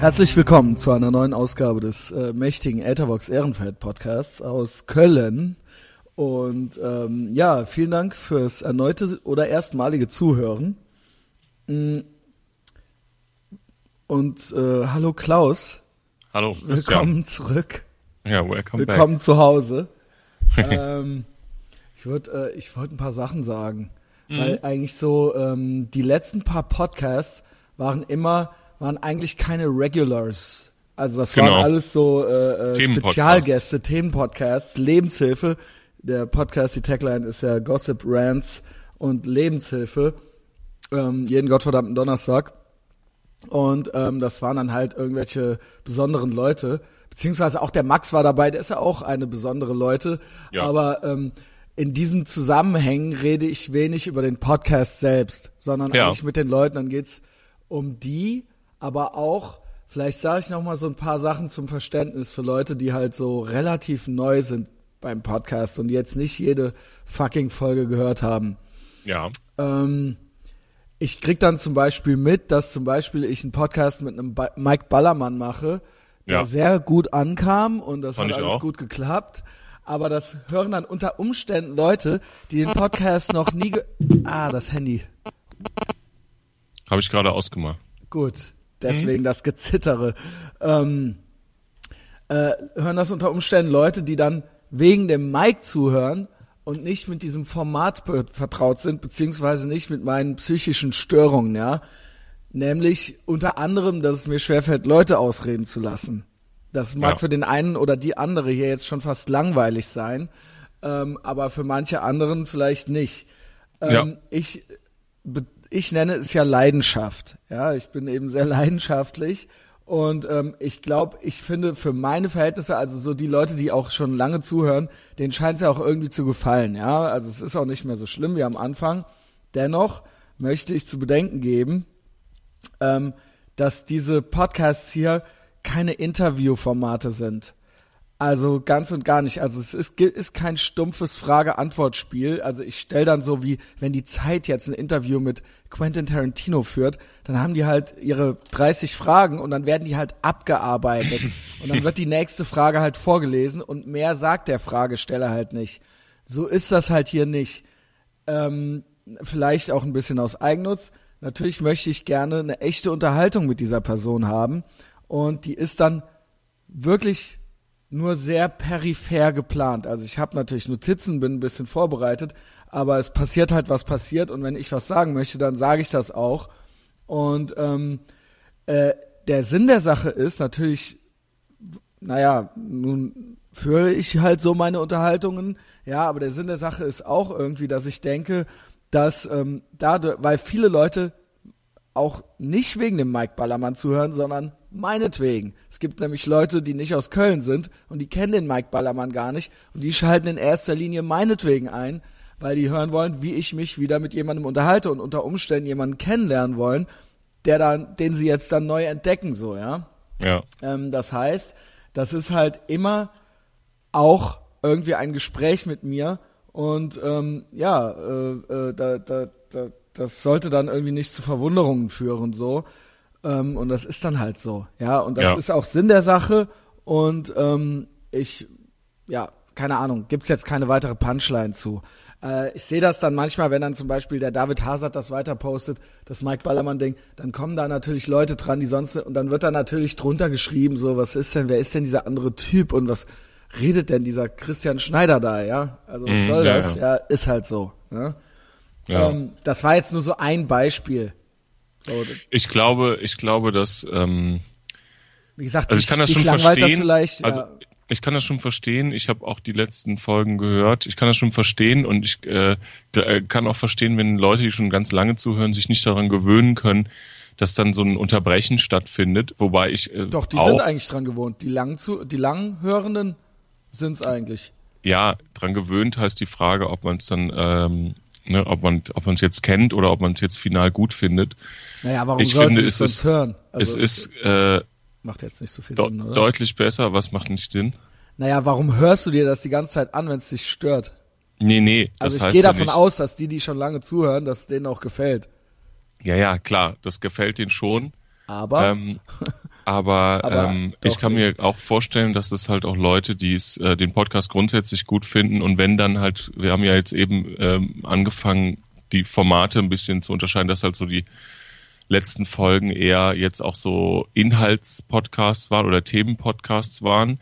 Herzlich willkommen zu einer neuen Ausgabe des äh, mächtigen Ethervox Ehrenfeld Podcasts aus Köln. Und ähm, ja, vielen Dank fürs erneute oder erstmalige Zuhören. Mm. Und äh, hallo Klaus. Hallo. Willkommen zurück. Ja, welcome Willkommen back. zu Hause. ähm, ich würde äh, ich wollte ein paar Sachen sagen, Mhm. weil eigentlich so ähm, die letzten paar Podcasts waren immer waren eigentlich keine Regulars. Also das Genau. waren alles so äh, äh, Themenpodcasts. Spezialgäste, Themenpodcasts, Lebenshilfe. Der Podcast, die Tagline ist ja Gossip Rants und Lebenshilfe. Ähm, jeden gottverdammten Donnerstag. Und ähm, das waren dann halt irgendwelche besonderen Leute. Beziehungsweise auch der Max war dabei, der ist ja auch eine besondere Leute. Ja. Aber ähm, in diesen Zusammenhängen rede ich wenig über den Podcast selbst, sondern Ja. eigentlich mit den Leuten. Dann geht's um die, aber auch, vielleicht sage ich noch mal so ein paar Sachen zum Verständnis für Leute, die halt so relativ neu sind beim Podcast und jetzt nicht jede fucking Folge gehört haben. Ja. Ähm, ich krieg dann zum Beispiel mit, dass zum Beispiel ich einen Podcast mit einem ba Mike Ballermann mache, der Ja. sehr gut ankam und das Fand hat alles auch. gut geklappt. Aber das hören dann unter Umständen Leute, die den Podcast noch nie ge Ah, das Handy. Habe ich gerade ausgemacht. Gut, deswegen das Gezittere. Ähm, äh, hören das unter Umständen Leute, die dann wegen dem Mic zuhören und nicht mit diesem Format vertraut sind, beziehungsweise nicht mit meinen psychischen Störungen, ja. Nämlich unter anderem, dass es mir schwerfällt, Leute ausreden zu lassen. Das mag Ja. für den einen oder die andere hier jetzt schon fast langweilig sein, ähm, aber für manche anderen vielleicht nicht. Ähm, Ja. Ich ich nenne es ja Leidenschaft. Ja, ich bin eben sehr leidenschaftlich und ähm, ich glaube, ich finde für meine Verhältnisse, also so die Leute, die auch schon lange zuhören, denen scheint es ja auch irgendwie zu gefallen. Ja, also es ist auch nicht mehr so schlimm wie am Anfang. Dennoch möchte ich zu bedenken geben, ähm, dass diese Podcasts hier keine Interviewformate sind. Also ganz und gar nicht. Also es ist, ist kein stumpfes Frage-Antwort-Spiel. Also ich stelle dann so wie, wenn die Zeit jetzt ein Interview mit Quentin Tarantino führt, dann haben die halt ihre 30 Fragen und dann werden die halt abgearbeitet. Und dann wird die nächste Frage halt vorgelesen und mehr sagt der Fragesteller halt nicht. So ist das halt hier nicht. Ähm, vielleicht auch ein bisschen aus Eigennutz. Natürlich möchte ich gerne eine echte Unterhaltung mit dieser Person haben. Und die ist dann wirklich nur sehr peripher geplant. Also ich habe natürlich Notizen, bin ein bisschen vorbereitet, aber es passiert halt, was passiert. Und wenn ich was sagen möchte, dann sage ich das auch. Und ähm, äh, der Sinn der Sache ist natürlich, naja, nun führe ich halt so meine Unterhaltungen, ja, aber der Sinn der Sache ist auch irgendwie, dass ich denke, dass ähm, dadurch, weil viele Leute auch nicht wegen dem Mike Ballermann zuhören, sondern meinetwegen. Es gibt nämlich Leute, die nicht aus Köln sind und die kennen den Mike Ballermann gar nicht und die schalten in erster Linie meinetwegen ein, weil die hören wollen, wie ich mich wieder mit jemandem unterhalte und unter Umständen jemanden kennenlernen wollen, der dann, den sie jetzt dann neu entdecken, so, ja. Ja. Ähm, das heißt, das ist halt immer auch irgendwie ein Gespräch mit mir und ähm, ja, äh, äh, da, da, da, das sollte dann irgendwie nicht zu Verwunderungen führen so ähm, und das ist dann halt so, ja und das Ja. ist auch Sinn der Sache und ähm, ich, ja, keine Ahnung, gibt's jetzt keine weitere Punchline zu. Äh, ich sehe das dann manchmal, wenn dann zum Beispiel der David Hazard das weiter postet, das Mike Ballermann-Ding, dann kommen da natürlich Leute dran, die sonst, und dann wird da natürlich drunter geschrieben, so, was ist denn, wer ist denn dieser andere Typ und was redet denn dieser Christian Schneider da, ja? Also was Mhm, soll ja, das? ja. Ja, ist halt so. Ne? Ja. Ähm, das war jetzt nur so ein Beispiel. So, ich glaube, ich glaube, dass ähm, wie gesagt, also ich kann das schon verstehen. Das also ja. ich kann das schon verstehen. Ich habe auch die letzten Folgen gehört. Ich kann das schon verstehen und ich äh, äh, kann auch verstehen, wenn Leute, die schon ganz lange zuhören, sich nicht daran gewöhnen können, dass dann so ein Unterbrechen stattfindet. Wobei ich äh, Doch, die sind eigentlich dran gewohnt. Die lang zu, die Langhörenden sind's eigentlich. ja dran gewöhnt heißt die Frage, ob man es dann ähm, ne, ob man ob man es jetzt kennt oder ob man es jetzt final gut findet. Naja, warum Ich finde, es ist- hören? es ist äh, macht jetzt nicht so viel Sinn, oder? deutlich besser. Was macht nicht Sinn? Naja, warum hörst du dir das die ganze Zeit an, wenn es dich stört? Nee, nee, das Also ich heißt gehe ja davon nicht. aus, dass die, die schon lange zuhören, dass denen auch gefällt. Ja, ja, klar, das gefällt denen schon. Aber Ähm, aber, Aber ähm, ich kann mir auch vorstellen, dass es halt auch Leute, die es äh, den Podcast grundsätzlich gut finden und wenn dann halt, wir haben ja jetzt eben ähm, angefangen, die Formate ein bisschen zu unterscheiden, dass halt so die letzten Folgen eher jetzt auch so Inhaltspodcasts waren oder Themenpodcasts waren.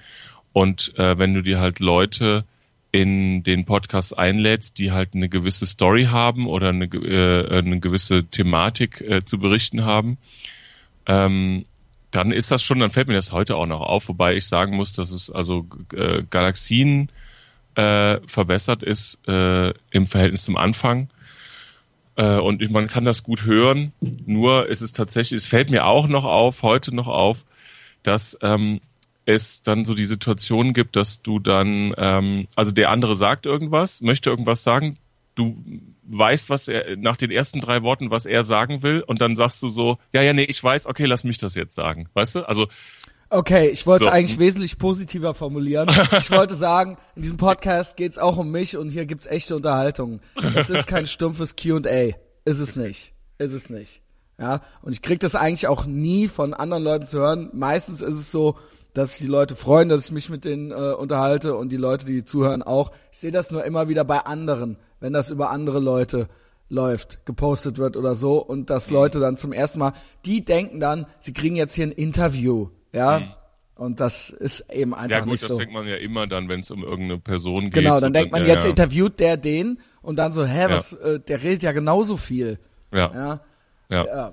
Und äh, wenn du dir halt Leute in den Podcast einlädst, die halt eine gewisse Story haben oder eine, äh, eine gewisse Thematik äh, zu berichten haben, ähm, dann ist das schon, dann fällt mir das heute auch noch auf, wobei ich sagen muss, dass es also äh, Galaxien äh, verbessert ist äh, im Verhältnis zum Anfang. Äh, und ich, man kann das gut hören. Nur ist es tatsächlich, es fällt mir auch noch auf, heute noch auf, dass ähm, es dann so die Situation gibt, dass du dann, ähm, also der andere sagt irgendwas, möchte irgendwas sagen, du weißt, was er nach den ersten drei Worten, was er sagen will, und dann sagst du so, ja, ja, nee, ich weiß, okay, lass mich das jetzt sagen. Weißt du? Also Okay, ich wollte es So. eigentlich wesentlich positiver formulieren. Ich wollte sagen, in diesem Podcast geht's auch um mich und hier gibt's echte Unterhaltung. Es ist kein stumpfes Q&A. Ist es nicht. Ist es nicht. Ja, und ich krieg das eigentlich auch nie von anderen Leuten zu hören. Meistens ist es so, dass sich die Leute freuen, dass ich mich mit denen äh, unterhalte und die Leute, die zuhören, auch. Ich sehe das nur immer wieder bei anderen, wenn das über andere Leute läuft, gepostet wird oder so und dass Leute dann zum ersten Mal, die denken dann, sie kriegen jetzt hier ein Interview, ja, und das ist eben einfach ja gut, nicht das so. denkt man ja immer dann, wenn es um irgendeine Person geht. Genau, dann denkt man, ja, jetzt ja. interviewt der den und dann so, hä, was, äh, der redet ja genauso viel, Ja, ja, ja. ja,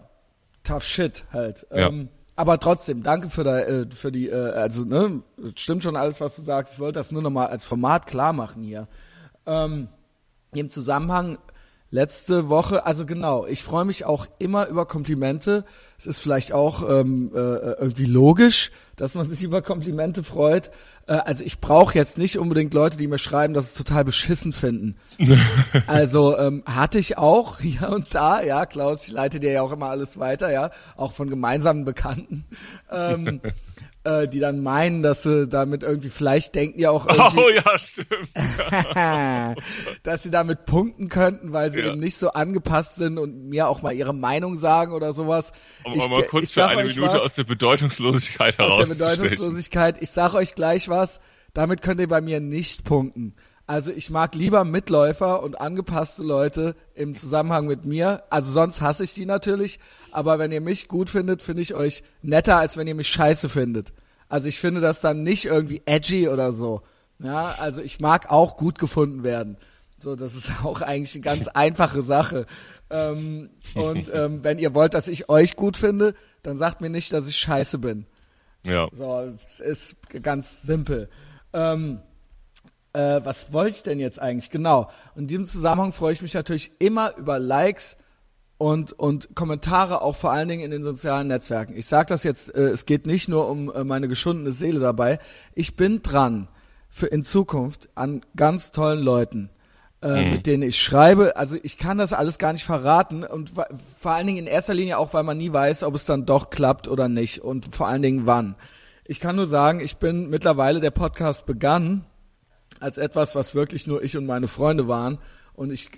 tough shit halt. Ja. Ähm, aber trotzdem, danke für, der, äh, für die, äh, also ne, stimmt schon alles, was du sagst. Ich wollte das nur nochmal als Format klar machen hier. Ähm, im Zusammenhang letzte Woche, also genau, ich freue mich auch immer über Komplimente. Es ist vielleicht auch ähm, äh, irgendwie logisch, dass man sich über Komplimente freut. Äh, also ich brauche jetzt nicht unbedingt Leute, die mir schreiben, dass es total beschissen finden. Also ähm, hatte ich auch hier und da, ja, Klaus, ich leite dir ja auch immer alles weiter, ja, auch von gemeinsamen Bekannten, ähm, äh, die dann meinen, dass sie damit irgendwie, vielleicht denken die auch irgendwie, Oh ja, stimmt. dass sie damit punkten könnten, weil sie Ja. eben nicht so angepasst sind und mir auch mal ihre Meinung sagen oder sowas. Um Ich- mal kurz für eine Minute was, aus der Bedeutungslosigkeit aus der. Bedeutungslosigkeit. Ich sag euch gleich was, damit könnt ihr bei mir nicht punkten. Also ich mag lieber Mitläufer und angepasste Leute im Zusammenhang mit mir. Also sonst hasse ich die natürlich. Aber wenn ihr mich gut findet, finde ich euch netter, als wenn ihr mich scheiße findet. Also ich finde das dann nicht irgendwie edgy oder so. Ja, also ich mag auch gut gefunden werden. So, das ist auch eigentlich eine ganz einfache Sache. Ähm, und ähm, wenn ihr wollt, dass ich euch gut finde, dann sagt mir nicht, dass ich scheiße bin. Ja. So, es ist ganz simpel. Ähm, äh, was wollte ich denn jetzt eigentlich? Genau. In diesem Zusammenhang freue ich mich natürlich immer über Likes und, und Kommentare, auch vor allen Dingen in den sozialen Netzwerken. Ich sage das jetzt, äh, es geht nicht nur um äh, meine geschundene Seele dabei. Ich bin dran für in Zukunft an ganz tollen Leuten, äh, mit denen ich schreibe. Also ich kann das alles gar nicht verraten und vor allen Dingen in erster Linie auch, weil man nie weiß, ob es dann doch klappt oder nicht und vor allen Dingen wann. Ich kann nur sagen, ich bin mittlerweile, der Podcast begann als etwas, was wirklich nur ich und meine Freunde waren und ich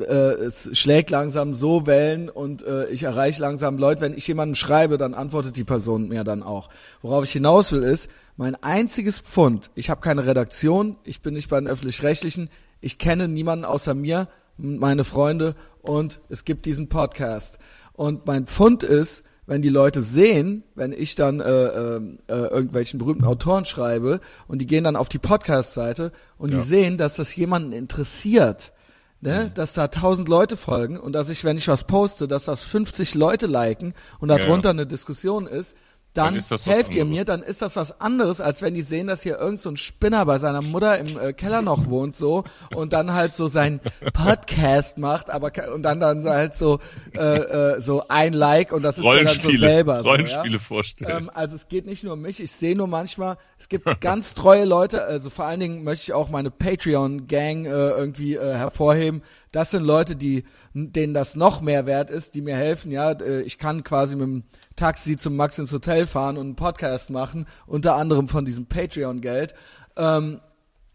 äh, es schlägt langsam so Wellen und äh, ich erreiche langsam Leute. Wenn ich jemandem schreibe, dann antwortet die Person mir dann auch. Worauf ich hinaus will ist, mein einziges Pfund, ich habe keine Redaktion, ich bin nicht bei den öffentlich-rechtlichen, ich kenne niemanden außer mir, meine Freunde und es gibt diesen Podcast. Und mein Pfund ist, wenn die Leute sehen, wenn ich dann äh, äh, äh, irgendwelchen berühmten Autoren schreibe und die gehen dann auf die Podcast-Seite und Ja. die sehen, dass das jemanden interessiert, ne, dass da tausend Leute folgen und dass ich, wenn ich was poste, dass das 50 Leute liken und Ja, darunter ja. eine Diskussion ist, dann, Dann helft ihr mir, dann ist das was anderes, als wenn die sehen, dass hier irgend so ein Spinner bei seiner Mutter im äh, Keller noch wohnt so und dann halt so sein Podcast macht, aber und dann dann halt so äh, äh, so ein Like und das ist der dann so selber. So, Rollenspiele ja? vorstellen. Ähm, also es geht nicht nur um mich, ich sehe nur manchmal, es gibt ganz treue Leute, also vor allen Dingen möchte ich auch meine Patreon-Gang äh, irgendwie äh, hervorheben. Das sind Leute, die denen das noch mehr wert ist, die mir helfen. Ja, äh, ich kann quasi mit dem Taxi zum Max ins Hotel fahren und einen Podcast machen, unter anderem von diesem Patreon-Geld. Ähm,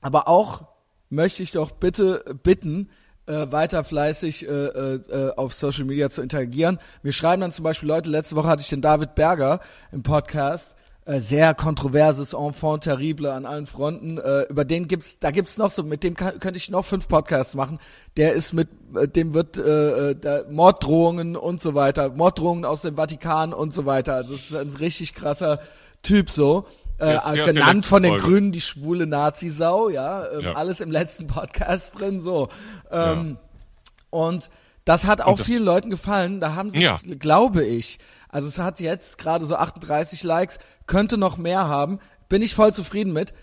aber auch möchte ich doch bitte bitten, äh, weiter fleißig äh, äh, auf Social Media zu interagieren. Mir schreiben dann zum Beispiel Leute, letzte Woche hatte ich den David Berger im Podcast, äh, sehr kontroverses Enfant terrible an allen Fronten. Äh, über den gibt's, da gibt's noch so, mit dem kann, könnte ich noch fünf Podcasts machen. Der ist mit, äh, dem wird äh, äh da, Morddrohungen und so weiter, Morddrohungen aus dem Vatikan und so weiter. Also es ist ein richtig krasser Typ so. Äh, genannt von den Folge. Grünen die schwule Nazi-Sau, ja, ähm, ja, alles im letzten Podcast drin, so. Ähm, ja. Und das hat auch vielen Leuten gefallen. Da haben sich, ja. glaube ich, also es hat jetzt gerade so 38 Likes, könnte noch mehr haben. Bin ich voll zufrieden mit.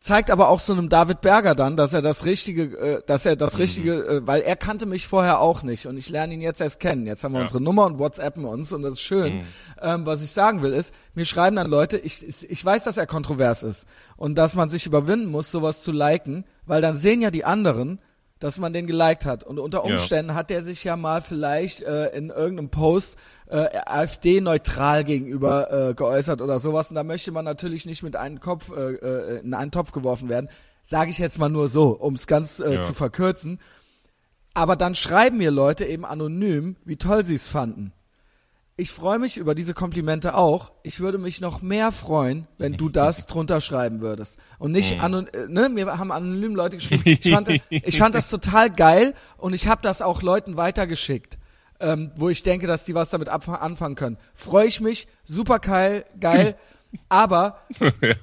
Zeigt aber auch so einem David Berger dann, dass er das richtige, äh, dass er das mhm. richtige, äh, weil er kannte mich vorher auch nicht und ich lerne ihn jetzt erst kennen. Jetzt haben wir ja. unsere Nummer und WhatsAppen uns und das ist schön. Mhm. Ähm, was ich sagen will ist, mir schreiben dann Leute, ich, ich weiß, dass er kontrovers ist und dass man sich überwinden muss, sowas zu liken, weil dann sehen ja die anderen, dass man den geliked hat. Und unter Umständen ja. hat er sich ja mal vielleicht äh, in irgendeinem Post äh, AfD-neutral gegenüber äh, geäußert oder sowas. Und da möchte man natürlich nicht mit einem Kopf äh, äh, in einen Topf geworfen werden. Sage ich jetzt mal nur so, um es ganz äh, ja. zu verkürzen. Aber dann schreiben mir Leute eben anonym, wie toll sie es fanden ich freue mich über diese Komplimente auch. Ich würde mich noch mehr freuen, wenn du das drunter schreiben würdest. Und nicht, mhm. anon äh, ne, mir haben anonym Leute geschrieben. Ich fand, ich fand das total geil und ich habe das auch Leuten weitergeschickt, ähm, wo ich denke, dass die was damit anfangen können. Freue ich mich, super geil, geil, aber ja,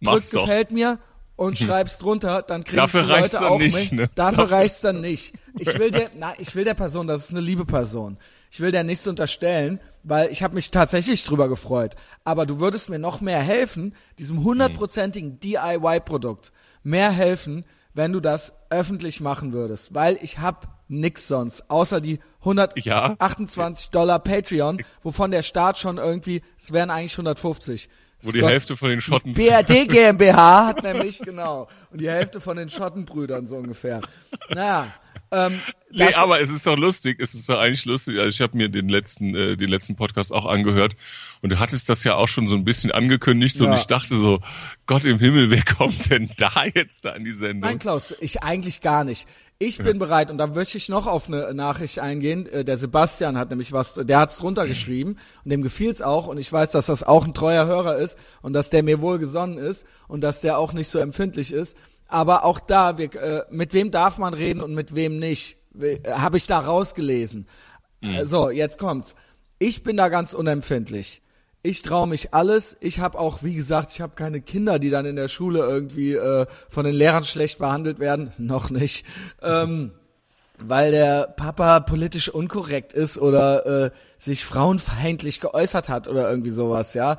drück gefällt mir und schreib's drunter, dann kriegst Dafür die Leute auch nicht, mit. Ne? Dafür, Dafür reicht's dann nicht. Ich will der, na, ich will der Person, das ist eine liebe Person. Ich will der nichts unterstellen, weil ich habe mich tatsächlich drüber gefreut. Aber du würdest mir noch mehr helfen, diesem hundertprozentigen DIY-Produkt mehr helfen, wenn du das öffentlich machen würdest. Weil ich hab nix sonst, außer die 128 ja. Dollar Patreon, wovon der Staat schon irgendwie, es wären eigentlich 150. Wo Scott, die Hälfte von den Schotten... BRD GmbH hat nämlich, genau, und die Hälfte von den Schottenbrüdern so ungefähr. Naja, ähm, nee, aber es ist doch lustig, es ist doch eigentlich lustig. Also ich habe mir den letzten, äh, den letzten Podcast auch angehört und du hattest das ja auch schon so ein bisschen angekündigt so, ja. und ich dachte so, Gott im Himmel, wer kommt denn da jetzt da an die Sendung? Nein, Klaus, ich eigentlich gar nicht. Ich bin ja. bereit und da möchte ich noch auf eine Nachricht eingehen. Äh, der Sebastian hat nämlich was, der hat's drunter geschrieben und dem gefiel's auch und ich weiß, dass das auch ein treuer Hörer ist und dass der mir wohl gesonnen ist und dass der auch nicht so empfindlich ist. Aber auch da, wir, äh, mit wem darf man reden und mit wem nicht, äh, habe ich da rausgelesen. Mhm. Äh, so, jetzt kommt's. Ich bin da ganz unempfindlich. Ich traue mich alles. Ich habe auch, wie gesagt, ich habe keine Kinder, die dann in der Schule irgendwie äh, von den Lehrern schlecht behandelt werden. Noch nicht. Ähm, weil der Papa politisch unkorrekt ist oder äh, sich frauenfeindlich geäußert hat oder irgendwie sowas, ja.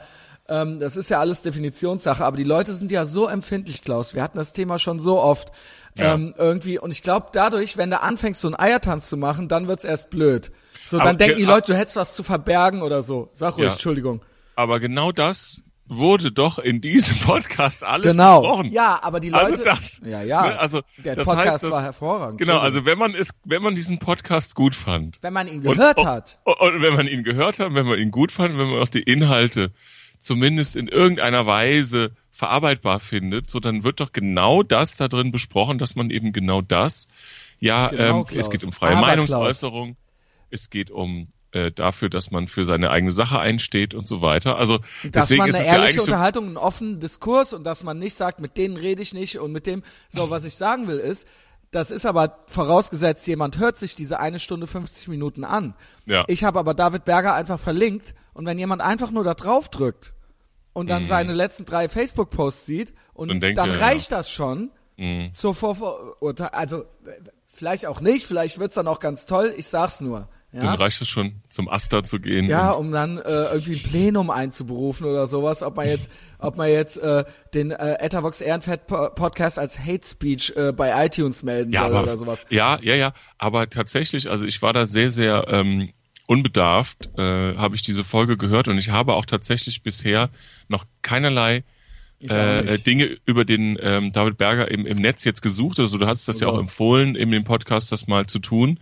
Ähm, das ist ja alles Definitionssache, aber die Leute sind ja so empfindlich, Klaus. Wir hatten das Thema schon so oft. Ja. Ähm, irgendwie, und ich glaube, dadurch, wenn du anfängst, so einen Eiertanz zu machen, dann wird's erst blöd. So, dann aber, denken die Leute, du hättest was zu verbergen oder so. Sag ruhig, ja. Entschuldigung. Aber genau das wurde doch in diesem Podcast alles genau. besprochen. Ja, aber die also Leute. Also das. Ja, ja. Ne, also der das Podcast heißt, dass, war hervorragend. Genau, also wenn man es, wenn man diesen Podcast gut fand. Wenn man ihn gehört und, hat. Und, und, wenn man ihn gehört hat, wenn man ihn gut fand, wenn man auch die Inhalte zumindest in irgendeiner Weise verarbeitbar findet, so dann wird doch genau das da drin besprochen, dass man eben genau das, ja, genau, ähm, es geht um freie Aber Meinungsäußerung, Klaus. es geht um äh, dafür, dass man für seine eigene Sache einsteht und so weiter. Also dass deswegen man eine ist es ehrliche ja Unterhaltung, einen offenen Diskurs und dass man nicht sagt, mit denen rede ich nicht und mit dem. So, was ich sagen will ist, das ist aber vorausgesetzt, jemand hört sich diese eine Stunde 50 Minuten an. Ja. Ich habe aber David Berger einfach verlinkt und wenn jemand einfach nur da drauf drückt und dann mhm. seine letzten drei Facebook-Posts sieht und dann, dann reicht ja. das schon mhm. zur Vorverurteilung. Also vielleicht auch nicht, vielleicht wird's dann auch ganz toll, ich sag's nur. Ja? Dann reicht es schon, zum Asta zu gehen. Ja, um dann äh, irgendwie ein Plenum einzuberufen oder sowas, ob man jetzt, ob man jetzt äh, den äh, Etavox Ehrenfett Podcast als Hate Speech äh, bei iTunes melden ja, soll aber, oder sowas. Ja, ja, ja. Aber tatsächlich, also ich war da sehr, sehr ähm, unbedarft, äh, habe ich diese Folge gehört und ich habe auch tatsächlich bisher noch keinerlei äh, Dinge über den ähm, David Berger im, im Netz jetzt gesucht. Also du hast das ja auch empfohlen, in dem Podcast das mal zu tun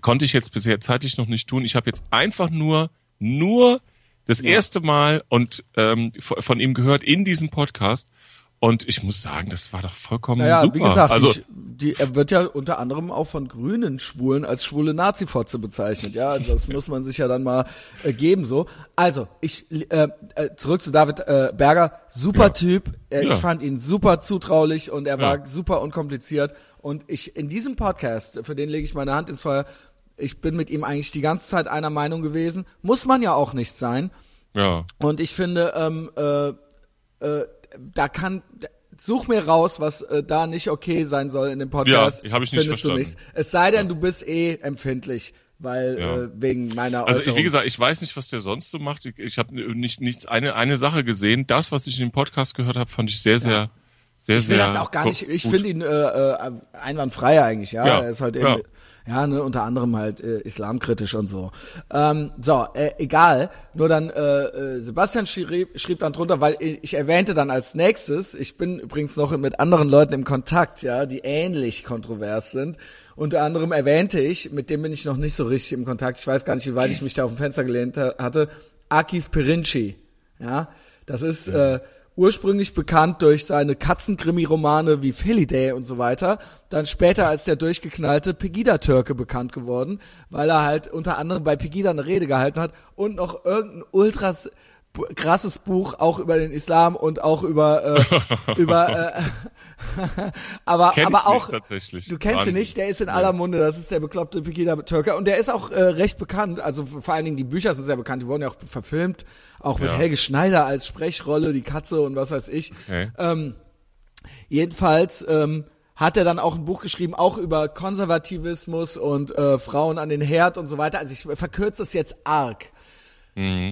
konnte ich jetzt bisher zeitlich noch nicht tun. Ich habe jetzt einfach nur, nur das ja. erste Mal und ähm, von ihm gehört in diesem Podcast Und ich muss sagen, das war doch vollkommen Naja, super. wie gesagt, also, die, die, er wird ja unter anderem auch von grünen Schwulen als schwule Nazi-Fotze bezeichnet. Ja, also das muss man sich ja dann mal äh, geben so. Also, ich äh, äh, zurück zu David äh, Berger, super Ja. Typ. Äh, Ja. Ich fand ihn super zutraulich und er war Ja. super unkompliziert. Und ich in diesem Podcast, für den lege ich meine Hand ins Feuer, ich bin mit ihm eigentlich die ganze Zeit einer Meinung gewesen. Muss man ja auch nicht sein. ja. Und ich finde, ähm, äh, äh, da kann, such mir raus, was äh, da nicht okay sein soll in dem Podcast. Ja, hab ich nicht Findest du verstanden. nichts. Es sei denn, du bist eh empfindlich, weil Ja. äh, wegen meiner Also ich, Äußerung. wie gesagt, ich weiß nicht, was der sonst so macht. Ich, ich habe nicht nichts eine eine Sache gesehen. Das, was ich in dem Podcast gehört habe, fand ich sehr sehr sehr ich will sehr das auch gar nicht, ich finde ihn äh, äh, einwandfrei eigentlich, ja. Ja, Er ist halt eben, ja. Ja, ne, unter anderem halt äh, islamkritisch und so. Ähm, so, äh, egal. Nur dann, äh, äh, Sebastian schrieb, schrieb dann drunter, weil ich, erwähnte dann als nächstes, ich bin übrigens noch mit anderen Leuten im Kontakt, ja, die ähnlich kontrovers sind. Unter anderem erwähnte ich, mit dem bin ich noch nicht so richtig im Kontakt, ich weiß gar nicht, wie weit ich mich da auf dem Fenster gelehnt ha- hatte, Akif Pirinci. Ja, das ist äh, ursprünglich bekannt durch seine Katzenkrimi-Romane wie Feliday und so weiter. Dann später als der durchgeknallte Pegida-Türke bekannt geworden, weil er halt unter anderem bei Pegida eine Rede gehalten hat und noch irgendein ultras krasses Buch auch über den Islam und auch über äh, über äh, aber Kenn aber auch nicht tatsächlich. Du kennst ihn nicht, der ist in aller Munde, das ist der bekloppte Pegida Türke und der ist auch äh, recht bekannt, also vor allen Dingen die Bücher sind sehr bekannt, die wurden ja auch verfilmt, auch mit Ja. Helge Schneider als Sprechrolle, die Katze und was weiß ich. Okay. Ähm, jedenfalls ähm, hat er dann auch ein Buch geschrieben, auch über Konservativismus und äh, Frauen an den Herd und so weiter. Also ich verkürze es jetzt arg.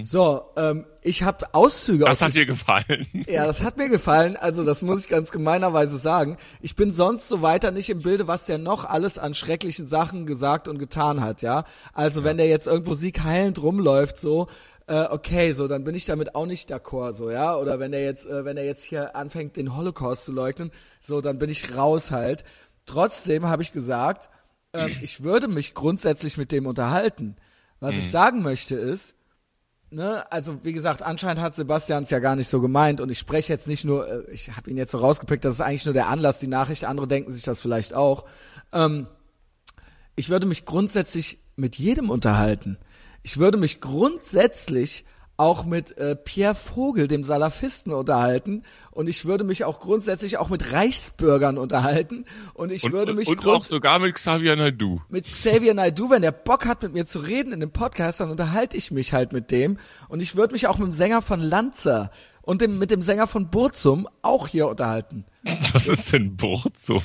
So, ähm, ich habe Auszüge Mhm. Das aus hat dir gefallen. ja, das hat mir gefallen. Also das muss ich ganz gemeinerweise sagen. Ich bin sonst so weiter nicht im Bilde, was der noch alles an schrecklichen Sachen gesagt und getan hat, ja. Also wenn der jetzt irgendwo siegheilend rumläuft, so, äh, okay, so, dann bin ich damit auch nicht d'accord, so, ja. Oder wenn der jetzt, äh, wenn er jetzt hier anfängt, den Holocaust zu leugnen, so, dann bin ich raus halt. Trotzdem habe ich gesagt, ähm, ich würde mich grundsätzlich mit dem unterhalten. Was ich sagen möchte ist, ne, also wie gesagt, anscheinend hat Sebastian es ja gar nicht so gemeint und ich spreche jetzt nicht nur, äh, ich habe ihn jetzt so rausgepickt, das ist eigentlich nur der Anlass, die Nachricht, andere denken sich das vielleicht auch. Ähm, ich würde mich grundsätzlich mit jedem unterhalten. Ich würde mich grundsätzlich auch mit äh, Pierre Vogel, dem Salafisten, unterhalten und ich würde mich auch grundsätzlich auch mit Reichsbürgern unterhalten und ich Und, würde mich und grund- auch sogar mit Xavier Naidoo. mit Xavier Naidoo, wenn der Bock hat, mit mir zu reden in dem Podcast, dann unterhalte ich mich halt mit dem. Und ich würde mich auch mit dem Sänger von Lanza und dem, mit dem Sänger von Burzum auch hier unterhalten. Was ist denn Burzum?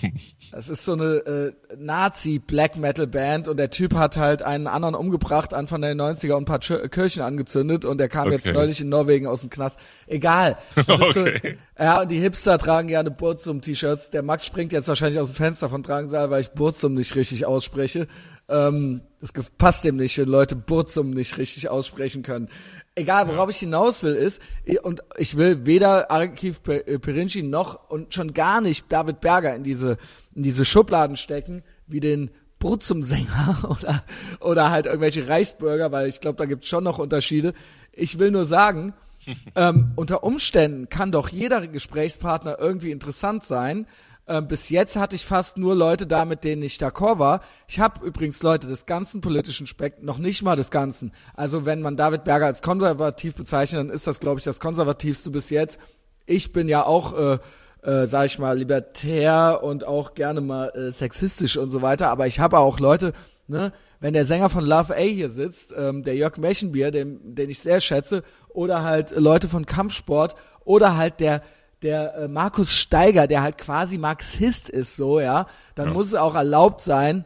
Das ist so eine äh, Nazi-Black-Metal-Band und der Typ hat halt einen anderen umgebracht, Anfang der 90er und ein paar Chir- Kirchen angezündet und der kam jetzt Okay. neulich in Norwegen aus dem Knast. Egal. Okay. so, ja, und die Hipster tragen gerne Burzum-T-Shirts. Der Max springt jetzt wahrscheinlich aus dem Fenster von Drangsal, weil ich Burzum nicht richtig ausspreche. Ähm, das passt dem nicht, wenn Leute Burzum nicht richtig aussprechen können. Egal, worauf ich hinaus will, ist, und ich will weder Arkiv Pe- äh, Perinci noch und schon gar nicht David Berger in diese, in diese Schubladen stecken, wie den Burzum-Sänger oder, oder halt irgendwelche Reichsbürger, weil ich glaube, da gibt's schon noch Unterschiede. Ich will nur sagen, ähm, unter Umständen kann doch jeder Gesprächspartner irgendwie interessant sein. Ähm, bis jetzt hatte ich fast nur Leute da, mit denen ich d'accord war. Ich habe übrigens Leute des ganzen politischen Spektrums, noch nicht mal des Ganzen. Also wenn man David Berger als konservativ bezeichnet, dann ist das, glaube ich, das konservativste bis jetzt. Ich bin ja auch, äh, äh, sag ich mal, libertär und auch gerne mal äh, sexistisch und so weiter. Aber ich habe auch Leute, ne, wenn der Sänger von Love A hier sitzt, ähm, der Jörg Mechenbier, den, den ich sehr schätze, oder halt Leute von Kampfsport, oder halt der der äh, Markus Steiger, der halt quasi Marxist ist, so, ja, dann Ja. muss es auch erlaubt sein,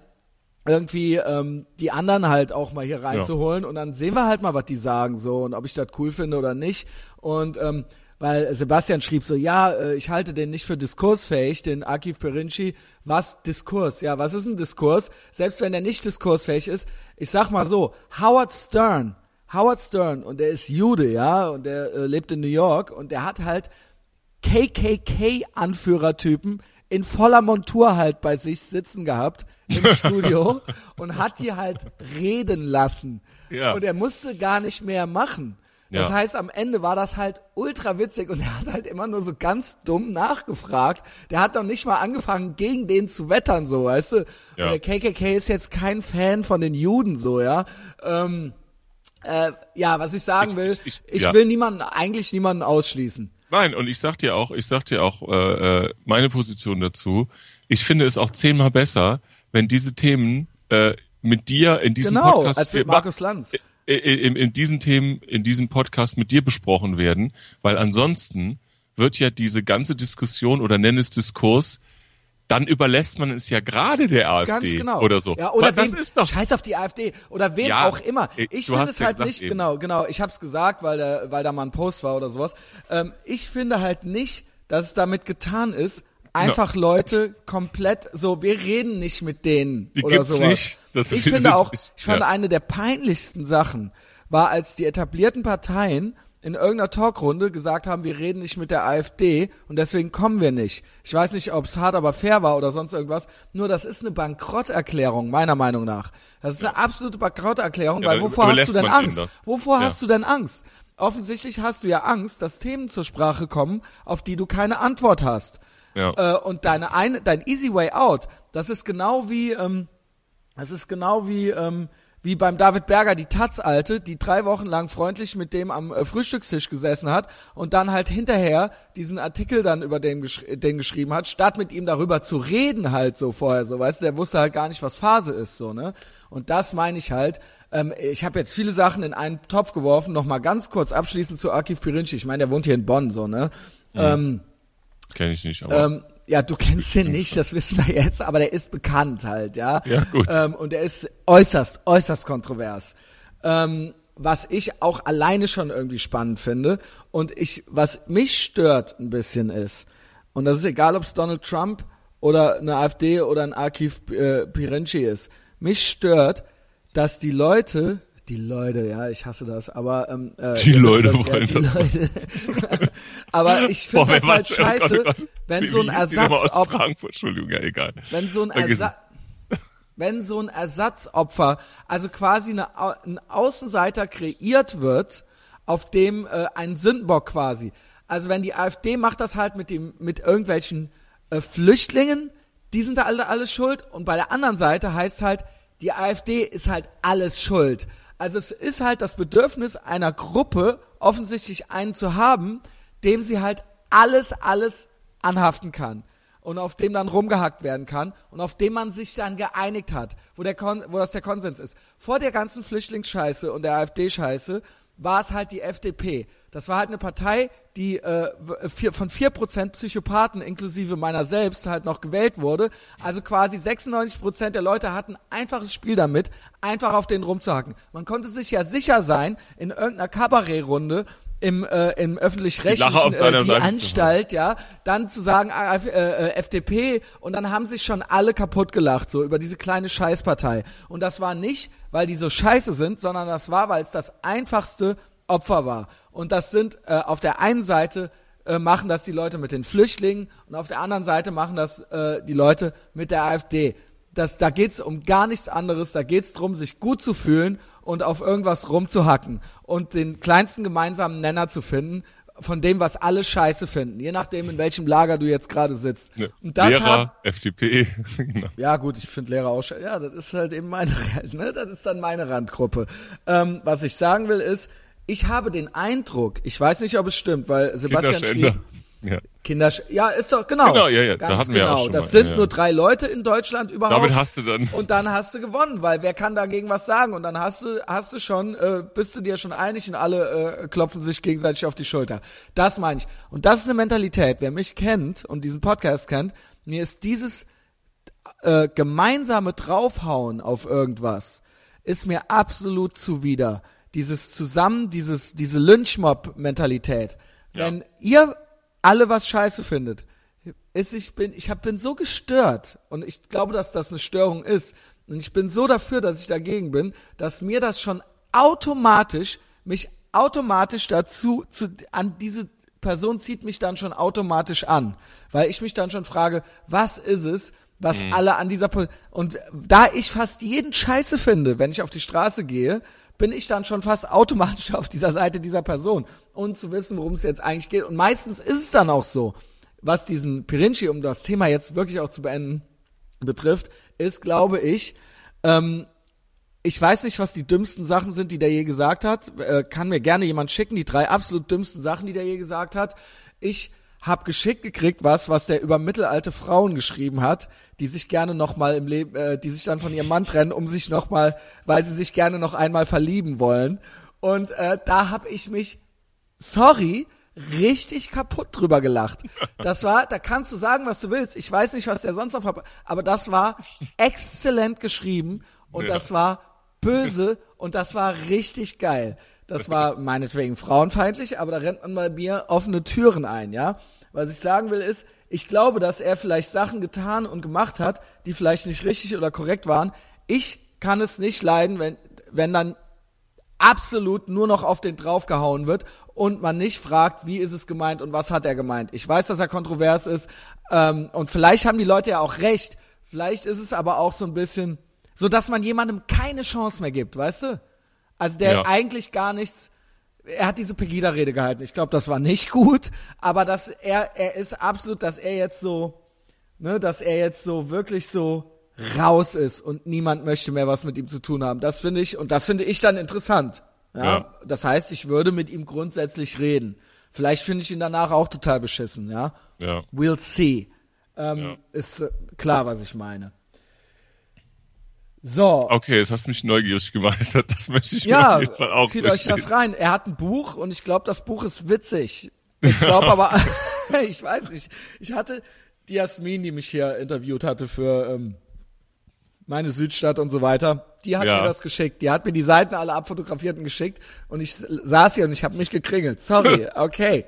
irgendwie ähm, die anderen halt auch mal hier reinzuholen und dann sehen wir halt mal, was die sagen so und ob ich das cool finde oder nicht. Und ähm, weil Sebastian schrieb so, ja, äh, ich halte den nicht für diskursfähig, den Akif Perinci. Was Diskurs? Ja, was ist ein Diskurs? Selbst wenn er nicht diskursfähig ist, ich sag mal so, Howard Stern, Howard Stern und der ist Jude, ja, und der äh, lebt in New York und der hat halt KKK-Anführertypen in voller Montur halt bei sich sitzen gehabt im Studio und hat die halt reden lassen. Ja. Und er musste gar nicht mehr machen. Das Ja. heißt, am Ende war das halt ultra witzig und er hat halt immer nur so ganz dumm nachgefragt. Der hat noch nicht mal angefangen, gegen den zu wettern, so, weißt du? Ja. Und der KKK ist jetzt kein Fan von den Juden, so, ja. Ähm, äh, ja, was ich sagen Ich- will, ich- ich, ich- ja. will niemanden, eigentlich niemanden ausschließen. Nein, und ich sag dir auch, ich sag dir auch äh, äh, meine Position dazu. Ich finde es auch zehnmal besser, wenn diese Themen äh, mit dir in diesem Genau, Podcast als mit Markus Lanz. in, in, in diesen Themen, in diesem Podcast mit dir besprochen werden, weil ansonsten wird ja diese ganze Diskussion oder nenn es Diskurs, dann überlässt man es ja gerade der AfD Ganz genau. oder so. Ja, oder das ist doch Scheiß auf die AfD oder wem Ja, auch immer. Ich finde es ja halt nicht, eben. genau, genau, ich hab's gesagt, weil da, weil da mal ein Post war oder sowas. Ähm, ich finde halt nicht, dass es damit getan ist, einfach Leute komplett so, wir reden nicht mit denen Die oder gibt's sowas. nicht. Das- ich finde auch, nicht- ich fand eine der peinlichsten Sachen war, als die etablierten Parteien in irgendeiner Talkrunde gesagt haben, wir reden nicht mit der AfD und deswegen kommen wir nicht. Ich weiß nicht, ob es hart aber fair war oder sonst irgendwas. Nur das ist eine Bankrotterklärung, meiner Meinung nach. Das ist eine absolute Bankrotterklärung, Ja, weil wovor hast du denn Angst? Wovor Ja. hast du denn Angst? Offensichtlich hast du ja Angst, dass Themen zur Sprache kommen, auf die du keine Antwort hast. Ja. Äh, und deine eine, dein Easy Way Out, das ist genau wie, ähm, das ist genau wie, ähm, wie beim David Berger, die Taz-Alte, die drei Wochen lang freundlich mit dem am äh, Frühstückstisch gesessen hat und dann halt hinterher diesen Artikel dann über den, gesch den geschrieben hat, statt mit ihm darüber zu reden halt so vorher, so, weißt du, der wusste halt gar nicht, was Phase ist, so, ne? Und das meine ich halt, ähm, ich habe jetzt viele Sachen in einen Topf geworfen, nochmal ganz kurz abschließend zu Akif Pirinci, ich meine, der wohnt hier in Bonn, so, ne? Ähm, Kenne ich nicht, aber ähm, ja, du kennst ihn nicht, das wissen wir jetzt, aber der ist bekannt halt, ja. Ja, gut. Ähm, und er ist äußerst, äußerst kontrovers. Ähm, was ich auch alleine schon irgendwie spannend finde und ich, was mich stört ein bisschen ist, und das ist egal, ob es Donald Trump oder eine AfD oder ein Akif äh, Pirinci ist, mich stört, dass die Leute, die Leute, ja, ich hasse das, aber ähm, äh, Die Leute das, wollen die das. Leute. aber ich finde das halt Gott, scheiße, oh Gott. Wenn so ein Ersatz, aus ob, Frankfurt, Entschuldigung, ja, egal. wenn so ein Ersatz, wenn so ein Ersatzopfer, also quasi eine, ein Außenseiter kreiert wird, auf dem äh, ein Sündenbock quasi. Also wenn die AfD macht das halt mit dem mit irgendwelchen äh, Flüchtlingen, die sind da alle alles schuld und bei der anderen Seite heißt halt die AfD ist halt alles schuld. Also es ist halt das Bedürfnis einer Gruppe offensichtlich einen zu haben, dem sie halt alles alles anhaften kann und auf dem dann rumgehackt werden kann und auf dem man sich dann geeinigt hat, wo, der Kon wo das der Konsens ist. Vor der ganzen Flüchtlingsscheiße und der AfD-Scheiße war es halt die FDP. Das war halt eine Partei, die äh, vier, von 4% Psychopathen inklusive meiner selbst halt noch gewählt wurde. Also quasi 96% der Leute hatten einfaches Spiel damit, einfach auf den rumzuhacken. Man konnte sich ja sicher sein, in irgendeiner Kabarettrunde im, äh, im öffentlich-rechtlichen äh, die. Anstalt, ja, dann zu sagen äh, äh, FDP und dann haben sich schon alle kaputt gelacht, so über diese kleine Scheißpartei. Und das war nicht, weil die so scheiße sind, sondern das war, weil es das einfachste Opfer war. Und das sind äh, auf der einen Seite äh, machen das die Leute mit den Flüchtlingen und auf der anderen Seite machen das äh, die Leute mit der AfD. Das, da geht's um gar nichts anderes, da geht's drum, sich gut zu fühlen und auf irgendwas rumzuhacken und den kleinsten gemeinsamen Nenner zu finden von dem, was alle scheiße finden, je nachdem, in welchem Lager du jetzt gerade sitzt. Ne, Und das Lehrer, hat, FDP, genau. ja gut, ich finde Lehrer auch scheiße. Ja, das ist halt eben meine, ne? das ist dann meine Randgruppe. Ähm, was ich sagen will ist, ich habe den Eindruck, ich weiß nicht, ob es stimmt, weil Sebastian schrieb, Ja. Kinder, ja, ist doch, genau. Genau, ja, ja, da hatten wir genau. auch schon das mal, sind ja. nur drei Leute in Deutschland überhaupt. Damit hast du dann, Und dann hast du gewonnen, weil wer kann dagegen was sagen? Und dann hast du, hast du schon, äh, bist du dir schon einig und alle äh, klopfen sich gegenseitig auf die Schulter. Das meine ich. Und das ist eine Mentalität. Wer mich kennt und diesen Podcast kennt, mir ist dieses äh, gemeinsame Draufhauen auf irgendwas, ist mir absolut zuwider. Dieses zusammen, dieses, diese Lynchmob-Mentalität. Ja. Wenn ihr alle was scheiße findet, ist, ich bin, ich hab, bin so gestört und ich glaube, dass das eine Störung ist. Und ich bin so dafür, dass ich dagegen bin, dass mir das schon automatisch, mich automatisch dazu, zu, an diese Person zieht mich dann schon automatisch an, weil ich mich dann schon frage, was ist es, was alle an dieser Po- und da ich fast jeden Scheiße finde, wenn ich auf die Straße gehe, bin ich dann schon fast automatisch auf dieser Seite dieser Person und zu wissen, worum es jetzt eigentlich geht. Und meistens ist es dann auch so, was diesen Pirinci, um das Thema jetzt wirklich auch zu beenden, betrifft, ist, glaube ich, ähm, ich weiß nicht, was die dümmsten Sachen sind, die der je gesagt hat. Äh, kann mir gerne jemand schicken, die drei absolut dümmsten Sachen, die der je gesagt hat. Ich habe geschickt gekriegt was, was der über mittelalte Frauen geschrieben hat, die sich gerne noch mal im Leben, äh, die sich dann von ihrem Mann trennen, um sich noch mal, weil sie sich gerne noch einmal verlieben wollen. Und äh, da habe ich mich, sorry, richtig kaputt drüber gelacht. Das war, da kannst du sagen, was du willst. Ich weiß nicht, was der sonst noch, aber das war exzellent geschrieben und ja. das war böse und das war richtig geil. Das war meinetwegen frauenfeindlich, aber da rennt man bei mir offene Türen ein, ja. Was ich sagen will ist, ich glaube, dass er vielleicht Sachen getan und gemacht hat, die vielleicht nicht richtig oder korrekt waren. Ich kann es nicht leiden, wenn, wenn dann absolut nur noch auf den draufgehauen wird und man nicht fragt, wie ist es gemeint und was hat er gemeint. Ich weiß, dass er kontrovers ist ähm, und vielleicht haben die Leute ja auch recht. Vielleicht ist es aber auch so ein bisschen, so dass man jemandem keine Chance mehr gibt, weißt du? Also der ja. eigentlich gar nichts. Er hat diese Pegida-Rede gehalten. Ich glaube, das war nicht gut, aber dass er, er ist absolut, dass er jetzt so, ne, dass er jetzt so wirklich so raus ist und niemand möchte mehr was mit ihm zu tun haben. Das finde ich, und das finde ich dann interessant. Ja? ja? Das heißt, ich würde mit ihm grundsätzlich reden. Vielleicht finde ich ihn danach auch total beschissen, ja. Ja. We'll see. Ähm, ja. Ist äh, klar, was ich meine. So. Okay, jetzt hast du mich neugierig gemacht. Das möchte ich ja, mir auf jeden Fall auch zieht euch das rein. Er hat ein Buch und ich glaube, das Buch ist witzig. Ich glaube aber, ich weiß nicht. Ich hatte die Jasmin, die mich hier interviewt hatte für ähm, meine Südstadt und so weiter, die hat ja. mir das geschickt. Die hat mir die Seiten alle abfotografiert und geschickt und ich saß hier und ich habe mich gekringelt. Sorry, okay.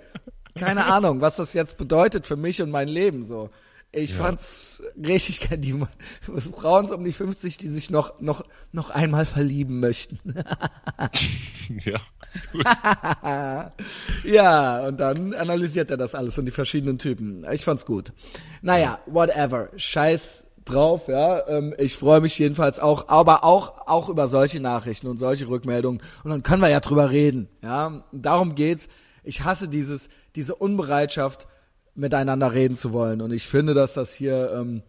Keine Ahnung, was das jetzt bedeutet für mich und mein Leben so. Ich ja. fand's richtig geil. Die Frauen um die 50, die sich noch, noch, noch einmal verlieben möchten. ja. ja, und dann analysiert er das alles und die verschiedenen Typen. Ich fand's gut. Naja, whatever. Scheiß drauf, ja. Ähm, ich freue mich jedenfalls auch, aber auch, auch über solche Nachrichten und solche Rückmeldungen. Und dann können wir ja drüber reden, ja. Darum geht's. Ich hasse dieses, diese Unbereitschaft, miteinander reden zu wollen. Und ich finde, dass das hier ähm,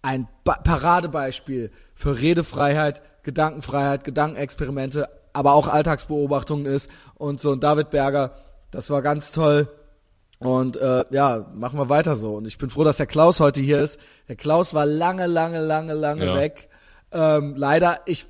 ein ba Paradebeispiel für Redefreiheit, Gedankenfreiheit, Gedankenexperimente, aber auch Alltagsbeobachtungen ist. Und so, und David Berger, das war ganz toll. Und äh, ja, machen wir weiter so. Und ich bin froh, dass der Klaus heute hier ist. Der Klaus war lange, lange, lange, lange ja. weg. Ähm, leider, ich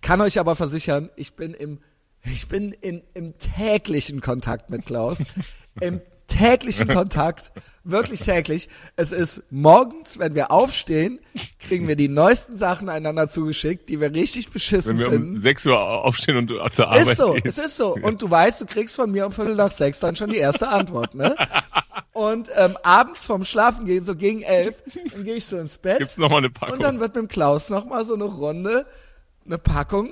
kann euch aber versichern, ich bin im, ich bin in, im täglichen Kontakt mit Klaus. Im täglichen Kontakt, wirklich täglich. Es ist morgens, wenn wir aufstehen, kriegen wir die neuesten Sachen einander zugeschickt, die wir richtig beschissen finden. Wenn wir finden. um 6 Uhr aufstehen und zur Arbeit Ist so, gehen. es ist so. Und du weißt, du kriegst von mir um Viertel nach sechs dann schon die erste Antwort, ne? Und ähm, abends vorm Schlafen gehen, so gegen elf, dann gehe ich so ins Bett. Gibt's noch mal eine Packung? Und dann wird mit dem Klaus noch mal so eine Runde, eine Packung,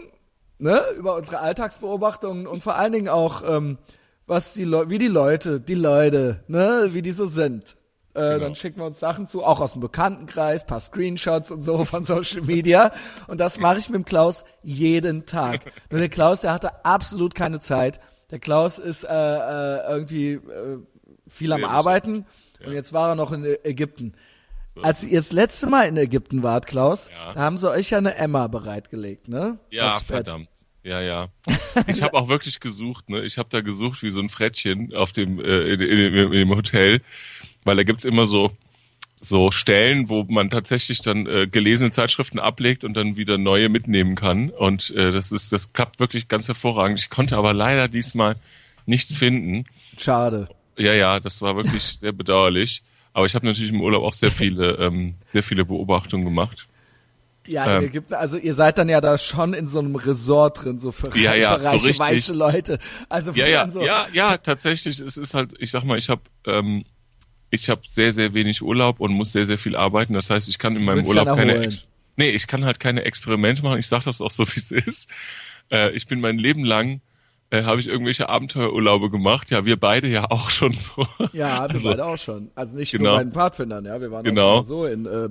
ne, über unsere Alltagsbeobachtungen und vor allen Dingen auch ähm, was die Leute, wie die Leute, die Leute, ne, wie die so sind. Äh, genau. Dann schicken wir uns Sachen zu, auch aus dem Bekanntenkreis, paar Screenshots und so von Social Media. Und das mache ich mit dem Klaus jeden Tag. Nur der Klaus, der hatte absolut keine Zeit. Der Klaus ist äh, äh, irgendwie äh, viel am Arbeiten ja. und jetzt war er noch in Ägypten. So. Als ihr das letzte Mal in Ägypten wart, Klaus, ja. da haben sie euch ja eine Emma bereitgelegt, ne? Ja, verdammt. Ja, ja. Ich habe auch wirklich gesucht, ne? Ich habe da gesucht wie so ein Frettchen auf dem äh, in, in, in, dem Hotel, weil da gibt's immer so so Stellen, wo man tatsächlich dann äh, gelesene Zeitschriften ablegt und dann wieder neue mitnehmen kann. Und äh, das ist, das klappt wirklich ganz hervorragend. Ich konnte aber leider diesmal nichts finden. Schade. Ja, ja, das war wirklich sehr bedauerlich. Aber ich habe natürlich im Urlaub auch sehr viele, ähm, sehr viele Beobachtungen gemacht. Ja, ähm, Ägypten, also ihr seid dann ja da schon in so einem Resort drin, so für, ja, ja, für reiche so richtig, weiße Leute. Also ja, ja, so ja, ja, tatsächlich. Es ist halt, ich sag mal, ich habe ähm, ich habe sehr, sehr wenig Urlaub und muss sehr, sehr viel arbeiten. Das heißt, ich kann in meinem Urlaub keine, Ex nee, ich kann halt keine Experimente machen. Ich sag das auch so, wie es ist. Äh, ich bin mein Leben lang äh, habe ich irgendwelche Abenteuerurlaube gemacht. Ja, wir beide ja auch schon so. Ja, wir also, beide auch schon. Also nicht genau. nur bei den Pfadfindern, ja, wir waren genau. auch schon so in äh,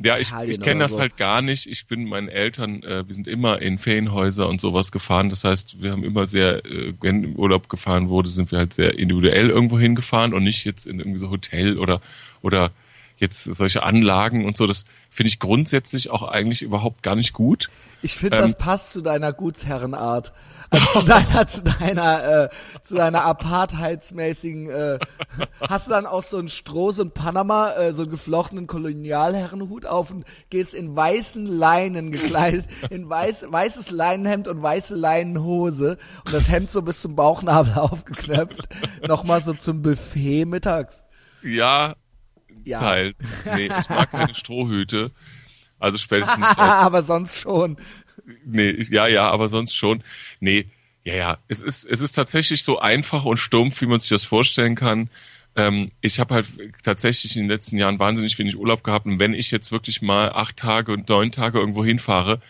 Ja, ich, ich kenne das so. halt gar nicht. Ich bin meinen Eltern, äh, wir sind immer in Ferienhäuser und sowas gefahren. Das heißt, wir haben immer sehr, äh, wenn im Urlaub gefahren wurde, sind wir halt sehr individuell irgendwo hingefahren und nicht jetzt in irgendwie so Hotel oder oder jetzt solche Anlagen und so. Das finde ich grundsätzlich auch eigentlich überhaupt gar nicht gut. Ich finde, ähm, das passt zu deiner Gutsherrenart. Also zu deiner, zu deiner, äh, zu deiner apartheidsmäßigen, äh, hast du dann auch so einen Stroh, so ein Panama, äh, so einen geflochtenen Kolonialherrenhut auf und gehst in weißen Leinen gekleidet, in weiß, weißes Leinenhemd und weiße Leinenhose und das Hemd so bis zum Bauchnabel aufgeknöpft, nochmal so zum Buffet mittags. Ja, ja. teils. Nee, ich mag keine Strohhüte. Also spätestens. aber sonst schon. Nee, ja, ja, aber sonst schon. Nee, ja, ja. Es ist, es ist tatsächlich so einfach und stumpf, wie man sich das vorstellen kann. Ähm, ich habe halt tatsächlich in den letzten Jahren wahnsinnig wenig Urlaub gehabt. Und wenn ich jetzt wirklich mal acht Tage und neun Tage irgendwo hinfahre,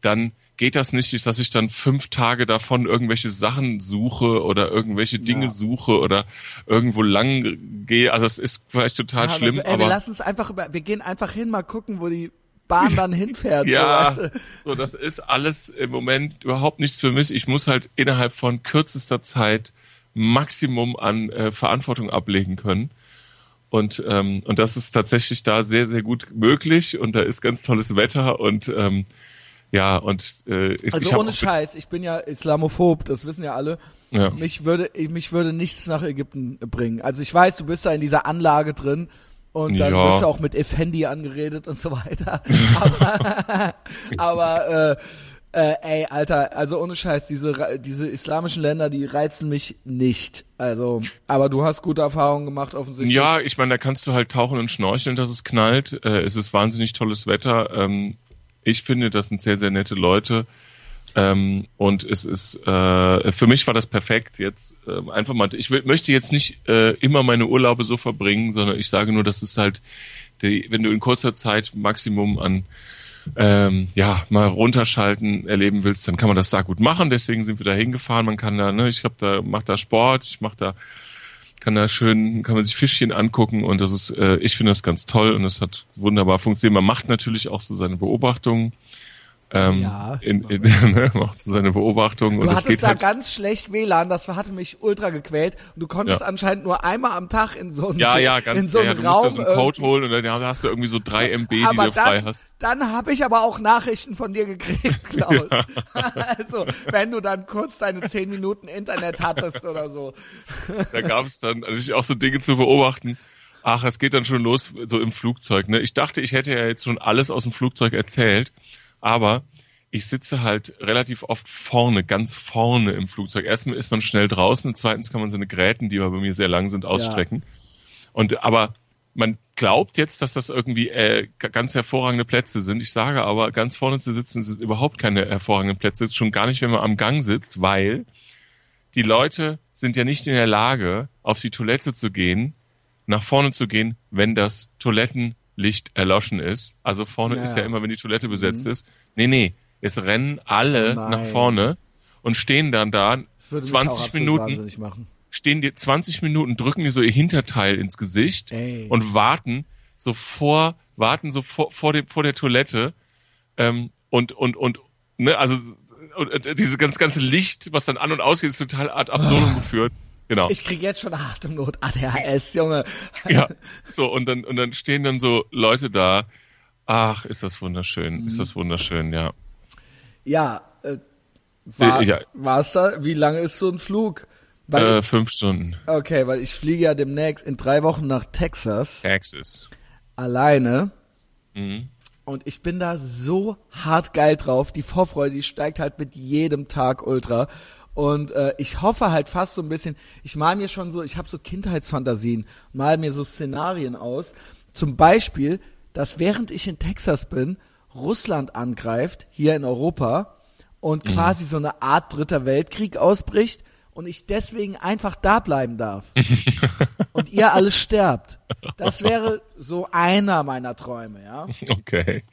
dann geht das nicht, dass ich dann fünf Tage davon irgendwelche Sachen suche oder irgendwelche Dinge ja. suche oder irgendwo lang gehe. Also es ist vielleicht total ja, schlimm. Also, ey, aber wir lassen es einfach wir gehen einfach hin, mal gucken, wo die Bahn dann hinfährt. ja, so, weißt du? so, das ist alles im Moment überhaupt nichts für mich. Ich muss halt innerhalb von kürzester Zeit Maximum an äh, Verantwortung ablegen können. Und, ähm, und das ist tatsächlich da sehr, sehr gut möglich und da ist ganz tolles Wetter und ähm, ja, und äh, ich, Also ich ohne Scheiß, ich bin ja Islamophob, das wissen ja alle. Ja. Mich würde mich würde nichts nach Ägypten bringen. Also ich weiß, du bist da in dieser Anlage drin und dann ja. bist du auch mit Effendi angeredet und so weiter. aber aber äh, äh, ey, Alter, also ohne Scheiß, diese diese islamischen Länder, die reizen mich nicht. Also, aber du hast gute Erfahrungen gemacht offensichtlich. Ja, ich meine, da kannst du halt tauchen und schnorcheln, dass es knallt. Äh, es ist wahnsinnig tolles Wetter. Ähm, ich finde, das sind sehr sehr nette Leute. Ähm, und es ist, äh, für mich war das perfekt jetzt. Äh, einfach mal, ich möchte jetzt nicht äh, immer meine Urlaube so verbringen, sondern ich sage nur, dass es halt, die, wenn du in kurzer Zeit Maximum an ähm, ja, mal runterschalten erleben willst, dann kann man das da gut machen. Deswegen sind wir da hingefahren. Man kann da, ne, ich habe da, mach da Sport, ich mach da, kann da schön, kann man sich Fischchen angucken und das ist, äh, ich finde das ganz toll und das hat wunderbar funktioniert. Man macht natürlich auch so seine Beobachtungen ähm, ja. In, in, ne, macht seine Beobachtungen. Du und hattest da halt ganz schlecht WLAN, das hatte mich ultra gequält. Und du konntest ja. anscheinend nur einmal am Tag in so einen Ja, ja, ganz in so ja, Du Raum musst da so einen Code holen und dann hast du irgendwie so drei MB, die du dann, frei hast. Dann habe ich aber auch Nachrichten von dir gekriegt, Klaus. Ja. also, wenn du dann kurz deine zehn Minuten Internet hattest oder so. da gab es dann natürlich auch so Dinge zu beobachten. Ach, es geht dann schon los, so im Flugzeug. Ne? Ich dachte, ich hätte ja jetzt schon alles aus dem Flugzeug erzählt. Aber ich sitze halt relativ oft vorne, ganz vorne im Flugzeug. Erstens ist man schnell draußen, zweitens kann man seine Gräten, die aber bei mir sehr lang sind, ausstrecken. Ja. Und aber man glaubt jetzt, dass das irgendwie äh, ganz hervorragende Plätze sind. Ich sage aber, ganz vorne zu sitzen sind überhaupt keine hervorragenden Plätze, schon gar nicht, wenn man am Gang sitzt, weil die Leute sind ja nicht in der Lage, auf die Toilette zu gehen, nach vorne zu gehen, wenn das Toiletten Licht erloschen ist. Also vorne ja. ist ja immer, wenn die Toilette besetzt mhm. ist. Nee, nee, es rennen alle Nein. nach vorne und stehen dann da 20 Minuten. Stehen die 20 Minuten, drücken die so ihr Hinterteil ins Gesicht Ey. und warten so vor, warten so vor, vor, dem, vor der Toilette ähm, und und und ne, also und, und diese ganz ganze Licht, was dann an und ausgeht, ist total ad absurdum oh. geführt. Genau. Ich krieg jetzt schon Atemnot, ADHS, Junge. Ja, so, und dann, und dann stehen dann so Leute da. Ach, ist das wunderschön, mhm. ist das wunderschön, ja. Ja, äh, war, ja. war's da? Wie lange ist so ein Flug? Äh, fünf Stunden. Okay, weil ich fliege ja demnächst in drei Wochen nach Texas. Texas. Alleine. Mhm. Und ich bin da so hart geil drauf. Die Vorfreude, die steigt halt mit jedem Tag ultra. Und äh, ich hoffe halt fast so ein bisschen, ich mal mir schon so, ich habe so Kindheitsfantasien, mal mir so Szenarien aus. Zum Beispiel, dass während ich in Texas bin, Russland angreift, hier in Europa, und mhm. quasi so eine Art dritter Weltkrieg ausbricht und ich deswegen einfach da bleiben darf. und ihr alles sterbt. Das wäre so einer meiner Träume, ja. Okay.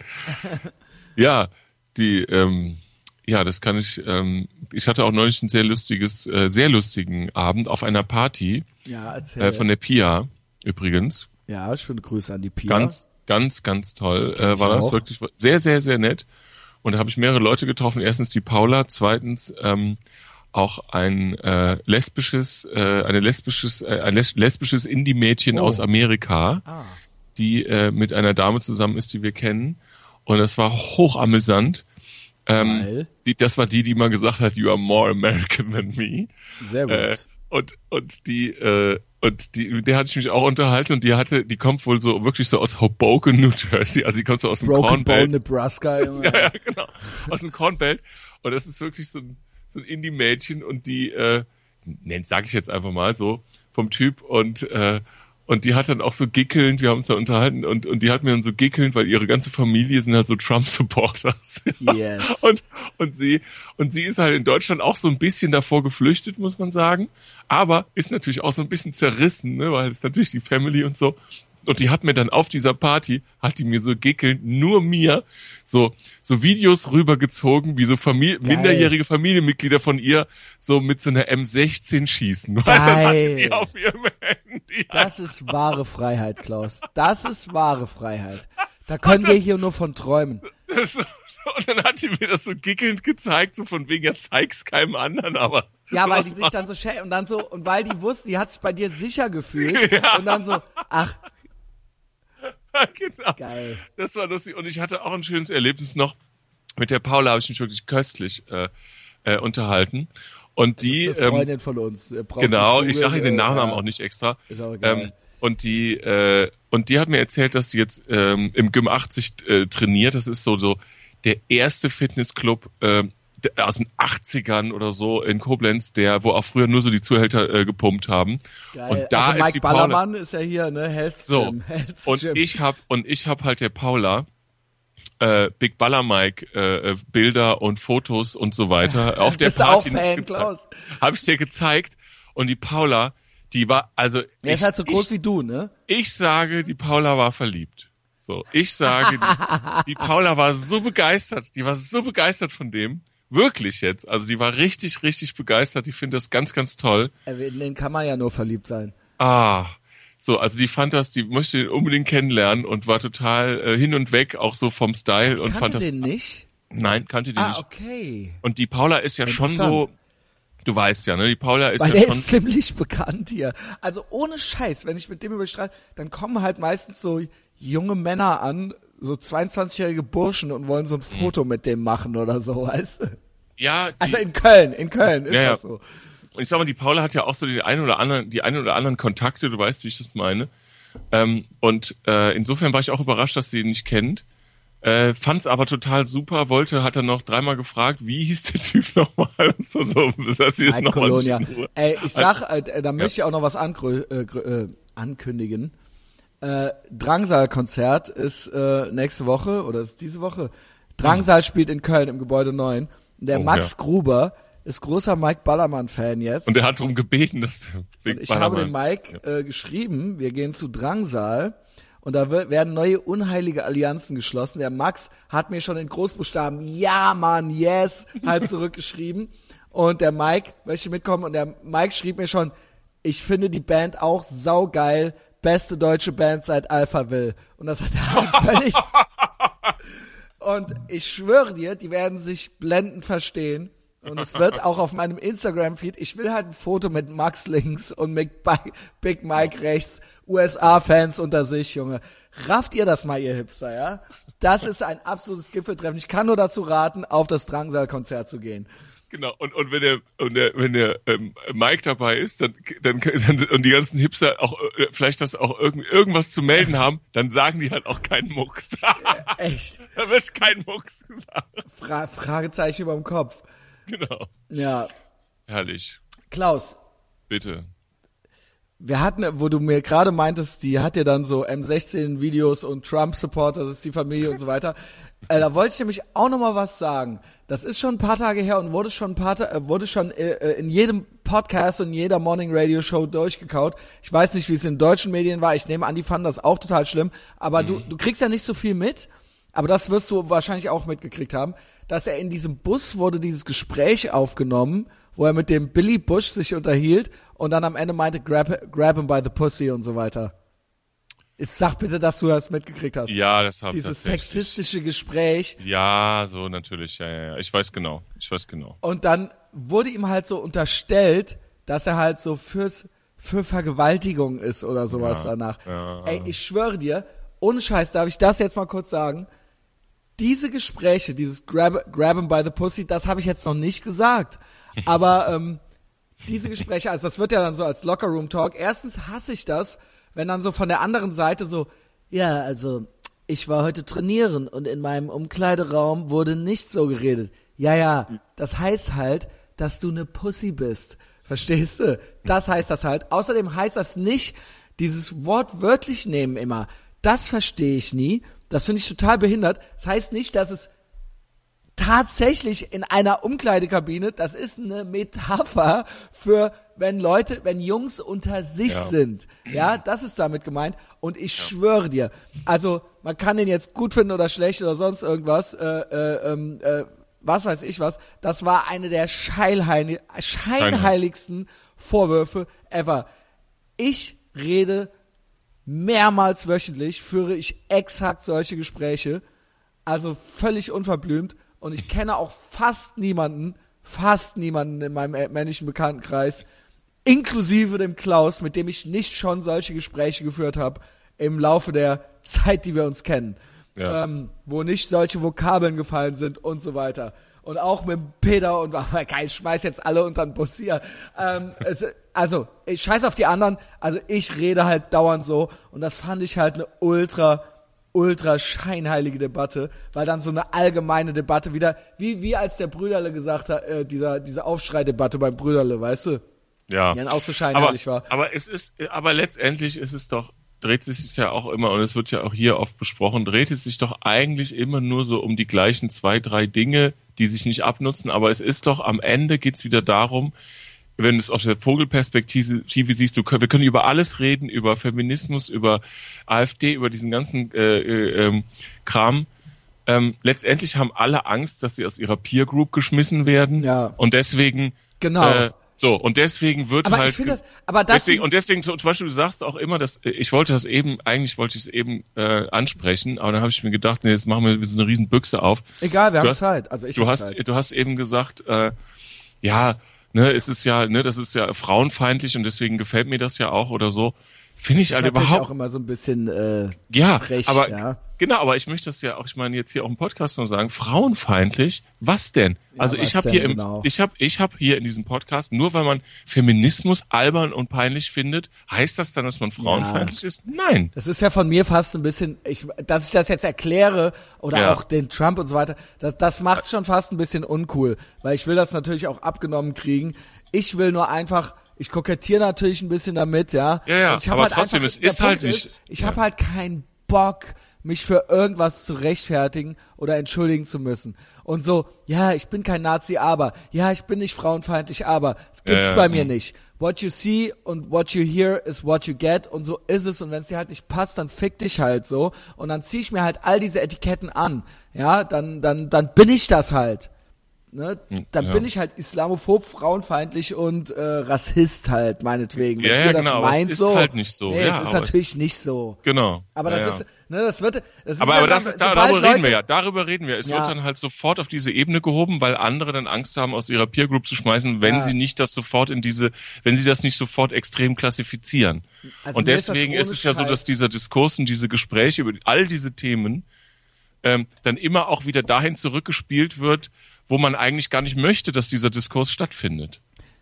Ja, die, ähm, ja, das kann ich. Ähm, ich hatte auch neulich ein sehr lustiges, äh, sehr lustigen Abend auf einer Party ja, äh, von der Pia übrigens. Ja, schöne Grüße an die Pia. Ganz, ganz, ganz toll äh, war das auch. wirklich sehr, sehr, sehr nett. Und da habe ich mehrere Leute getroffen. Erstens die Paula, zweitens ähm, auch ein äh, lesbisches, äh, eine lesbisches, äh, ein les lesbisches Indie-Mädchen Oh. aus Amerika, Ah. die äh, mit einer Dame zusammen ist, die wir kennen. Und das war hochamüsant. Ähm, die, das war die, die mal gesagt hat, you are more American than me. Sehr gut. Äh, und und die äh, und die, mit der hatte ich mich auch unterhalten und die hatte, die kommt wohl so wirklich so aus Hoboken, New Jersey, also die kommt so aus dem Broken Corn Bone. Nebraska. Junge. Ja, ja, genau. Aus dem Corn Belt. Und das ist wirklich so ein, so ein Indie-Mädchen und die, äh, nennt, sag ich jetzt einfach mal so, vom Typ und, äh, und die hat dann auch so gickelnd, wir haben uns da unterhalten und, und die hat mir dann so gickelnd, weil ihre ganze Familie sind halt so Trump-Supporters. Yes. Und, und sie, und sie ist halt in Deutschland auch so ein bisschen davor geflüchtet, muss man sagen. Aber ist natürlich auch so ein bisschen zerrissen, ne, weil es natürlich die Family und so. Und die hat mir dann auf dieser Party, hat die mir so gickelnd, nur mir, so, so Videos rübergezogen, wie so Famili Geil. minderjährige Familienmitglieder von ihr so mit so einer M16 schießen. Weißt du, das hatte die Geil. auf ihrem Handy. Das ist wahre Freiheit, Klaus. Das ist wahre Freiheit. Da können wir hier nur von träumen. Und dann hat die mir das so gickelnd gezeigt, so von wegen, ja, zeig's keinem anderen, aber. Ja, weil die sich dann so schä und dann so und weil die wusste, die hat sich bei dir sicher gefühlt und dann so, ach, genau. geil. Das war lustig. Und ich hatte auch ein schönes Erlebnis noch. Mit der Paula habe ich mich wirklich köstlich äh, äh, unterhalten. Und die, Das ist eine ähm, Freundin von uns. Äh, braucht genau, ich sage den Nachnamen ja. auch nicht extra. Ist auch egal. Ähm, und die äh, und die hat mir erzählt, dass sie jetzt ähm, im Gym 80 äh, trainiert. Das ist so so der erste Fitnessclub äh, aus den 80ern oder so in Koblenz, der wo auch früher nur so die Zuhälter äh, gepumpt haben. Geil. Und da also Mike ist die Paula, Ballermann ist ja hier, ne? Health so, Gym. Health und Gym. ich hab und ich hab halt der Paula äh, Big Baller Mike äh, äh, Bilder und Fotos und so weiter auf der Bist Party? Habe ich dir gezeigt und die Paula, die war also Er ich, ist halt so groß ich, wie du, ne? ich sage, die Paula war verliebt. So, ich sage, die, die Paula war so begeistert, die war so begeistert von dem, wirklich jetzt. Also die war richtig, richtig begeistert. Die findet das ganz, ganz toll. Äh, In den kann man ja nur verliebt sein. Ah, so, also die fand das, die möchte ihn unbedingt kennenlernen und war total äh, hin und weg, auch so vom Style und Kannte fand das. den nicht? Nein, kannte die Ah, nicht. okay. Und die Paula ist ja schon so, du weißt ja, ne? Die Paula ist Weil ja der schon. ist ziemlich bekannt hier. Also ohne Scheiß, wenn ich mit dem über die Straße, dann kommen halt meistens so junge Männer an, so 22-jährige Burschen und wollen so ein Mhm. Foto mit dem machen oder so, weißt du? ja, die, Also in Köln, in Köln ist Ja, ja. das so. Und ich sag mal, die Paula hat ja auch so die ein oder anderen, die ein oder anderen Kontakte, du weißt, wie ich das meine. Ähm, und äh, insofern war ich auch überrascht, dass sie ihn nicht kennt. Äh, fand's aber total super, wollte, hat dann noch dreimal gefragt, wie hieß der Typ nochmal? Und so, so, dass sie es nochmal Ey, ich sag, äh, da möchte ich auch noch was äh, äh, ankündigen. Äh, Drangsal-Konzert ist äh, nächste Woche oder ist diese Woche. Drangsal spielt in Köln im Gebäude 9. Der Oh, Max ja. Gruber ist großer Mike Ballermann-Fan jetzt. Und er hat darum gebeten, dass der ich habe dem Ballermann- Mike äh, geschrieben, wir gehen zu Drangsal und da werden neue unheilige Allianzen geschlossen. Der Max hat mir schon in Großbuchstaben Ja, Mann, yes halt zurückgeschrieben. Und der Mike möchte mitkommen und der Mike schrieb mir schon, ich finde die Band auch saugeil, beste deutsche Band seit Alpha Will. Und das hat er völlig. Und ich schwöre dir, die werden sich blendend verstehen. Und es wird auch auf meinem Instagram-Feed, ich will halt ein Foto mit Max links und mit Bi- Big Mike rechts, USA-Fans unter sich, Junge. Rafft ihr das mal, ihr Hipster, ja? Das ist ein absolutes Gipfeltreffen. Ich kann nur dazu raten, auf das Drangsal-Konzert zu gehen. Genau, und, und wenn der, und der, wenn der ähm, Mike dabei ist, dann, dann, dann und die ganzen Hipster auch äh, vielleicht das auch irgend, irgendwas zu melden haben, dann sagen die halt auch keinen Mucks. Echt. da wird kein Mucks gesagt. Fra Fragezeichen über dem Kopf. Genau. Ja. Herrlich. Klaus, Bitte. wir hatten, wo du mir gerade meintest, die hat ja dann so M16-Videos und Trump-Supporter, das ist die Familie und so weiter. Äh, da wollte ich nämlich auch noch mal was sagen. Das ist schon ein paar Tage her und wurde schon ein paar Ta äh, wurde schon äh, äh, in jedem Podcast und jeder Morning Radio Show durchgekaut. Ich weiß nicht, wie es in deutschen Medien war. Ich nehme an, die fanden das auch total schlimm. Aber du, du kriegst ja nicht so viel mit. Aber das wirst du wahrscheinlich auch mitgekriegt haben, dass er in diesem Bus wurde dieses Gespräch aufgenommen, wo er mit dem Billy Bush sich unterhielt und dann am Ende meinte, grab, grab him by the pussy und so weiter. Jetzt sag bitte, dass du das mitgekriegt hast. Ja, das habe ich. Dieses sexistische Gespräch. Ja, so natürlich. Ja, ja, ja. Ich weiß genau. Ich weiß genau. Und dann wurde ihm halt so unterstellt, dass er halt so fürs für Vergewaltigung ist oder sowas Ja, danach. ja. Ey, ich schwöre dir, ohne Scheiß, darf ich das jetzt mal kurz sagen? Diese Gespräche, dieses Grab, Grab him by the Pussy, das habe ich jetzt noch nicht gesagt. Aber ähm, diese Gespräche, also das wird ja dann so als Lockerroom Talk. Erstens hasse ich das, wenn dann so von der anderen Seite so, ja, also ich war heute trainieren und in meinem Umkleideraum wurde nicht so geredet. Ja, ja, das heißt halt, dass du eine Pussy bist. Verstehst du? Das heißt das halt. Außerdem heißt das nicht, dieses Wort wörtlich nehmen immer. Das verstehe ich nie. Das finde ich total behindert. Das heißt nicht, dass es tatsächlich in einer Umkleidekabine, das ist eine Metapher für wenn Leute, wenn Jungs unter sich Ja. sind. Ja, das ist damit gemeint. Und ich schwöre dir, also man kann den jetzt gut finden oder schlecht oder sonst irgendwas, äh, äh, ähm, äh, was weiß ich was. Das war eine der scheinheilig, scheinheiligsten Vorwürfe ever. Ich rede mehrmals wöchentlich, führe ich exakt solche Gespräche. Also völlig unverblümt. Und ich kenne auch fast niemanden, fast niemanden in meinem männlichen Bekanntenkreis, inklusive dem Klaus, mit dem ich nicht schon solche Gespräche geführt habe im Laufe der Zeit, die wir uns kennen. Ja. Ähm, wo nicht solche Vokabeln gefallen sind und so weiter. Und auch mit Peter und kein schmeiß jetzt alle unter den Bus hier. Ähm, es, also, ich scheiß auf die anderen. Also ich rede halt dauernd so. Und das fand ich halt eine ultra, ultra scheinheilige Debatte, weil dann so eine allgemeine Debatte wieder, wie, wie als der Brüderle gesagt hat, äh, dieser, diese Aufschreidebatte beim Brüderle, weißt du? Ja. Die dann auch so aber, scheinheilig war. aber es ist, aber letztendlich ist es doch, dreht es sich ja auch immer, und es wird ja auch hier oft besprochen, dreht es sich doch eigentlich immer nur so um die gleichen zwei, drei Dinge, die sich nicht abnutzen, aber es ist doch, am Ende geht's wieder darum, wenn du es aus der Vogelperspektive siehst, du, wir können über alles reden, über Feminismus, über AfD, über diesen ganzen äh, äh, ähm, Kram. Ähm, letztendlich haben alle Angst, dass sie aus ihrer Peer Group geschmissen werden. Ja. Und deswegen Genau. äh, so, und deswegen wird Aber halt. ich finde das, aber das, deswegen, und deswegen, zum Beispiel, du sagst auch immer, dass ich wollte das eben, eigentlich wollte ich es eben äh, ansprechen, aber dann habe ich mir gedacht, nee, jetzt machen wir so eine riesen Büchse auf. egal, wir Du haben hast- Zeit. Also ich Du hast, Zeit. du hast eben gesagt, äh, ja, ne, es ist ja, ne, das ist ja frauenfeindlich und deswegen gefällt mir das ja auch oder so. Finde ich Das halt überhaupt auch immer so ein bisschen äh, ja, frech, aber ja. genau, aber ich möchte das ja auch, ich meine jetzt hier auch im Podcast noch sagen, frauenfeindlich, was denn? also was ich habe hier im, genau? ich habe, ich habe hier in diesem Podcast, nur weil man Feminismus albern und peinlich findet, heißt das dann, dass man frauenfeindlich ist? Nein. Das ist ja von mir fast ein bisschen, ich, dass ich das jetzt erkläre oder Ja. auch den Trump und so weiter, das, das macht schon fast ein bisschen uncool, weil ich will das natürlich auch abgenommen kriegen. Ich will nur einfach, ich kokettiere natürlich ein bisschen damit, ja. Ja, ja, ich aber trotzdem, es der ist halt Punkt nicht- ich ja. habe halt keinen Bock, mich für irgendwas zu rechtfertigen oder entschuldigen zu müssen. Und so, ja, ich bin kein Nazi, aber, ja, ich bin nicht frauenfeindlich, aber, es gibt's Ja, bei mir nicht. What you see und what you hear is what you get und so ist es und wenn es dir halt nicht passt, dann fick dich halt so und dann zieh ich mir halt all diese Etiketten an. Ja, dann dann dann bin ich das halt. Ne? Dann ja. bin ich halt islamophob, frauenfeindlich und äh, Rassist halt meinetwegen. Ja, ja, ihr das genau, aber es meint, ist so, halt nicht so. Nee, Ja, es ist aber es- natürlich nicht so. Genau. Aber das ja. ist, ne, das wird, das ist Aber, ja aber das ist da, darüber reden Leute- wir ja. Darüber reden wir. Es wird dann halt sofort auf diese Ebene gehoben, weil andere dann Angst haben, aus ihrer Peer Group zu schmeißen, wenn sie nicht das sofort in diese, wenn sie das nicht sofort extrem klassifizieren. Also und ist das deswegen ohne ist, es ja so, dass dieser Diskurs und diese Gespräche über all diese Themen ähm, dann immer auch wieder dahin zurückgespielt wird, wo man eigentlich gar nicht möchte, dass dieser Diskurs stattfindet.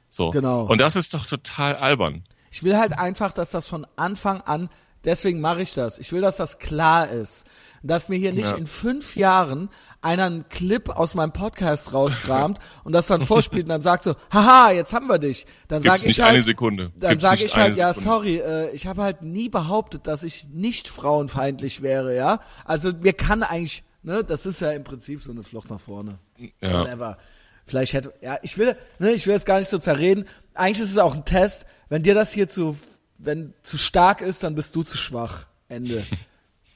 So. Genau. Und das ist doch total albern. Ich will halt einfach, dass das von Anfang an, deswegen mache ich das. Ich will, dass das klar ist. Dass mir hier nicht Ja. in fünf Jahren einer einen Clip aus meinem Podcast rauskramt und das dann vorspielt und dann sagt so, haha, jetzt haben wir dich. Dann sage ich halt, eine Sekunde. Dann sage ich halt, ja, Sekunde. sorry, äh, ich habe halt nie behauptet, dass ich nicht frauenfeindlich wäre, ja. Also mir kann eigentlich, ne, das ist ja im Prinzip so eine Flucht nach vorne. Ja. Whatever. Vielleicht hätte, ja, ich will, ne, ich will jetzt gar nicht so zerreden. Eigentlich ist es auch ein Test. Wenn dir das hier zu, wenn zu stark ist, dann bist du zu schwach. Ende.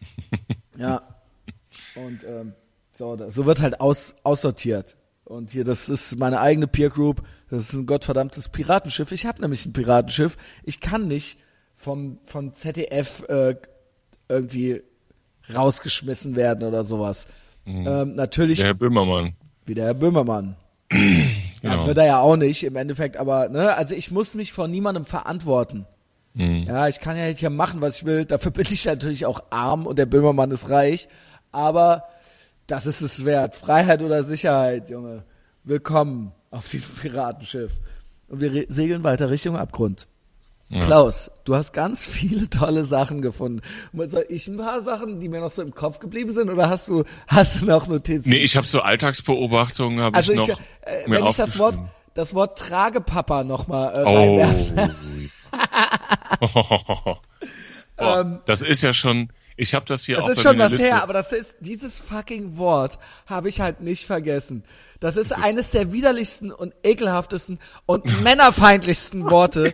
ja. Und ähm, so, so wird halt aus, aussortiert. Und hier, das ist meine eigene Peer Group. Das ist ein gottverdammtes Piratenschiff. Ich habe nämlich ein Piratenschiff. Ich kann nicht vom, vom ZDF äh, irgendwie rausgeschmissen werden oder sowas. Ähm, natürlich Der Herr Böhmermann. wie der Herr Böhmermann. Ja, Genau. wird er ja auch nicht im Endeffekt, aber ne, also ich muss mich vor niemandem verantworten. Mhm. Ja, ich kann ja hier machen, was ich will. Dafür bin ich natürlich auch arm und der Böhmermann ist reich. Aber das ist es wert. Freiheit oder Sicherheit, Junge. Willkommen auf diesem Piratenschiff. Und wir segeln weiter Richtung Abgrund. Klaus, du hast ganz viele tolle Sachen gefunden. Soll ich ein paar Sachen, die mir noch so im Kopf geblieben sind, oder hast du, hast du noch Notizen? Nee, ich habe so Alltagsbeobachtungen, habe also ich ich, noch äh, mir wenn ich das Wort, das Wort Tragepapa nochmal äh, Oh. reinwerfen. Boah, das ist ja schon. Ich habe das hier Das auch ist bei schon was Liste. her, aber das ist, dieses fucking Wort habe ich halt nicht vergessen. Das ist, ist- eines der widerlichsten und ekelhaftesten und männerfeindlichsten Worte,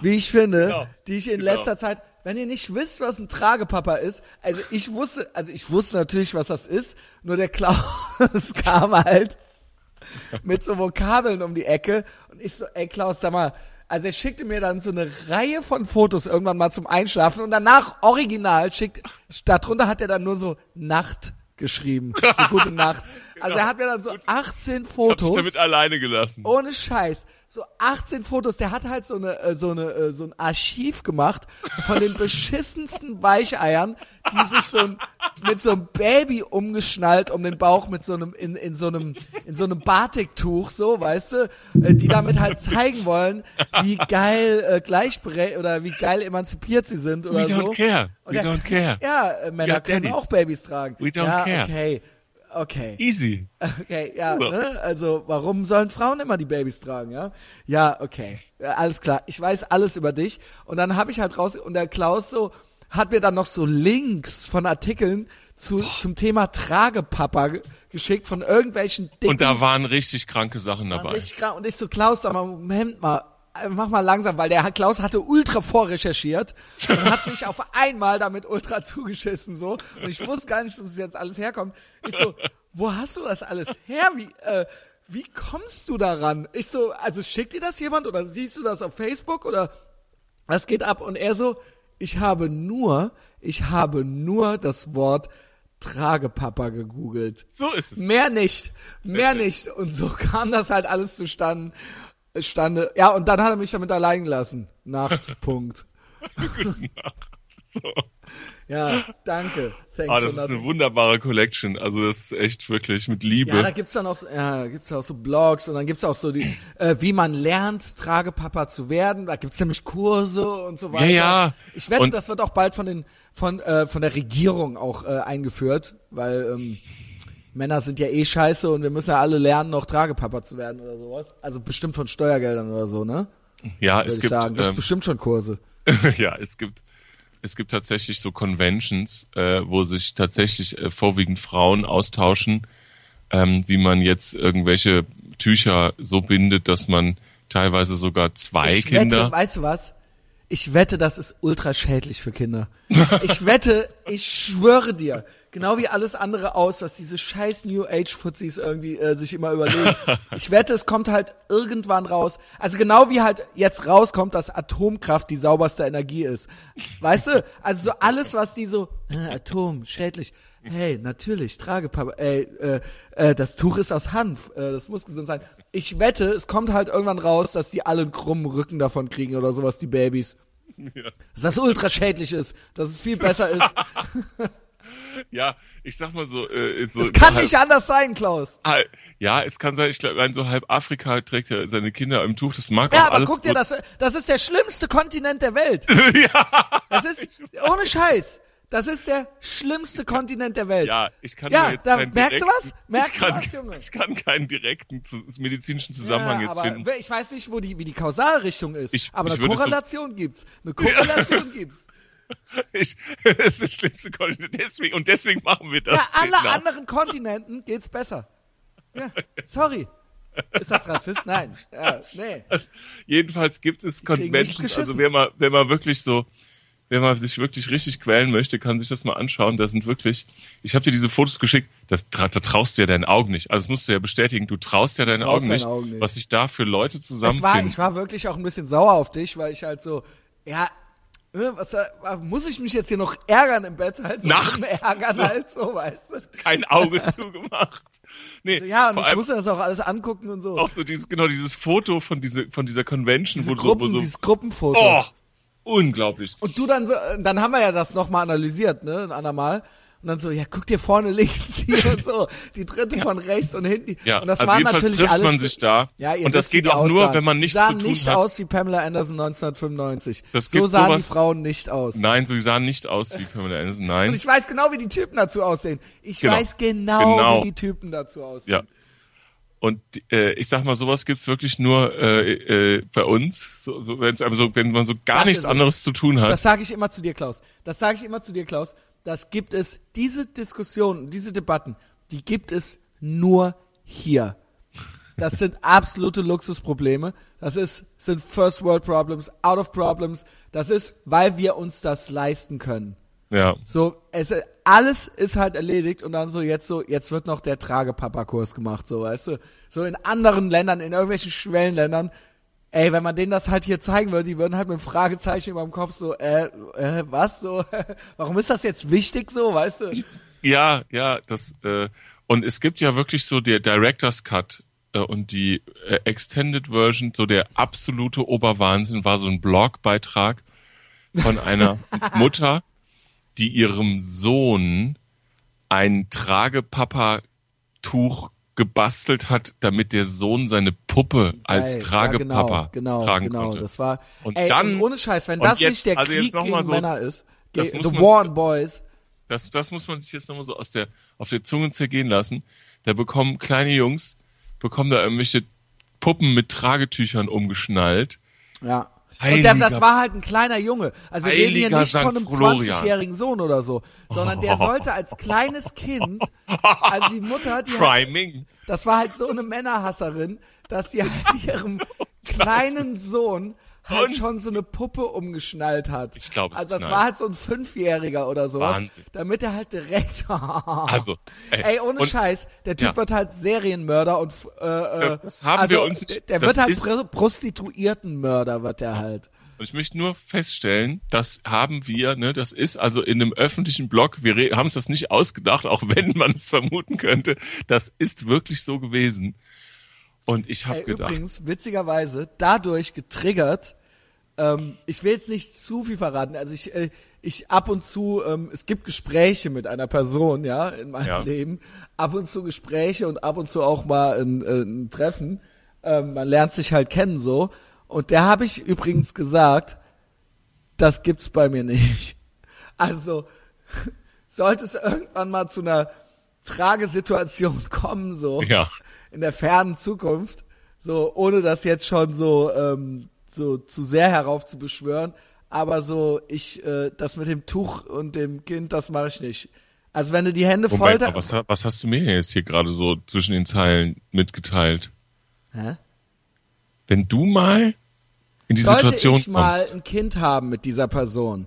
wie ich finde, Genau. die ich in Genau. letzter Zeit, wenn ihr nicht wisst, was ein Tragepapa ist, also ich wusste, also ich wusste natürlich, was das ist, nur der Klaus kam halt mit so Vokabeln um die Ecke und ich so, ey Klaus, sag mal, also er schickte mir dann so eine Reihe von Fotos irgendwann mal zum Einschlafen und danach original schickt, darunter hat er dann nur so Nacht geschrieben, so gute Nacht. Also er hat mir dann so 18 Genau. ich habe dich Fotos damit alleine gelassen. ohne Scheiß. So 18 Fotos, der hat halt so eine äh, so eine äh, so ein Archiv gemacht von den beschissensten Weicheiern, die sich so ein, mit so einem Baby umgeschnallt um den Bauch mit so einem in, in so einem in so einem Batiktuch so, weißt du, äh, die damit halt zeigen wollen, wie geil äh, gleichberechtigt oder wie geil emanzipiert sie sind oder We so. don't care. We der- don't care. Ja, äh, Männer können auch Babys tragen. We don't ja, care. okay. Okay. Easy. Okay, ja, So. ne? also warum sollen Frauen immer die Babys tragen, ja? Ja, okay, ja, alles klar. Ich weiß alles über dich und dann habe ich halt raus und der Klaus so hat mir dann noch so Links von Artikeln zu, zum Thema Tragepapa ge- geschickt von irgendwelchen dicken Und da waren richtig kranke Sachen dabei. richtig krank. Und ich so, Klaus, sag mal, Moment mal, mach mal langsam, weil der Klaus hatte ultra vorrecherchiert und hat mich auf einmal damit ultra zugeschissen, so. Und ich wusste gar nicht, dass es jetzt alles herkommt. Ich so, wo hast du das alles her? Wie, äh, wie kommst du daran? Ich so, also schickt dir das jemand oder siehst du das auf Facebook oder was geht ab? Und er so, ich habe nur, ich habe nur das Wort Tragepapa gegoogelt. So ist es. Mehr nicht. Mehr nicht. Und so kam das halt alles zustande. Stande. Ja, und dann hat er mich damit allein gelassen. Nacht. Punkt. So. Ja, danke. Thanks Ah, das ist eine wunderbare Collection. Also das ist echt wirklich mit ja, Liebe. da gibt's dann auch, so, ja, gibt's auch so Blogs und dann gibt's auch so die, äh, wie man lernt, Tragepapa zu werden. Da gibt's nämlich Kurse und so weiter. ja. Ich wette, Und- das wird auch bald von den, von, äh, von der Regierung auch äh, eingeführt, weil ähm, Männer sind ja eh scheiße und wir müssen ja alle lernen, noch Tragepapa zu werden oder sowas. Also bestimmt von Steuergeldern oder so, ne? ja, Würde es gibt sagen. Ähm, bestimmt schon Kurse. ja, es gibt es gibt tatsächlich so Conventions, äh, wo sich tatsächlich äh, vorwiegend Frauen austauschen, ähm, wie man jetzt irgendwelche Tücher so bindet, dass man teilweise sogar zwei ich Kinder. wette, weißt du was? Ich wette, das ist ultra schädlich für Kinder. Ich wette, ich schwöre dir, genau wie alles andere aus, was diese scheiß New Age Fuzis irgendwie äh, sich immer überlegen. Ich wette, es kommt halt irgendwann raus. Also genau wie halt jetzt rauskommt, dass Atomkraft die sauberste Energie ist. Weißt du? Also so alles, was die so äh, Atom schädlich. Hey, natürlich, Tragepapa. Ey, äh, äh, das Tuch ist aus Hanf. Äh, das muss gesund sein. Ich wette, es kommt halt irgendwann raus, dass die alle einen krummen Rücken davon kriegen oder sowas, die Babys. Ja. Dass das ultra schädlich ist, dass es viel besser ist. ja, ich sag mal so. Äh, so Es kann halb- nicht anders sein, Klaus. halb- Ja, es kann sein, ich glaube, so halb Afrika trägt ja seine Kinder im Tuch. Das mag Ja, auch aber alles guck dir das, das ist der schlimmste Kontinent der Welt. ja, Das ist, ohne Scheiß, das ist der schlimmste Kontinent der Welt. ja, ich kann Ja, jetzt da- keinen merkst du direkten, was? Merkst ich du kann, was, Junge? Ich kann keinen direkten medizinischen Zusammenhang Ja, jetzt finden. Ich weiß nicht, wo die, wie die Kausalrichtung ist. Ich- aber ich eine würde so- Korrelation gibt's. Eine Korrelation gibt's. Ich, das ist das schlimmste Kontinent. Deswegen, und deswegen machen wir das. Ja, alle anderen Kontinenten geht's besser. Ja, sorry. Ist das Rassist? Nein. Ja, nee. Jedenfalls gibt es geschissen. Also wer mal, wer mal wirklich so, wer mal sich wirklich richtig quälen möchte, kann sich das mal anschauen. Da sind wirklich, ich habe dir diese Fotos geschickt, das, da traust du ja deinen Augen nicht. Also das musst du ja bestätigen, du traust ja deinen Augen deinen nicht, Augen nicht. was sich da für Leute Ich war, zusammenfinden. ich war wirklich auch ein bisschen sauer auf dich, weil ich halt so, ja, Ne, Was, äh, muss ich mich jetzt hier noch ärgern im Bett? Halt so Nachts. ärgern So. halt so, weißt du? Kein Auge zugemacht. Nee, So, ja, und ich muss das auch alles angucken und so. auch so dieses, genau dieses Foto von, diese, von dieser Convention, Diese wo, so- Gruppen, wo so, dieses Gruppenfoto. oh, unglaublich. Und du dann so, dann haben wir ja das nochmal analysiert, ne, ein andermal. Und dann so, ja, guck dir vorne links hier und so, die dritte von rechts und hinten. Ja, und das also waren jedenfalls natürlich trifft alles, man sich da. Ja, ihr und das geht auch nur, wenn man nichts sahen zu tun nicht hat. aus wie Pamela Anderson 1995. Das so sahen sowas- die Frauen nicht aus. Nein, so sahen nicht aus wie Pamela Anderson, Und nein. ich weiß genau, wie die Typen dazu aussehen. Ich Genau. weiß genau, Genau. wie die Typen dazu aussehen. Ja. Und äh, ich sag mal, sowas gibt's wirklich nur äh, äh, bei uns, so, so, wenn's einem so, wenn man so gar Das nichts es. anderes zu tun hat. Das sage ich immer zu dir, Klaus. Das sage ich immer zu dir, Klaus. Das gibt es, diese Diskussionen, diese Debatten, die gibt es nur hier. Das sind absolute Luxusprobleme. Das ist, sind First World Problems, Out of Problems. Das ist, weil wir uns das leisten können. Ja. So, es, alles ist halt erledigt und dann so jetzt so, jetzt wird noch der Tragepapa-Kurs gemacht, so, weißt du. So in anderen Ländern, in irgendwelchen Schwellenländern, ey, wenn man denen das halt hier zeigen würde, die würden halt mit Fragezeichen über dem Kopf so, äh, äh, was so, warum ist das jetzt wichtig so, weißt du? Ja, ja, das äh, und es gibt ja wirklich so der Director's Cut äh, und die äh, Extended Version, so der absolute Oberwahnsinn war so ein Blogbeitrag von einer Mutter, die ihrem Sohn ein Tragepapa-Tuch gebastelt hat, damit der Sohn seine Puppe als Geil. Tragepapa ja, genau, genau, tragen genau, konnte. das war, Und ey, dann- ohne Scheiß, wenn das jetzt- nicht der also Krieg gegen so- Männer ist, das ge- The man- Boys, Das, das muss man sich jetzt nochmal so aus der, auf der Zunge zergehen lassen. Da bekommen kleine Jungs, bekommen da irgendwelche Puppen mit Tragetüchern umgeschnallt. Ja. Und Heiliger- der, das war halt ein kleiner Junge. Also wir reden hier nicht von einem Florian. 20-jährigen Sohn oder so, sondern der sollte als kleines Kind, also die Mutter, die hat, das war halt so eine Männerhasserin, dass die halt ihrem kleinen Sohn halt Und- schon so eine Puppe umgeschnallt hat. Ich glaub, es Also das war halt so ein Fünfjähriger oder sowas. Wahnsinn. Damit er halt direkt. Also, ey, Ey, ohne und- Scheiß, der Typ Ja. wird halt Serienmörder und äh, Das- äh, das haben also, wir uns- Der, das wird halt ist- Pro- Prostituiertenmörder, wird der halt. Und ich möchte nur feststellen, das haben wir, ne, das ist also in einem öffentlichen Blog, wir haben es das nicht ausgedacht, auch wenn man es vermuten könnte, das ist wirklich so gewesen. Und ich habe gedacht, übrigens, witzigerweise, dadurch getriggert, ähm, ich will jetzt nicht zu viel verraten, also ich, äh, ich ab und zu, ähm, es gibt Gespräche mit einer Person, ja, in meinem Ja. Leben, ab und zu Gespräche und ab und zu auch mal ein, äh, ein Treffen, ähm, man lernt sich halt kennen so, und der habe ich übrigens gesagt, das gibt's bei mir nicht. Also, sollte es irgendwann mal zu einer Tragesituation kommen, so, ja, in der fernen Zukunft, so ohne das jetzt schon so ähm, so zu sehr herauf zu beschwören, aber so ich äh, das mit dem Tuch und dem Kind, das mache ich nicht. Also wenn du die Hände Moment, mal, was, was hast du mir jetzt hier gerade so zwischen den Zeilen mitgeteilt? Hä? Wenn du mal in die sollte Situation ich mal kommst. ein Kind haben mit dieser Person,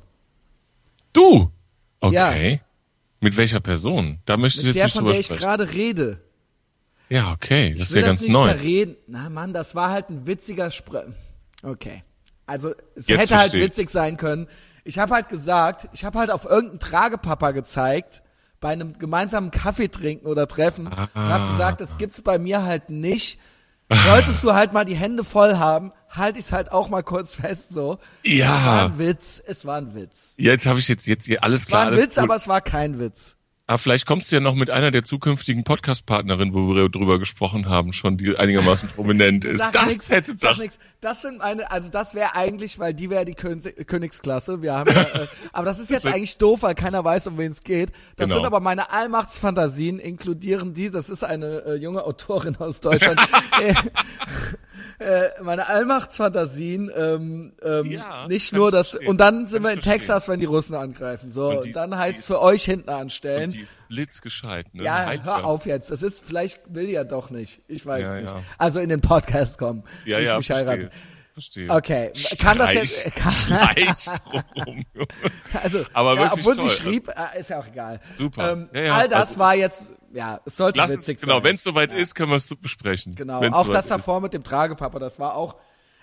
Du! Okay. Mit welcher Person? Da möchtest du jetzt der nicht von drüber der ich sprechen. gerade rede. Ja, okay. Das Ich ist ja das ganz nicht neu. verreden. Na Mann, das war halt ein witziger Spr Okay. Also es Jetzt hätte halt ich. witzig sein können. Ich habe halt gesagt, ich habe halt auf irgendeinen Tragepapa gezeigt bei einem gemeinsamen Kaffee trinken oder Treffen und Ah. habe gesagt, das gibt's bei mir halt nicht. Solltest du halt mal die Hände voll haben, halte ich's halt auch mal kurz fest so. Ja. Es war ein Witz, es war ein Witz. Jetzt habe ich jetzt, jetzt hier alles Es war klar. ein Witz, gut. aber es war kein Witz. Aber vielleicht kommst du ja noch mit einer der zukünftigen Podcast-Partnerinnen, wo wir drüber gesprochen haben, schon, die einigermaßen prominent ist. Sag Das nix, hätte doch. nix. Das sind meine, also das wäre eigentlich, weil die wäre die Königs Königsklasse. Wir haben äh, aber das ist jetzt wär- eigentlich doof, weil keiner weiß, um wen es geht. Das Genau. sind aber meine Allmachtsfantasien, inkludieren die, das ist eine äh, junge Autorin aus Deutschland. äh, äh, meine Allmachtsfantasien, ähm, ähm, Ja, nicht kann nur ich das, verstehen. und dann Kann sind wir ich in verstehen. Texas, wenn die Russen angreifen. So, Und und, dann heißt ist- für euch hinten Und anstellen. die ist blitzgescheit, ne? Ja, Heiliger. hör auf jetzt. Das ist, vielleicht will ja doch nicht. Ich weiß Ja, nicht. ja. Also in den Podcast kommen. Ja, nicht ja, mich verstehe. heiraten. Verstehe. Okay, kann das jetzt, kann, also, Aber ja, obwohl toll. sie schrieb, äh, ist ja auch egal. Super. Ähm, Ja, ja, all das also war jetzt, ja, es sollte Lass es, witzig genau, sein. wenn es soweit ist, können wir es besprechen. Genau, Wenn's auch das davor mit dem Tragepapa, das war auch,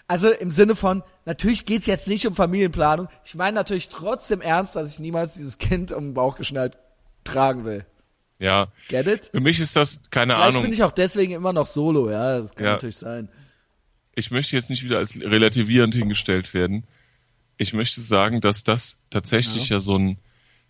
Also im Sinne von, natürlich geht's jetzt nicht um Familienplanung. Ich meine natürlich trotzdem ernst, dass ich niemals dieses Kind um den Bauch geschnallt tragen will. Ja. Get it? Für mich ist das, keine Vielleicht Ahnung. bin ich auch deswegen immer noch solo, ja. Das kann Ja. natürlich sein. Ich möchte jetzt nicht wieder als relativierend hingestellt werden. Ich möchte sagen, dass das tatsächlich ja, so ein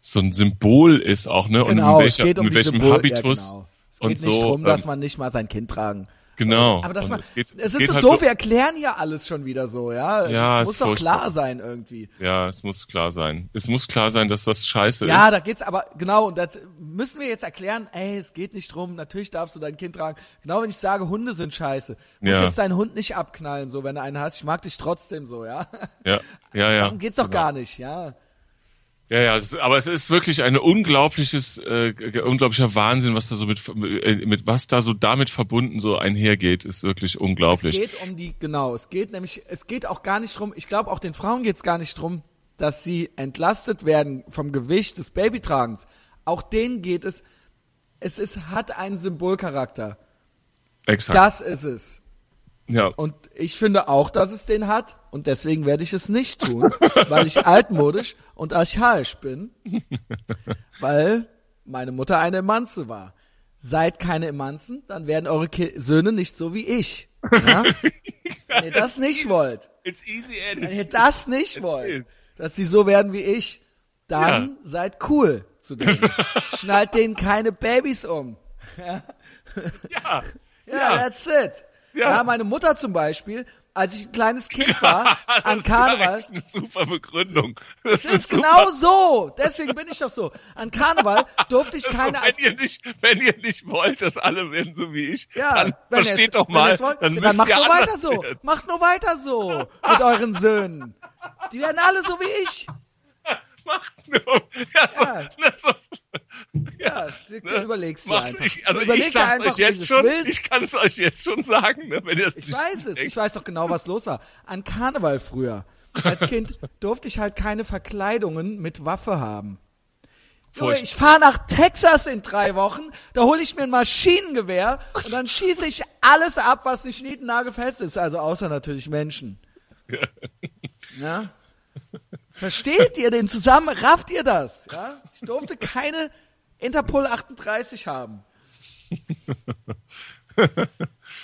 so ein Symbol ist auch, ne? Genau, und mit, es welcher, geht um mit welchem Symbol- Habitus Ja, genau. Es und geht so. nicht darum, dass ähm, man nicht mal sein Kind tragen. Genau. Aber das man, es geht, es ist so halt doof, wir erklären hier alles schon wieder so, ja. Ja, es muss doch furchtbar. klar sein irgendwie. Ja, es muss klar sein. Es muss klar sein, dass das scheiße Ja, ist. da geht's aber, genau, und das müssen wir jetzt erklären, ey, es geht nicht drum, natürlich darfst du dein Kind tragen. Genau wenn ich sage, Hunde sind scheiße. Du musst Ja. jetzt deinen Hund nicht abknallen, so, wenn du einen hast. Ich mag dich trotzdem so, ja. Ja, ja, ja. Darum geht's doch Genau. gar nicht, ja. Ja, ja, es, aber es ist wirklich ein unglaubliches, äh, unglaublicher Wahnsinn, was da so mit, äh, mit was da so damit verbunden so einhergeht, ist wirklich Es unglaublich. geht um die, genau, es geht nämlich, es geht auch gar nicht drum, ich glaube auch den Frauen geht's gar nicht drum, dass sie entlastet werden vom Gewicht des Babytragens. Auch denen geht es, es ist, hat einen Symbolcharakter. Exakt. Das ist es. Ja. Und ich finde auch, dass es den hat. Und deswegen werde ich es nicht tun, weil ich altmodisch und archaisch bin. Weil meine Mutter eine Emanze war. Seid keine Emanzen, dann werden eure Ki Söhne nicht so wie ich. Ja? Wenn ihr das nicht wollt, wenn ihr das nicht wollt, dass sie so werden wie ich, dann Ja. seid cool zu denen. Schnallt denen keine Babys um. Ja. Ja, Ja. that's it. Ja. Ja. meine Mutter zum Beispiel, als ich ein kleines Kind war, Das an ist Karneval. echt eine super Begründung. Das Es ist genau so. Deswegen bin ich doch so. An Karneval durfte ich keine Also, wenn ihr nicht, wenn ihr nicht wollt, dass alle werden so wie ich, ja, dann versteht doch mal, wollt, dann dann macht nur weiter so. werden. Macht nur weiter so mit euren Söhnen. Die werden alle so wie ich. Macht nur, ja, so, Ja. so, Ja, du überlegst dir einfach. ich, also Überleg ich sag's einfach, euch jetzt schon, willst. ich kann es euch jetzt schon sagen, ne, wenn ihr es Ich nicht weiß es. denkt. Ich weiß doch genau, was los war. An Karneval früher. Als Kind durfte ich halt keine Verkleidungen mit Waffe haben. Junge, Furcht- ich fahre nach Texas in drei Wochen, da hole ich mir ein Maschinengewehr und dann schieße ich alles ab, was nicht niednagelfest ist, also außer natürlich Menschen. Ja? Versteht ihr den zusammen? Rafft ihr das? Ja? Ich durfte keine Interpol 38 haben.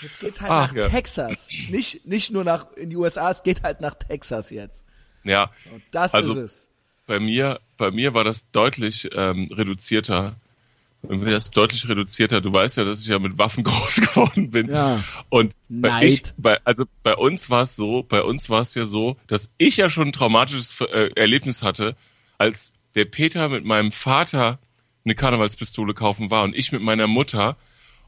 Jetzt geht's halt Ach, nach ja. Texas. Nicht, nicht nur nach in die USA, es geht halt nach Texas jetzt. Ja, Und das Also- ist es. bei mir, bei mir war das deutlich ähm, reduzierter. Mir das deutlich reduzierter. Du weißt ja, dass ich ja mit Waffen groß geworden bin. Ja. Und bei Neid. ich, bei, also bei uns war es so, bei uns war es ja so, dass ich ja schon ein traumatisches äh, Erlebnis hatte, als der Peter mit meinem Vater eine Karnevalspistole kaufen war und ich mit meiner Mutter.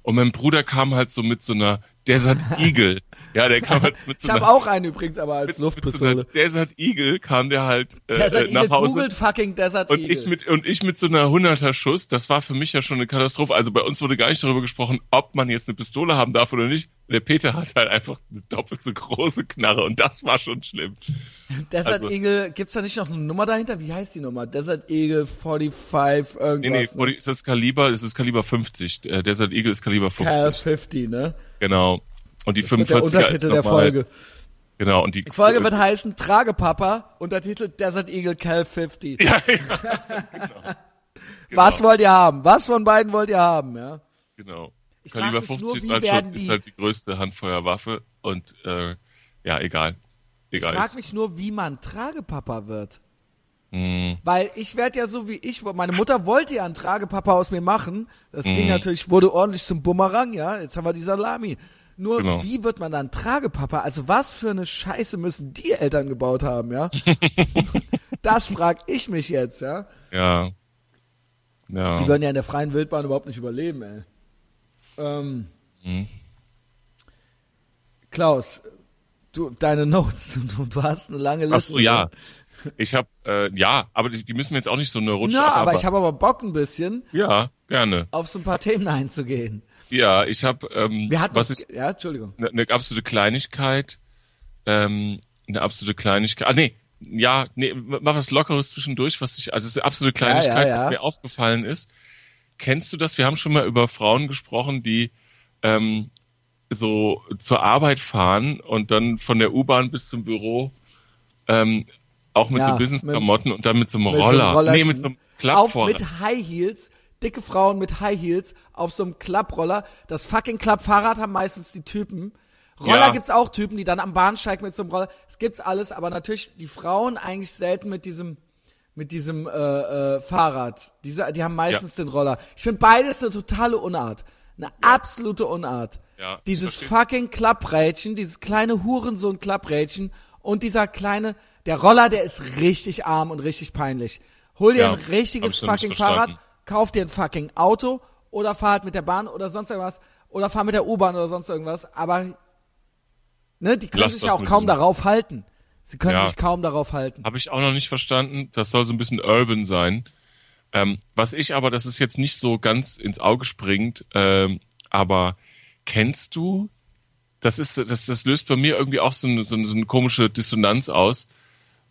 Und mein Bruder kam halt so mit so einer Desert Eagle. Ja, der kam halt mit so Ich habe auch einen übrigens, aber als mit, mit so Luftpistole. Desert Eagle kam der halt äh, Desert nach Eagle, Hause. googelt fucking Desert Und Eagle. ich mit und ich mit so einer 100er Schuss, das war für mich ja schon eine Katastrophe. Also bei uns wurde gar nicht darüber gesprochen, ob man jetzt eine Pistole haben darf oder nicht. Der Peter hat halt einfach eine doppelt so große Knarre und das war schon schlimm. Desert also- Eagle, gibt's da nicht noch eine Nummer dahinter? Wie heißt die Nummer? Desert Eagle 45 irgendwas. Nee, nee, ne? vor die- ist das Kaliber, es ist Kaliber 50. Äh, Desert Eagle ist Kaliber 50. Cal 50, ne? Genau. Und die Das wird der 45er ist Untertitel der Folge. Genau, und die, Die Folge wird heißen Tragepapa, Untertitel Desert Eagle Cal 50. ja, ja, Was wollt ihr haben? Was von beiden wollt ihr haben, ja? genau. Ich Kaliber mich 50 nur, ist, halt schon, die- ist halt die größte Handfeuerwaffe und äh, ja, egal. Ich Egal. frag ist- mich nur, wie man Tragepapa wird. Hm. Weil ich werde ja so wie ich, meine Mutter wollte ja einen Tragepapa aus mir machen. Das ging Mhm. natürlich, wurde ordentlich zum Bumerang, ja. Jetzt haben wir die Salami. Nur Genau. wie wird man dann Tragepapa? Also was für eine Scheiße müssen die Eltern gebaut haben, ja? das frag ich mich jetzt, ja. Ja. Ja. Die würden ja in der freien Wildbahn überhaupt nicht überleben, ey. Ähm, Mhm. Klaus, du, deine Notes, du, du hast eine lange Ach Liste. so, ja. Ich habe äh, ja, aber die, die müssen wir jetzt auch nicht so eine Rutsche Ja, aber abarbeiten. ich habe aber Bock ein bisschen Ja, gerne. auf so ein paar Themen einzugehen. Ja, ich habe ähm, Wir hatten was ist ja, Entschuldigung. eine ne absolute Kleinigkeit, ähm, eine absolute Kleinigkeit. Ah nee, ja, nee, mach was Lockeres zwischendurch, was ich also es ist eine absolute Kleinigkeit, ja, ja. was mir aufgefallen ist. Kennst du das? Wir haben schon mal über Frauen gesprochen, die ähm, so zur Arbeit fahren und dann von der U-Bahn bis zum Büro ähm, auch mit Ja, so Business-Klamotten und dann mit so einem mit so einem Roller. nee, mit so einem auf Klappvorrat. mit High Heels, dicke Frauen mit High Heels auf so einem Klapproller. Das fucking Klappfahrrad haben meistens die Typen. Roller Ja. gibt's auch Typen, die dann am Bahnsteig mit so einem Roller. Es gibt's alles, aber natürlich die Frauen eigentlich selten mit diesem mit diesem äh, äh, Fahrrad. Diese, die haben meistens den Roller. Ich finde beides eine totale Unart. Eine absolute Unart. Ja, dieses fucking Klapprädchen, dieses kleine Hurensohn-Klapprädchen und dieser kleine, der Roller, der ist richtig arm und richtig peinlich. Hol dir Ja, ein richtiges fucking Fahrrad, kauf dir ein fucking Auto oder fahr halt mit der Bahn oder sonst irgendwas oder fahr mit der U-Bahn oder sonst irgendwas, aber ne, die können Lass sich ja auch kaum diesem- darauf halten. Sie können Ja. sich kaum darauf halten. Habe ich auch noch nicht verstanden. Das soll so ein bisschen urban sein. Ähm, was ich aber, das ist jetzt nicht so ganz ins Auge springt, ähm, aber kennst du, das ist, das, das löst bei mir irgendwie auch so eine, so eine, so eine komische Dissonanz aus.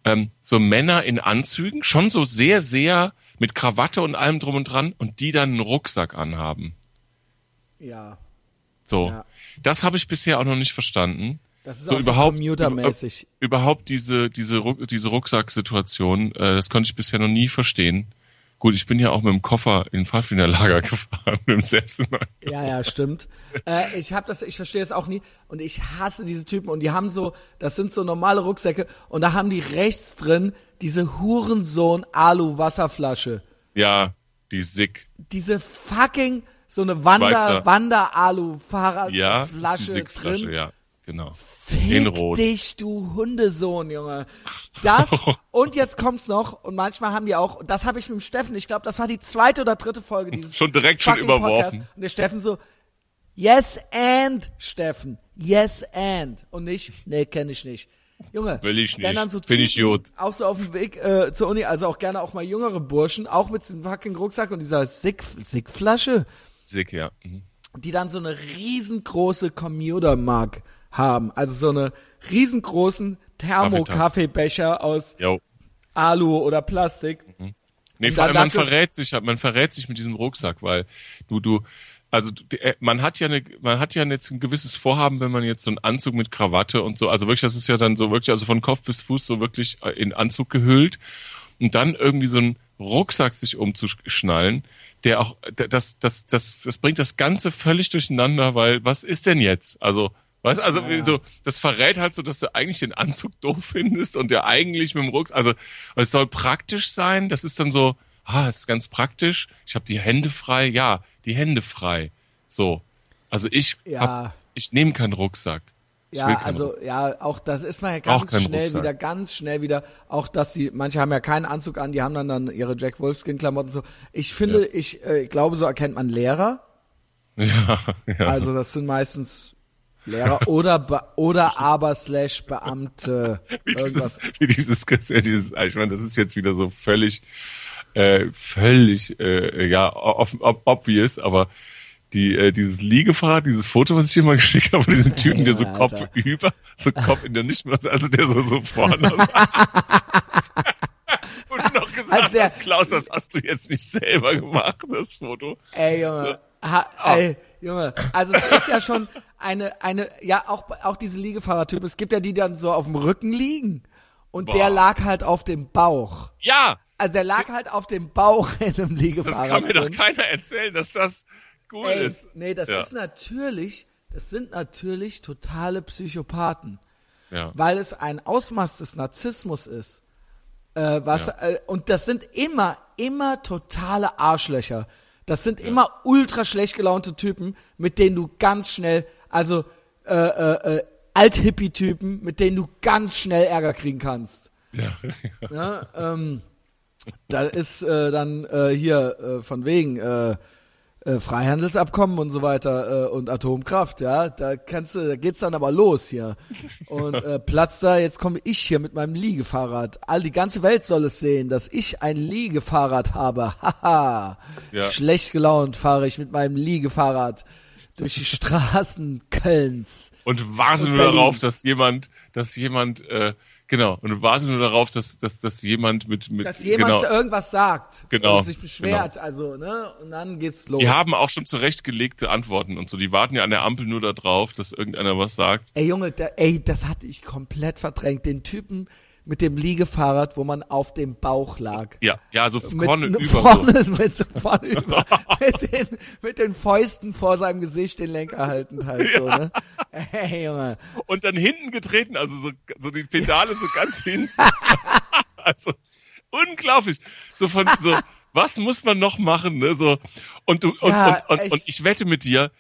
Ähm, so Männer in Anzügen, schon so sehr, sehr mit Krawatte und allem drum und dran und die dann einen Rucksack anhaben. Ja, So. Ja. Das habe ich bisher auch noch nicht verstanden. Das ist So überhaupt- so commutermäßig. überhaupt diese, diese, diese Rucksacksituation, äh, das konnte ich bisher noch nie verstehen. Gut, ich bin ja auch mit dem Koffer in Pfadfinderlager gefahren, mit dem Selbstneu. Ja, ja, stimmt. äh, ich habe das, ich verstehe es auch nie und ich hasse diese Typen und die haben so, das sind so normale Rucksäcke und da haben die rechts drin diese Hurensohn Alu Wasserflasche, Ja, die Sick. diese fucking so eine Wander Schweizer. Wander Alu Ja, drin. ja, genau. Fick In Rot. dich, du Hundesohn, Junge. Das und jetzt kommt's noch und manchmal haben die auch, und das habe ich mit dem Steffen, ich glaube, das war die zweite oder dritte Folge dieses Schon direkt schon überworfen. Podcast. Und der Steffen so, yes and, Steffen, yes and. Und nicht, nee, kenne ich nicht. Junge, Will ich nicht. dann so Find ich gut. Auch so auf dem Weg äh, zur Uni, also auch gerne auch mal jüngere Burschen, auch mit diesem fucking Rucksack und dieser Sick, Sick-Flasche Sick, ja. Mhm. die dann so eine riesengroße Commuter-Mug haben. Also so eine riesengroßen Thermo-Kaffeebecher aus Jo. Alu oder Plastik. Nee, Und vor allem man verrät sich, man verrät sich mit diesem Rucksack, weil du, du, also äh, man hat ja eine, man hat ja jetzt ein gewisses Vorhaben, wenn man jetzt so einen Anzug mit Krawatte und so, also wirklich, das ist ja dann so wirklich, also von Kopf bis Fuß so wirklich äh, in Anzug gehüllt und dann irgendwie so einen Rucksack sich umzuschnallen, der auch, das, das, das, das bringt das Ganze völlig durcheinander, weil was ist denn jetzt? Also, Weißt also Ja. so, das verrät halt so, dass du eigentlich den Anzug doof findest und der eigentlich mit dem Rucksack, also es soll praktisch sein, das ist dann so, ah, es ist ganz praktisch, ich habe die Hände frei, ja, die Hände frei. So. Also ich Ja. hab, ich nehme keinen Rucksack. Ich Ja, also Rucksack. ja, auch das ist man ja ganz schnell Rucksack. wieder, ganz schnell wieder. Auch dass sie, manche haben ja keinen Anzug an, die haben dann dann ihre Jack Wolfskin Klamotten so. Ich finde, ich äh, glaube, so erkennt man Lehrer. Ja, ja. Also das sind meistens Lehrer oder oder aber slash Beamte. wie dieses, wie dieses, ja, dieses, ich meine, das ist jetzt wieder so völlig, äh, völlig, äh, ja, ob, ob, obvious, aber die, äh, dieses Liegefahrrad, dieses Foto, was ich dir mal geschickt habe, von diesem Typen, der so Ja, Kopf Alter. über, so Kopf in der nicht mehr, also der so, so vorne. Und noch gesagt Also der- hast, Klaus, das hast du jetzt nicht selber gemacht, das Foto. Ey, Junge. Ha, Ah. ey, Junge. Also es ist ja schon eine, eine, ja, auch, auch diese Liegefahrertypen. Es gibt ja die, die dann so auf dem Rücken liegen. Und Boah. der lag halt auf dem Bauch. Ja, Also er lag halt auf dem Bauch in einem das Liegefahrrad. kann mir doch keiner erzählen, dass das cool Ey, ist. nee, das Ja. ist natürlich, das sind natürlich totale Psychopathen. Ja. Weil es ein Ausmaß des Narzissmus ist. Äh, was, äh, und das sind immer, immer totale Arschlöcher. Das sind immer ultra schlecht gelaunte Typen, mit denen du ganz schnell, also äh, äh, äh, Alt-Hippie-Typen, mit denen du ganz schnell Ärger kriegen kannst. Ja. Ja, ähm, da ist äh, dann äh, hier äh, von wegen äh, äh, Freihandelsabkommen und so weiter äh, und Atomkraft, ja, da kannst du, da geht's dann aber los hier. Und äh, Platz da, jetzt komme ich hier mit meinem Liegefahrrad. All die ganze Welt soll es sehen, dass ich ein Liegefahrrad habe. Haha. Ja. Schlecht gelaunt fahre ich mit meinem Liegefahrrad durch die Straßen Kölns. Und warte Und nur darauf, dass jemand, dass jemand äh, Genau. Und du wartest nur darauf, dass, dass, dass jemand mit, mit Dass jemand genau. irgendwas sagt Genau, und sich beschwert, also, ne? Und dann geht's los. Die haben auch schon zurechtgelegte Antworten und so. Die warten ja an der Ampel nur darauf, dass irgendeiner was sagt. Ey Junge, der, ey, das hatte ich komplett verdrängt. Den Typen mit dem Liegefahrrad, wo man auf dem Bauch lag. Ja, ja, so Mit, vorne ne- über. vorne, mit, so vorne über mit, den, mit den Fäusten vor seinem Gesicht den Lenker haltend halt so, ne? Ey, Junge. So. Und dann hinten getreten, also so, so die Pedale so ganz hinten. also unglaublich. So von so, was muss man noch machen, ne? So und du und, Ja, und, und, und ich wette mit dir,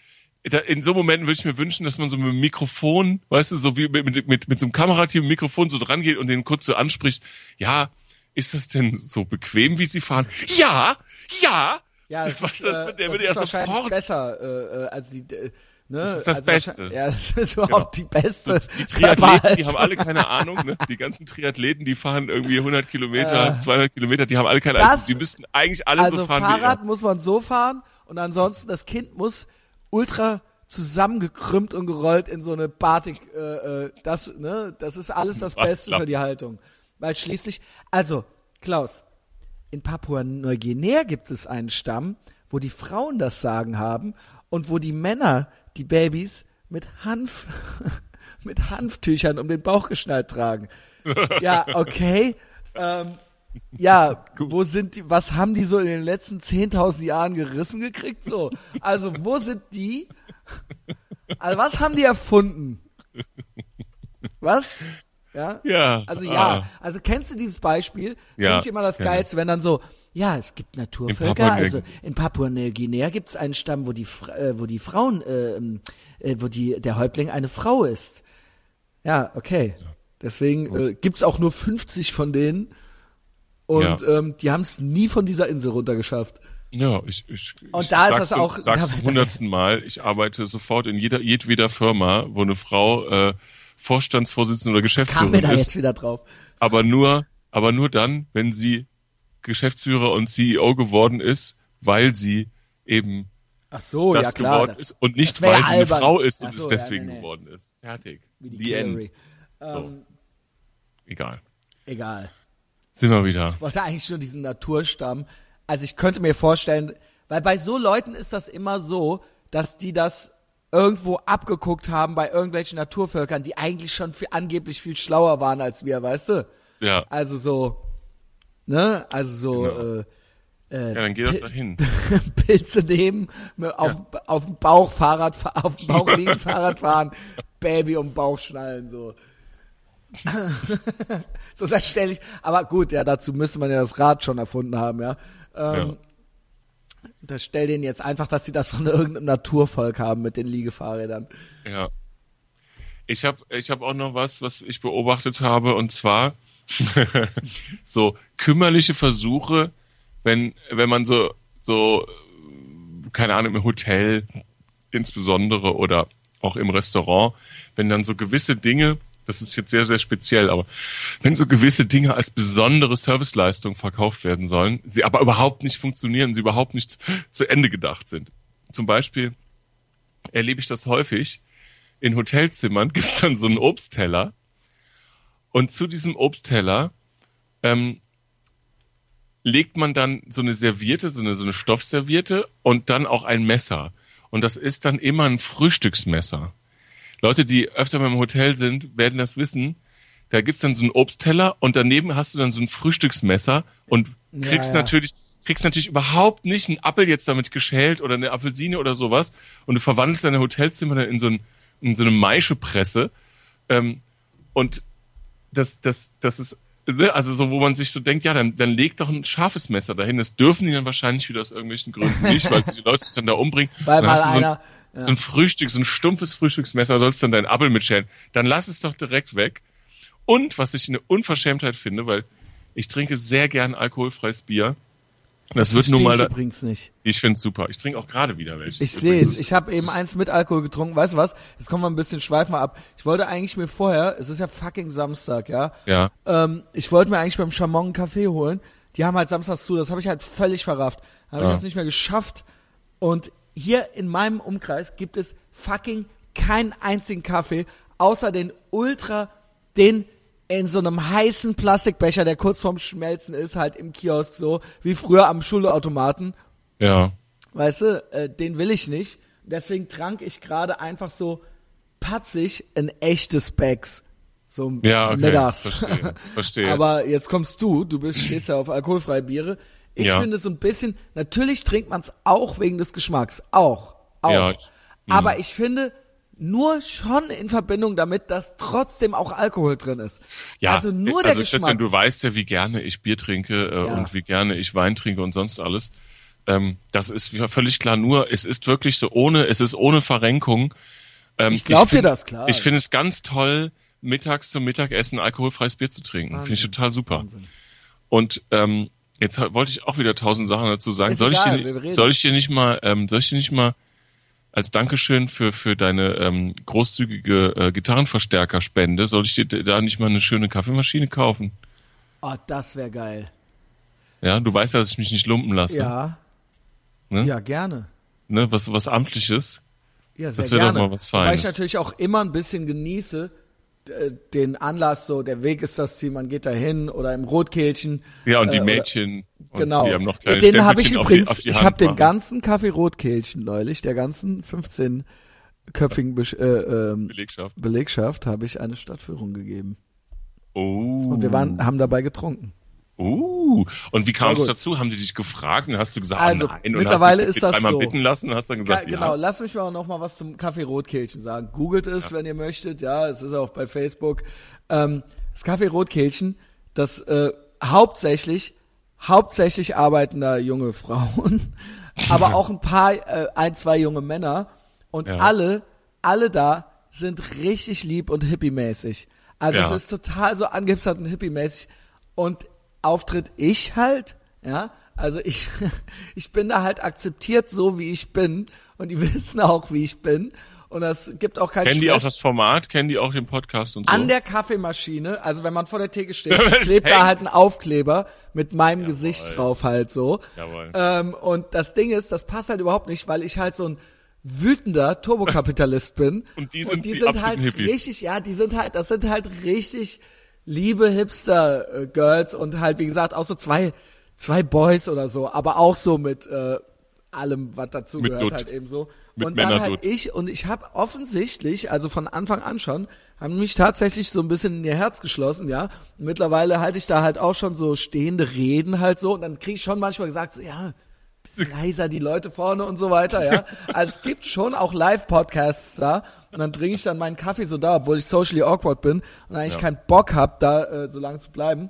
in so Momenten würde ich mir wünschen, dass man so mit dem Mikrofon, weißt du, so wie mit, mit, mit, mit so einem Kamerateam Mikrofon so dran geht und den kurz so anspricht, ja, ist das denn so bequem, wie sie fahren? Ja, ja. Ja, das Was ist, das äh, mit der das würde ist ja wahrscheinlich sofort. besser äh, äh, als die äh, ne? Das ist das also Beste. Ja, das ist überhaupt die beste. Und die Triathleten, die haben alle keine Ahnung, ne? Die ganzen Triathleten, die fahren irgendwie 100 Kilometer, 200 Kilometer, die haben alle keine Äh. Ahnung. Die müssten eigentlich alle Also so fahren Fahrrad muss man so fahren und ansonsten das Kind muss ultra zusammengekrümmt und gerollt in so eine Batik. Äh, äh, das, ne, das ist alles das Was Beste klappt. für die Haltung. Weil schließlich, also Klaus, in Papua-Neuguinea gibt es einen Stamm, wo die Frauen das Sagen haben und wo die Männer die Babys mit Hanf mit Hanftüchern um den Bauch geschnallt tragen. Ja, okay. Ähm, ja, wo sind die, was haben die so in den letzten 10.000 Jahren gerissen gekriegt? So, also wo sind die? Also was haben die erfunden? Was? Ja? Ja. Also ja, ah. also kennst du dieses Beispiel? Das Ja, finde ich immer das. Geilste, wenn dann so, ja, es gibt Naturvölker, Papua-Neu- also in Papua-Neuguinea gibt es einen Stamm, wo die, äh, wo die Frauen, äh, äh, wo die, der Häuptling eine Frau ist. Ja, okay. Deswegen äh, gibt's auch nur 50 von denen und ähm, die haben es nie von dieser Insel runtergeschafft. Ja, ich, ich, Und ich da ist sag's das auch- zum- sag's da- zum hundertsten Mal. Ich arbeite sofort in jeder, jedweder Firma, wo eine Frau äh, Vorstandsvorsitzende oder Kam mir Geschäftsführerin da ist, jetzt wieder drauf. aber nur, aber nur dann, wenn sie Geschäftsführer und CEO geworden ist, weil sie eben Ach so, das ja klar. geworden das- ist und nicht, weil sie eine albern. Frau ist und Ach es so, deswegen ja, nee, nee. geworden ist. Fertig. Wie die The end. Hillary. Ähm, Egal. egal. Sind wir wieder. Ich wollte eigentlich nur diesen Naturstamm. Also ich könnte mir vorstellen, weil bei so Leuten ist das immer so, dass die das irgendwo abgeguckt haben bei irgendwelchen Naturvölkern, die eigentlich schon viel, angeblich viel schlauer waren als wir, weißt du? Ja. Also so, ne? Also so, Genau. äh, äh, Ja, dann geh doch dahin. Pilze nehmen, mit- auf, auf dem Bauch Fahrrad, fa- auf dem Bauch liegen Fahrrad fahren, Baby um den Bauch schnallen, so. so, das stelle ich, aber gut, ja, dazu müsste man ja das Rad schon erfunden haben, ja. Ähm, Ja. Das stell denen jetzt einfach, dass sie das von irgendeinem Naturvolk haben mit den Liegefahrrädern. Ja. Ich habe ich hab auch noch was, was ich beobachtet habe, und zwar so kümmerliche Versuche, wenn, wenn man so, so, keine Ahnung, im Hotel insbesondere oder auch im Restaurant, wenn dann so gewisse Dinge, das ist jetzt sehr, sehr speziell, aber wenn so gewisse Dinge als besondere Serviceleistung verkauft werden sollen, sie aber überhaupt nicht funktionieren, sie überhaupt nicht zu Ende gedacht sind. Zum Beispiel erlebe ich das häufig. In Hotelzimmern gibt es dann so einen Obstteller. Und zu diesem Obstteller ähm, legt man dann so eine Serviette, so eine, so eine Stoffserviette und dann auch ein Messer. Und das ist dann immer ein Frühstücksmesser. Leute, die öfter mal im Hotel sind, werden das wissen. Da gibt's dann so einen Obsttteller und daneben hast du dann so ein Frühstücksmesser und kriegst Ja, ja. natürlich kriegst natürlich überhaupt nicht einen Apfel jetzt damit geschält oder eine Apfelsine oder sowas und du verwandelst deine Hotelzimmer dann in so, ein, in so eine Maischepresse ähm, und das, das, das ist, ne, also so, wo man sich so denkt, ja, dann, dann leg doch ein scharfes Messer dahin. Das dürfen die dann wahrscheinlich wieder aus irgendwelchen Gründen nicht, weil die Leute sich dann da umbringen. Weil mal hast du so ein, Frühstück, so ein stumpfes Frühstücksmesser, sollst dann deinen Apfel mitschälen. Dann lass es doch direkt weg. Und was ich eine Unverschämtheit finde, weil ich trinke sehr gern alkoholfreies Bier. Das, wird nun mal, ich übrigens nicht. ich finde es super. Ich trinke auch gerade wieder welches. Ich sehe es. Ich habe eben eins mit Alkohol getrunken. Weißt du was? Jetzt kommen wir ein bisschen schweifen wir ab. Ich wollte eigentlich mir vorher, es ist ja fucking Samstag, ja. Ja, Ähm, ich wollte mir eigentlich beim Chamon einen Kaffee holen. Die haben halt samstags zu. Das habe ich halt völlig verrafft. Habe ich Ja. das nicht mehr geschafft. Und hier in meinem Umkreis gibt es fucking keinen einzigen Kaffee, außer den Ultra, den in so einem heißen Plastikbecher, der kurz vorm Schmelzen ist, halt im Kiosk so, wie früher am Schulautomaten. Ja. Weißt du, äh, den will ich nicht. Deswegen trank ich gerade einfach so patzig ein echtes Becks. So Ja, okay. mittags. Verstehe. Verstehe. Aber jetzt kommst du, du bist stehst ja auf alkoholfreie Biere. Ich Ja. finde so ein bisschen, natürlich trinkt man es auch wegen des Geschmacks. Auch. Auch. Ja, ich- Aber ich finde nur schon in Verbindung damit, dass trotzdem auch Alkohol drin ist. Ja, also nur der also Geschmack. Christian, du weißt ja, wie gerne ich Bier trinke äh, Ja. und wie gerne ich Wein trinke und sonst alles. Ähm, das ist völlig klar. Nur es ist wirklich so ohne, es ist ohne Verrenkung. Ähm, Ich glaub dir das, klar. Ich finde es ganz toll, mittags zum Mittagessen alkoholfreies Bier zu trinken. Finde ich total super. Wahnsinn. Und ähm, jetzt wollte ich auch wieder tausend Sachen dazu sagen. Soll ich, egal, dir, wir reden. soll ich dir nicht mal, ähm, soll ich dir nicht mal als Dankeschön für für deine ähm, großzügige äh, Gitarrenverstärkerspende, soll ich dir da nicht mal eine schöne Kaffeemaschine kaufen? oh, das wäre geil. Ja, du weißt ja, dass ich mich nicht lumpen lasse. Ja. Ne? Ja, gerne. Ne? Was, was Amtliches. Ja, sehr Das wäre doch mal was Weil ich Feines. natürlich auch immer ein bisschen genieße, den Anlass, so der Weg ist das Ziel, man geht da hin oder im Rotkehlchen. Ja, und die äh, Mädchen, und Genau. die haben noch kleine den habe ich Stempelchen auf übrigens, die, auf die ich habe den ganzen Kaffee Rotkehlchen neulich, der ganzen 15-köpfigen Besch- äh, ähm, Belegschaft. Belegschaft, habe ich eine Stadtführung gegeben. Oh. Und wir waren, haben dabei getrunken. Uh, und wie kam es dazu? Haben die dich gefragt und hast du gesagt, Also, ah, nein? Und mittlerweile hast dich ist das so. bitten lassen und hast dann Ja, gesagt, genau, ja. lass mich mal noch mal was zum Kaffee Rotkehlchen sagen. Googelt es, wenn ihr möchtet. Ja, es ist auch bei Facebook. Ähm, das Kaffee Rotkehlchen, das äh, hauptsächlich, hauptsächlich arbeiten da junge Frauen, aber auch ein paar, äh, ein, zwei junge Männer und Ja. alle, alle da sind richtig lieb und hippie-mäßig. Also Ja. es ist total so angehipstert und hippie-mäßig und Auftritt ich halt, ja, also ich, ich bin da halt akzeptiert so, wie ich bin und die wissen auch, wie ich bin und das gibt auch keinen Kennen die Stress. auch das Format? Kennen die auch den Podcast und so? An der Kaffeemaschine, also wenn man vor der Theke steht, klebt da halt ein Aufkleber mit meinem Gesicht drauf halt so. Jawohl. Ähm, und das Ding ist, das passt halt überhaupt nicht, weil ich halt so ein wütender Turbokapitalist bin. Und die sind die halt absoluten Hippies. richtig, ja, die sind halt, das sind halt richtig liebe Hipster-Girls und halt, wie gesagt, auch so zwei, zwei Boys oder so, aber auch so mit äh, allem, was dazu Mit gehört Dutt. halt eben so. Mit und dann halt ich und ich habe offensichtlich, also von Anfang an schon, haben mich tatsächlich so ein bisschen in ihr Herz geschlossen, ja. Und mittlerweile halte ich da halt auch schon so stehende Reden halt so und dann kriege ich schon manchmal gesagt, so, ja, leiser die Leute vorne und so weiter, ja. Also es gibt schon auch Live-Podcasts da und dann trinke ich dann meinen Kaffee so da, obwohl ich socially awkward bin und eigentlich Ja. keinen Bock hab, da äh, so lange zu bleiben.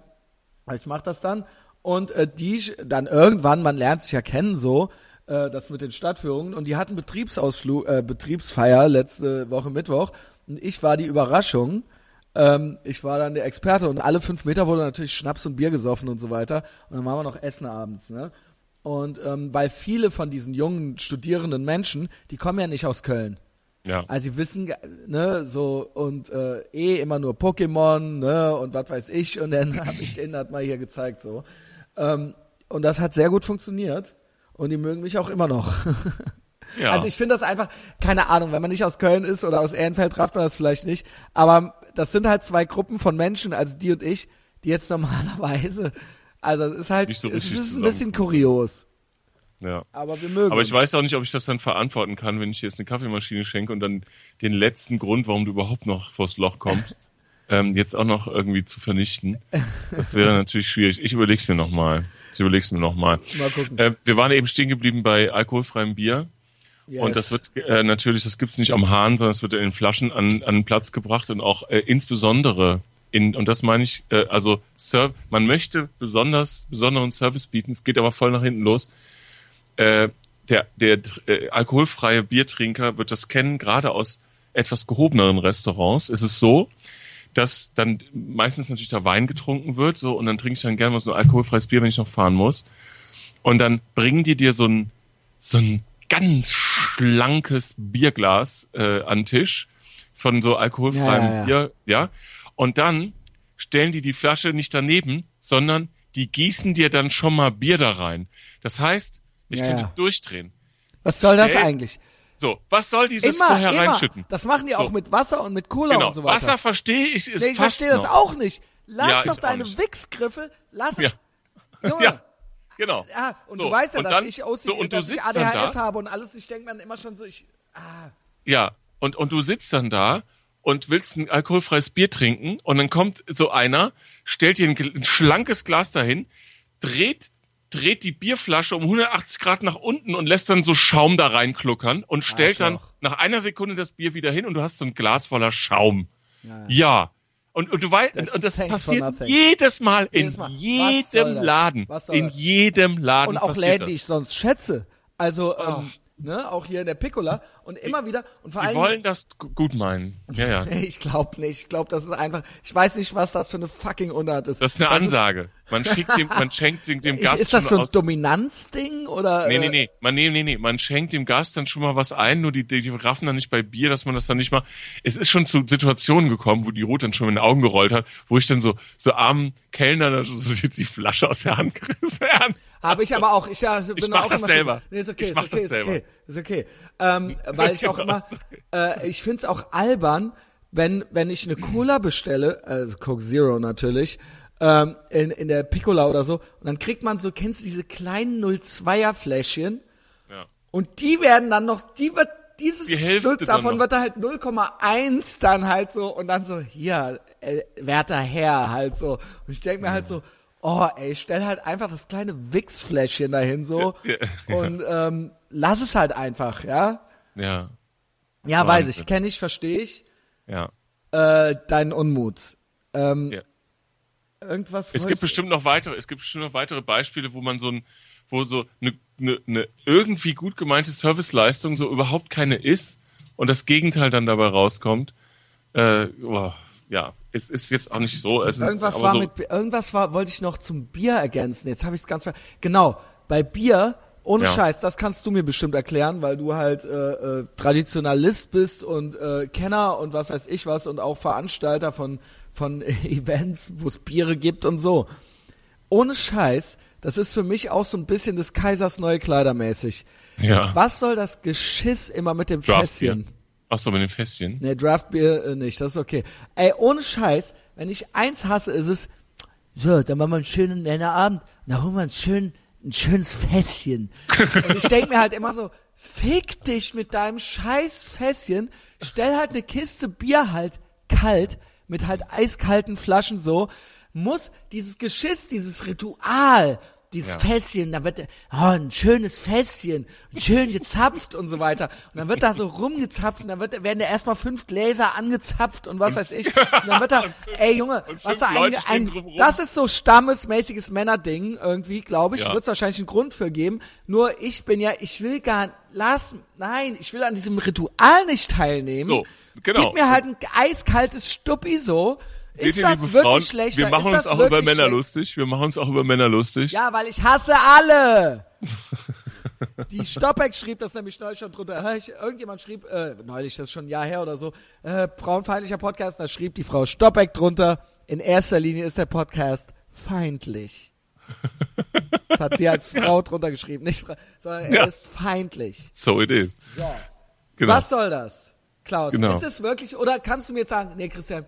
Aber Ich mache das dann und äh, die dann irgendwann, man lernt sich ja kennen so, äh, das mit den Stadtführungen und die hatten Betriebsausflug, äh, Betriebsfeier letzte Woche Mittwoch und ich war die Überraschung. Ähm, ich war dann der Experte und alle fünf Meter wurde natürlich Schnaps und Bier gesoffen und so weiter und dann waren wir noch Essen abends, ne? Und ähm, weil viele von diesen jungen studierenden Menschen, die kommen ja nicht aus Köln. ja. Also sie wissen, ne, so und äh, eh immer nur Pokémon, ne, und was weiß ich, und dann habe ich denen das mal hier gezeigt so. Ähm, und das hat sehr gut funktioniert. Und die mögen mich auch immer noch. ja. Also ich finde das einfach, keine Ahnung, wenn man nicht aus Köln ist oder aus Ehrenfeld, rafft man das vielleicht nicht. Aber das sind halt zwei Gruppen von Menschen, also die und ich, die jetzt normalerweise, also es ist halt, so es ist ein zusammen. bisschen kurios. ja. Aber wir mögen Aber ich uns. weiß auch nicht, ob ich das dann verantworten kann, wenn ich dir jetzt eine Kaffeemaschine schenke und dann den letzten Grund, warum du überhaupt noch vors Loch kommst, ähm, jetzt auch noch irgendwie zu vernichten. Das wäre natürlich schwierig. Ich überleg's mir nochmal. Ich überleg's mir nochmal. Mal gucken. Äh, wir waren eben stehen geblieben bei alkoholfreiem Bier. Yes. Und das wird äh, natürlich, das gibt's nicht am Hahn, sondern es wird in Flaschen an, an den Platz gebracht und auch äh, insbesondere in, und das meine ich, äh, also Serv man möchte besonders besonderen Service bieten, es geht aber voll nach hinten los. Äh, der der äh, alkoholfreie Biertrinker wird das kennen, gerade aus etwas gehobeneren Restaurants. Es ist so, dass dann meistens natürlich da Wein getrunken wird, so und dann trinke ich dann gerne mal so ein alkoholfreies Bier, wenn ich noch fahren muss. Und dann bringen die dir so ein so ein ganz schlankes Bierglas äh, an den Tisch von so alkoholfreiem Ja, ja, ja. Bier, ja. Und dann stellen die die Flasche nicht daneben, sondern die gießen dir dann schon mal Bier da rein. Das heißt, ich Ja, könnte ja. durchdrehen. Was soll das Stell- eigentlich? So, was soll dieses Immer, vorher immer. reinschütten? Das machen die auch So. mit Wasser und mit Cola Genau. und so weiter. Wasser verstehe ich, ist nee, ich verstehe das noch. auch nicht. Lass Ja, doch deine. Wichsgriffe, lass es. Ja. Junge, Ja, genau. Ja, und So, du weißt ja, dass dann- ich OCD, so, und du dass ich ADHS da. habe und alles. Ich denke mir dann immer schon so, ich, ah, Ja, und, und du sitzt dann da und willst ein alkoholfreies Bier trinken und dann kommt so einer, stellt dir ein, ein schlankes Glas dahin, dreht, dreht die Bierflasche um 180 Grad nach unten und lässt dann so Schaum da reinkluckern und stellt dann Arschloch. nach einer Sekunde das Bier wieder hin und du hast so ein Glas voller Schaum. Ja. Ja. Und, und du weißt, und, und das passiert jedes Mal in Jedes Mal. Was soll jedem? Laden. In jedem Laden und auch Läden, die ich sonst schätze. Also, ähm, ne, auch hier in der Piccola und immer wieder und vor Die allem wollen das gu- gut meinen. Ja, ja. ich glaube nicht. Ich glaube, das ist einfach. Ich weiß nicht, was das für eine fucking Unart ist. Das ist eine Ansage. Man schickt dem, man schenkt dem, dem Ich, Gast ist das so ein. Dominanzding oder? Nee, nee, äh, nee. Man, nee, nee, nee. Man schenkt dem Gast dann schon mal was ein, nur die, die, die raffen dann nicht bei Bier, dass man das dann nicht mal. Es ist schon zu Situationen gekommen, wo die Ruth dann schon in den Augen gerollt hat, wo ich dann so, so armen Kellner dann so die, die Flasche aus der Hand gerissen. Ernst. Habe ich aber auch. Ich, ja, bin mach auch das selber. so- Nee, ist okay, Ich ist mach okay, das ist selber. okay, ist okay. Ähm, weil ich auch immer, äh, ich find's auch albern, wenn wenn ich eine Cola bestelle, also Coke Zero natürlich, ähm, in in der Piccola oder so, und dann kriegt man so, kennst du diese kleinen 02er Fläschchen? Ja. Und die werden dann noch, die wird, dieses Die Hälfte Stück davon noch. wird da halt 0,1 dann halt so und dann so, hier, äh, werter Herr, halt so. Und ich denk mir halt so, oh ey, stell halt einfach das kleine Wichsfläschchen dahin so Ja, ja. und ähm, lass es halt einfach, ja? Ja. Ja, weiß Wahnsinn. ich, kenne ich, verstehe ich. Ja. Äh, deinen Unmut. Ähm, Ja. Irgendwas Es gibt bestimmt noch weitere, es gibt bestimmt noch weitere Beispiele, wo man so ein, wo so eine, eine, eine irgendwie gut gemeinte Serviceleistung so überhaupt keine ist und das Gegenteil dann dabei rauskommt. Äh, oh, ja, es ist jetzt auch nicht so. Es ist, Irgendwas aber war so, mit irgendwas war wollte ich noch zum Bier ergänzen. Jetzt habe ich es ganz ver genau bei Bier ohne Ja. Scheiß. Das kannst du mir bestimmt erklären, weil du halt äh, äh, Traditionalist bist und äh, Kenner und was weiß ich was und auch Veranstalter von von Events, wo es Biere gibt und so. Ohne Scheiß, das ist für mich auch so ein bisschen des Kaisers neue Kleider mäßig. ja. Was soll das Geschiss immer mit dem. Fässchen? Ach so, mit den Fässchen. Ne, Draftbier äh, nicht, das ist okay. Ey, ohne Scheiß, wenn ich eins hasse, ist es, so, dann machen wir einen schönen Männerabend, dann holen wir uns schön, ein schönes Fässchen. und ich denk mir halt immer so, fick dich mit deinem scheiß Fässchen, stell halt eine Kiste Bier halt kalt, mit halt eiskalten Flaschen so, muss dieses Geschiss, dieses Ritual, dieses Ja. Fässchen, da wird, oh, ein schönes Fässchen, schön gezapft und so weiter. Und dann wird da so rumgezapft und dann wird, werden da erstmal fünf Gläser angezapft und was weiß ich. Und dann wird da, ey Junge, was da ein, ein das ist so stammesmäßiges Männerding irgendwie, glaube ich. Ja. Wird es wahrscheinlich einen Grund für geben. Nur ich bin ja, ich will gar, lass, nein, ich will an diesem Ritual nicht teilnehmen. So, genau. Gib mir halt ein eiskaltes Stuppi so. Seht ist ihr, das liebe wirklich Frauen, schlechter? wir machen uns auch über Männer schlecht? lustig. Wir machen uns auch über Männer lustig. Ja, weil ich hasse alle. Die Stoppeck schrieb das nämlich neulich schon drunter. Irgendjemand schrieb, äh, neulich, das ist schon ein Jahr her oder so, äh, frauenfeindlicher Podcast, da schrieb die Frau Stoppeck drunter, in erster Linie ist der Podcast feindlich. Das hat sie als Frau drunter geschrieben, nicht, sondern er Ja. ist feindlich. So it is. So. Genau. Was soll das, Klaus? Genau. Ist es wirklich, oder kannst du mir jetzt sagen, nee, Christian,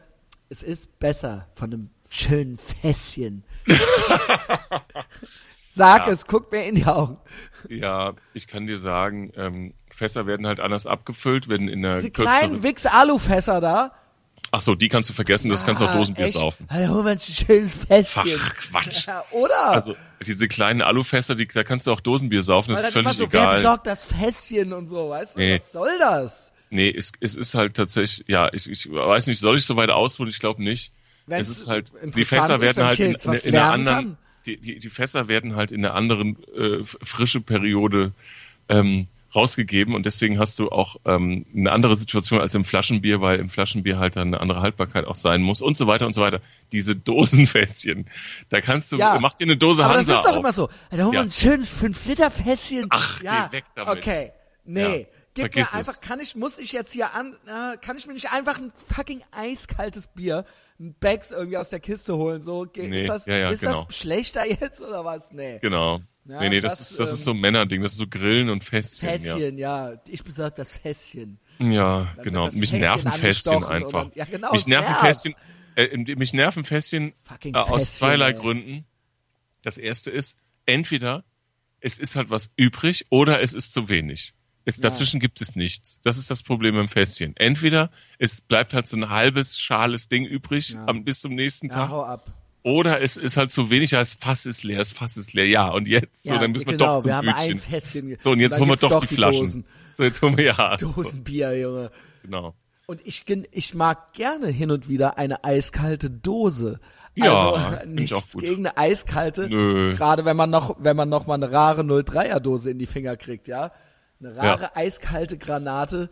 es ist besser von einem schönen Fässchen. Sag Ja. es, guck mir in die Augen. Ja, ich kann dir sagen, ähm, Fässer werden halt anders abgefüllt, werden in der Diese kleinen. Wix-Alufässer da. Ach so, die kannst du vergessen, das kannst du auch Dosenbier echt? saufen. Also, holen wir uns ein schönes Fässchen. Ach, Quatsch. Ja, oder? Also diese kleinen Alufässer, die, da kannst du auch Dosenbier saufen, das ist völlig so, wer egal. besorgt das Fässchen und so, weißt du? Nee. Was soll das? Nee, es, es ist halt tatsächlich, ja, ich, ich weiß nicht, soll ich so weit ausholen? Ich glaube nicht. Wenn's es ist halt, die Fässer werden halt in, in, in einer anderen, kann. die, die, die Fässer werden halt in einer anderen äh, frische Periode ähm, rausgegeben und deswegen hast du auch ähm, eine andere Situation als im Flaschenbier, weil im Flaschenbier halt dann eine andere Haltbarkeit auch sein muss und so weiter und so weiter. Diese Dosenfässchen, da kannst du, Ja. mach dir eine Dose Aber das Hansa ist doch auf. immer so. Da holen wir Ja. uns ein schönes 5-Liter-Fässchen. Ach, ja, weg damit. Okay. Nee. Ja, Gib vergiss mir einfach, es. kann ich, muss ich jetzt hier an, äh, kann ich mir nicht einfach ein fucking eiskaltes Bier, ein Becks irgendwie aus der Kiste holen, so, Ge- Nee, ist das, ja, ja, ist genau. das schlechter jetzt oder was? Nee. Genau. Ja, nee, nee, das, ist, das ist so ein Männerding, das ist so Grillen und Fässchen. Fässchen, ja. Ich besorge das Fässchen. Ja, Dann genau. das Mich nerven Fässchen einfach. dann- ja, genau, mich nerven. Fässchen, äh, mich nerven Fässchen äh, aus Fässchen, zweierlei ey. Gründen. Das erste ist, entweder es ist halt was übrig oder es ist zu wenig. Ja. Dazwischen gibt es nichts. Das ist das Problem im Fässchen. Entweder es bleibt halt so ein halbes, schales Ding übrig Ja. am, bis zum nächsten Ja, Tag. hau ab. Oder es ist halt zu wenig, das Fass ist leer, das Fass ist leer. Ja, und jetzt, so, dann müssen wir genau, doch zum wir haben Bütchen. ein Fässchen. So, und jetzt holen wir doch, die, Flaschen. Dosen. So, jetzt holen wir ja. Dosenbier, Junge. Genau. Und ich, ich mag gerne hin und wieder eine eiskalte Dose. Ja, also, find ich auch nichts gut. gegen eine eiskalte. Nö. Gerade wenn man noch, wenn man noch mal eine rare 03er Dose in die Finger kriegt, ja. Eine rare Ja. eiskalte Granate.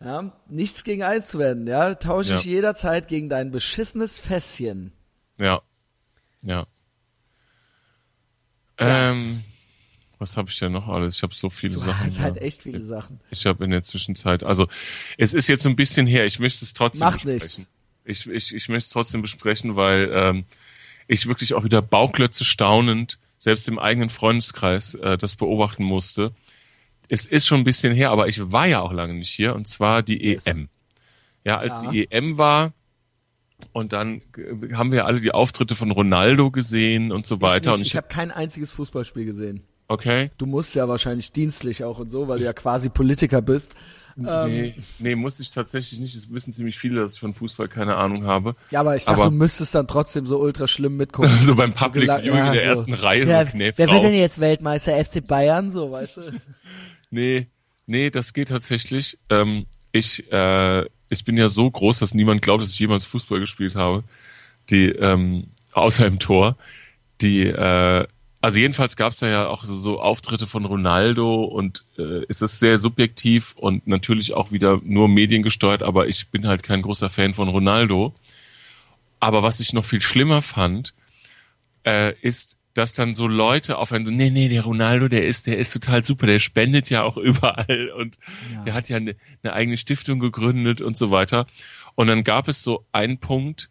Ja, nichts gegen Eiswände, ja. Tausche ich Ja. jederzeit gegen dein beschissenes Fässchen. Ja. Ja. Ähm, was habe ich denn noch alles? Ich habe so viele Du Sachen. hast halt echt viele Sachen. Ich habe in der Zwischenzeit, also es ist jetzt ein bisschen her, ich möchte es trotzdem Macht besprechen. Ich, ich, ich möchte es trotzdem besprechen, weil ähm, ich wirklich auch wieder Bauklötze staunend, selbst im eigenen Freundeskreis, äh, das beobachten musste. Es ist schon ein bisschen her, aber ich war ja auch lange nicht hier, und zwar die Yes. EM. Ja, als Ja. die EM war, und dann haben wir alle die Auftritte von Ronaldo gesehen und so weiter. ich und nicht, ich, ich habe kein einziges Fußballspiel gesehen. okay. Du musst ja wahrscheinlich dienstlich auch und so, weil du ja quasi Politiker bist. Ähm, Nee, nee, muss ich tatsächlich nicht. Das wissen ziemlich viele, dass ich von Fußball keine Ahnung habe. Ja, aber ich dachte, Aber- du müsstest dann trotzdem so ultra schlimm mitgucken. So beim Public gela- Viewing in der so. ersten Reihe, wer, so wer wird denn jetzt Weltmeister? FC Bayern, so, weißt du? Nee, nee, das geht tatsächlich. Ähm, ich, äh, ich bin ja so groß, dass niemand glaubt, dass ich jemals Fußball gespielt habe. Die, ähm, außer im Tor. Die, äh, also jedenfalls gab es da ja auch so, so Auftritte von Ronaldo und äh, es ist sehr subjektiv und natürlich auch wieder nur mediengesteuert, aber ich bin halt kein großer Fan von Ronaldo. Aber was ich noch viel schlimmer fand, äh, ist, dass dann so Leute auf einen so, nee, nee, der Ronaldo, der ist, der ist total super, der spendet ja auch überall und Ja. der hat ja eine, eine eigene Stiftung gegründet und so weiter. Und dann gab es so einen Punkt,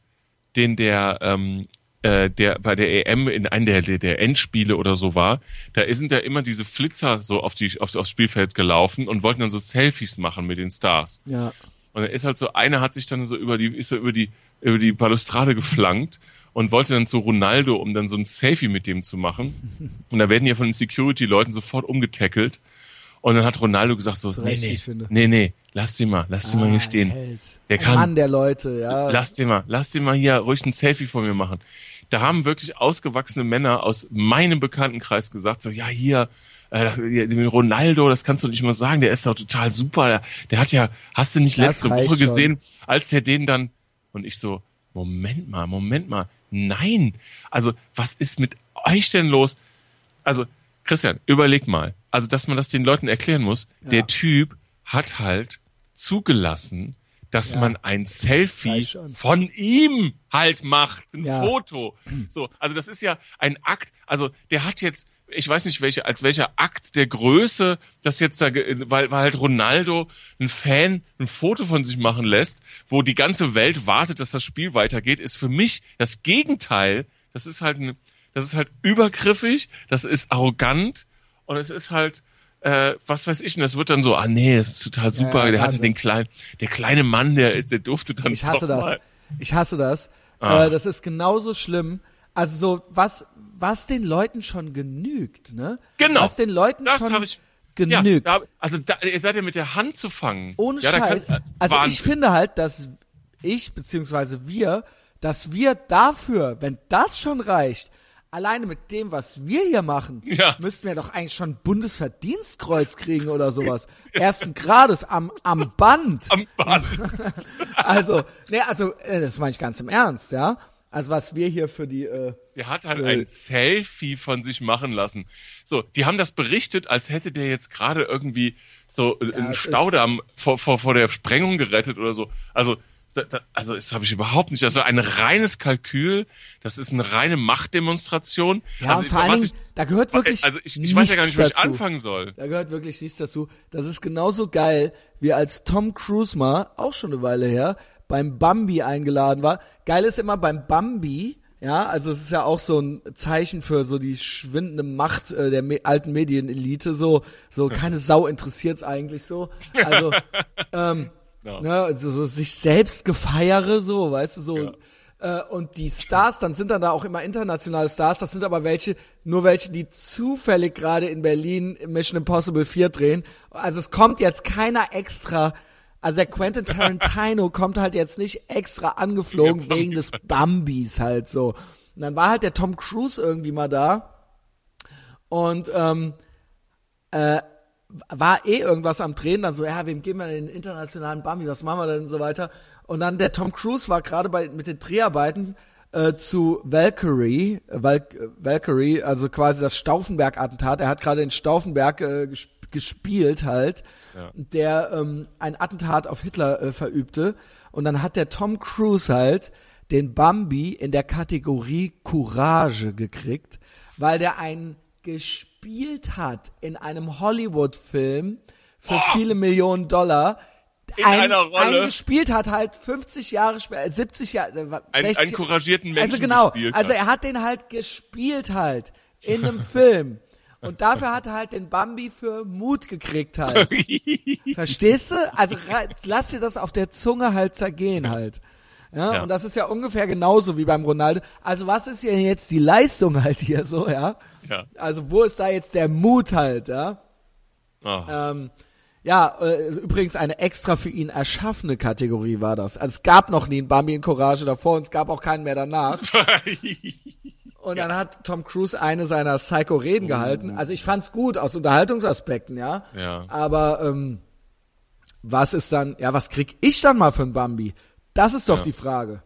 den der, ähm, äh, der bei der EM in einem der, der, Endspiele oder so war, da sind ja immer diese Flitzer so auf die, auf, aufs Spielfeld gelaufen und wollten dann so Selfies machen mit den Stars. Ja. Und dann ist halt so, einer hat sich dann so über die, ist so über die, über die Balustrade geflankt und wollte dann zu Ronaldo, um dann so ein Selfie mit dem zu machen. Und da werden ja von den Security-Leuten sofort umgetackelt. Und dann hat Ronaldo gesagt so, nee, Recht, nee, finde. nee, nee, lass sie mal, lass sie mal Ah, hier stehen. Held. Der kann- Mann der Leute, ja. Lass sie mal, lass sie mal hier ruhig ein Selfie von mir machen. Da haben wirklich ausgewachsene Männer aus meinem Bekanntenkreis gesagt, so, ja, hier, äh, Ronaldo, das kannst du nicht mal sagen, der ist doch total super. Der, der hat ja, hast du nicht Das letzte Woche schon. gesehen, als der den dann, und ich so, Moment mal, Moment mal, nein. Also, was ist mit euch denn los? Also, Christian, überleg mal. Also, dass man das den Leuten erklären muss. Der Typ hat halt zugelassen, dass Ja. man ein Selfie von ihm halt macht, ein Ja. Foto. So, also das ist ja ein Akt. Also der hat jetzt, ich weiß nicht welche, als welcher Akt der Größe, das jetzt da, weil, weil halt Ronaldo ein Fan ein Foto von sich machen lässt, wo die ganze Welt wartet, dass das Spiel weitergeht, ist für mich das Gegenteil. Das ist halt ein, das ist halt übergriffig, das ist arrogant und es ist halt äh, was weiß ich, und das wird dann so, ah nee, das ist total super, Ja, der hatte den kleinen, der kleine Mann, der ist, der durfte dann Ich hasse das. mal. Ich hasse das. Ah. Äh, das ist genauso schlimm. Also so, was, was den Leuten schon genügt, ne? Genau. Was den Leuten Das schon ich. genügt. Ja, da, also da, ihr seid ja mit der Hand zu fangen. Ohne ja, Scheiß. kann- äh, also Wahnsinn. ich finde halt, dass ich, beziehungsweise wir, dass wir dafür, wenn das schon reicht, alleine mit dem, was wir hier machen, Ja. müssten wir doch eigentlich schon Bundesverdienstkreuz kriegen oder sowas. Ersten Grades am, am Band. am Band. Also, nee, also, äh, das meine ich ganz im Ernst, ja. Also was wir hier für die, äh, Der hat halt Äh. ein Selfie von sich machen lassen. So, die haben das berichtet, als hätte der jetzt gerade irgendwie so äh, einen es Staudamm vor, vor, vor der Sprengung gerettet oder so. Also, da, da, also das habe ich überhaupt nicht. Also ein reines Kalkül, das ist eine reine Machtdemonstration. ja, also, und vor allen was Dingen, da gehört wirklich also ich, ich weiß ja gar nicht, wo ich anfangen soll. Da gehört wirklich nichts dazu. Das ist genauso geil, wie als Tom Cruise mal, auch schon eine Weile her, beim Bambi eingeladen war. Geil ist immer beim Bambi, Ja, also es ist ja auch so ein Zeichen für so die schwindende Macht äh, der me alten Medienelite, so, so keine Sau interessiert's eigentlich so. Also, ähm, Ja. ne, also so sich selbst gefeiere, so, weißt du, so. Ja. Äh, und die Stars, dann sind dann da auch immer internationale Stars, das sind aber welche, nur welche, die zufällig gerade in Berlin Mission Impossible 4 drehen. Also es kommt jetzt keiner extra, also der Quentin Tarantino kommt halt jetzt nicht extra angeflogen wegen des Bambis halt so. Und dann war halt der Tom Cruise irgendwie mal da und ähm, äh, war eh irgendwas am Drehen, dann so, ja, wem geben wir den internationalen Bambi, was machen wir denn und so weiter. Und dann der Tom Cruise war gerade bei mit den Dreharbeiten äh, zu Valkyrie, Val Valkyrie, also quasi das Stauffenberg-Attentat. Er hat gerade in Stauffenberg äh, ges gespielt halt, Ja. der ähm, ein Attentat auf Hitler äh, verübte. Und dann hat der Tom Cruise halt den Bambi in der Kategorie Courage gekriegt, weil der einen gespielt hat in einem Hollywood-Film für viele Millionen Dollar. In ein, einer Rolle? Einen gespielt hat halt 50 Jahre später, äh, 70 Jahre, äh, Einen, 60 einen couragierten Menschen also genau, also er hat den halt gespielt halt in einem Film. Und dafür hat er halt den Bambi für Mut gekriegt halt. Verstehst du? Also lass dir das auf der Zunge halt zergehen halt. Ja, Ja. und das ist ja ungefähr genauso wie beim Ronaldo. Also was ist hier jetzt die Leistung halt hier so, ja? Ja. Also wo ist da jetzt der Mut halt, ja? Ah. Ähm, ja, äh, übrigens eine extra für ihn erschaffene Kategorie war das. Also es gab noch nie einen Bambi in Courage davor und es gab auch keinen mehr danach. Und dann hat Tom Cruise eine seiner Psycho-Reden gehalten. Also ich fand's gut aus Unterhaltungsaspekten, ja. Ja. Aber ähm, was ist dann, ja, was krieg ich dann mal für einen Bambi? Das ist doch Ja. die Frage.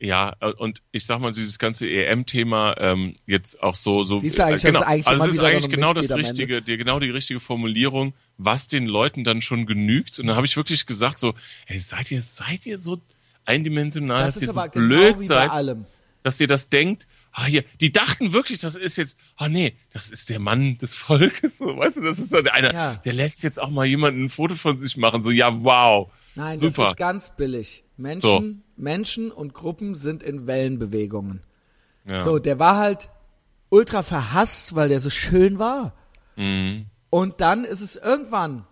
Ja, äh, und ich sag mal, dieses ganze EM-Thema ähm, jetzt auch so, so Siehst du eigentlich, äh, dass genau. es eigentlich also es ist eigentlich genau das richtige, die, genau die richtige Formulierung, was den Leuten dann schon genügt. Und dann habe ich wirklich gesagt so, hey, seid ihr, seid ihr so eindimensional, Das dass ist ihr so genau blöd seid, allem. dass ihr das denkt. Ah, hier, die dachten wirklich, das ist jetzt, ah nee, das ist der Mann des Volkes, so, weißt du, das ist so einer, Ja. der lässt jetzt auch mal jemanden ein Foto von sich machen, so, ja, wow. Nein, Super. das ist ganz billig. Menschen, Menschen und Gruppen sind in Wellenbewegungen. Ja. So, der war halt ultra verhasst, weil der so schön war. Mhm. Und dann ist es irgendwann,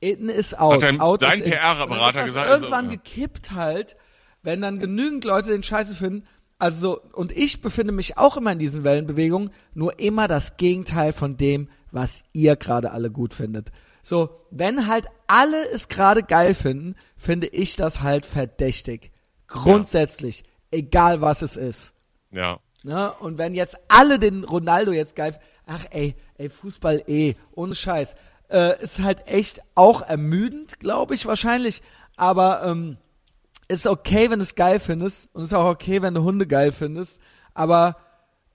in ist out. Hat out sein. PR-Berater gesagt, also, Irgendwann ja. gekippt halt, wenn dann genügend Leute den Scheiße finden. Also, so, und ich befinde mich auch immer in diesen Wellenbewegungen, nur immer das Gegenteil von dem, was ihr gerade alle gut findet. So, wenn halt alle es gerade geil finden, finde ich das halt verdächtig. Grundsätzlich. Egal was es ist. Ja. Ne? Und wenn jetzt alle den Ronaldo jetzt geil, ach ey, ey, Fußball eh, ohne Scheiß, äh, ist halt echt auch ermüdend, glaube ich wahrscheinlich, aber ähm, ist okay, wenn du es geil findest und ist auch okay, wenn du Hunde geil findest, aber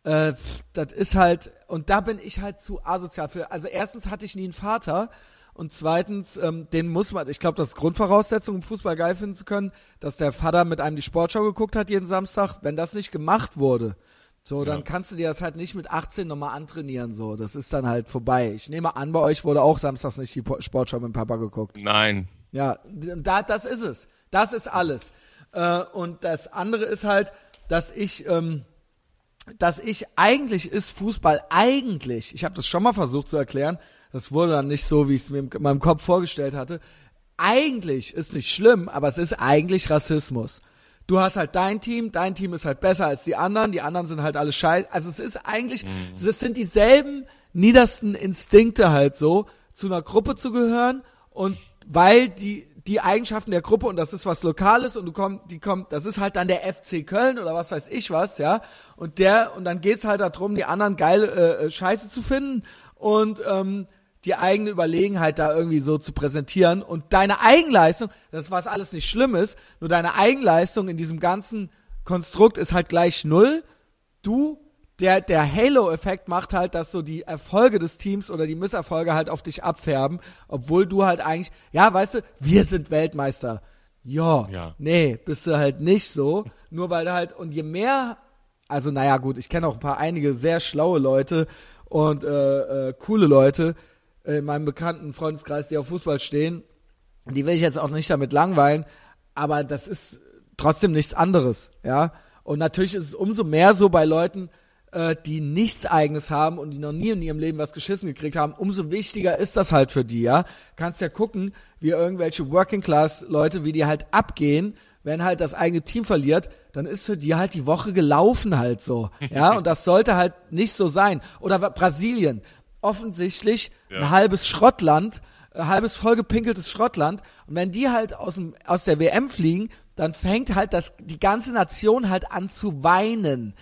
äh, das ist halt, und da bin ich halt zu asozial für. Also erstens hatte ich nie einen Vater und zweitens, ähm, den muss man, ich glaube, das ist Grundvoraussetzung, um Fußball geil finden zu können, dass der Vater mit einem die Sportschau geguckt hat jeden Samstag. Wenn das nicht gemacht wurde, so, dann Ja. kannst du dir das halt nicht mit 18 nochmal antrainieren, so. Das ist dann halt vorbei. Ich nehme an, bei euch wurde auch samstags nicht die Po- Sportschau mit Papa geguckt. Nein. Ja, da, das ist es. Das ist alles. Äh, und das andere ist halt, dass ich, ähm, dass ich eigentlich ist Fußball eigentlich, ich habe das schon mal versucht zu erklären, das wurde dann nicht so, wie ich es mir in meinem Kopf vorgestellt hatte. Eigentlich ist nicht schlimm, aber es ist eigentlich Rassismus. Du hast halt dein Team, dein Team ist halt besser als die anderen, die anderen sind halt alle scheiße. Also es ist eigentlich, es sind dieselben niedersten Instinkte halt so, zu einer Gruppe zu gehören und weil die die Eigenschaften der Gruppe und das ist was Lokales und du kommst, die kommt, das ist halt dann der FC Köln oder was weiß ich was, ja. Und der und dann geht's halt darum, die anderen geile äh, äh, Scheiße zu finden und ähm, die eigene Überlegenheit da irgendwie so zu präsentieren und deine Eigenleistung, das was alles nicht schlimm ist, nur deine Eigenleistung in diesem ganzen Konstrukt ist halt gleich null. Du der, der Halo-Effekt macht halt, dass so die Erfolge des Teams oder die Misserfolge halt auf dich abfärben, obwohl du halt eigentlich, ja, weißt du, wir sind Weltmeister. Ja, Ja. nee, bist du halt nicht so. Nur weil du halt, und je mehr, also naja gut, ich kenne auch ein paar einige sehr schlaue Leute und äh, äh, coole Leute in meinem bekannten Freundeskreis, die auf Fußball stehen. Die will ich jetzt auch nicht damit langweilen, aber das ist trotzdem nichts anderes, ja. Und natürlich ist es umso mehr so bei Leuten, äh, die nichts eigenes haben und die noch nie in ihrem Leben was geschissen gekriegt haben, umso wichtiger ist das halt für die, ja. Kannst ja gucken, wie irgendwelche Working Class Leute, wie die halt abgehen, wenn halt das eigene Team verliert, dann ist für die halt die Woche gelaufen halt so, ja. Und das sollte halt nicht so sein. Oder Brasilien, offensichtlich ja. ein halbes Schrottland, ein halbes vollgepinkeltes Schrottland. Und wenn die halt aus, dem, aus der WM fliegen, dann fängt halt das, die ganze Nation halt an zu weinen.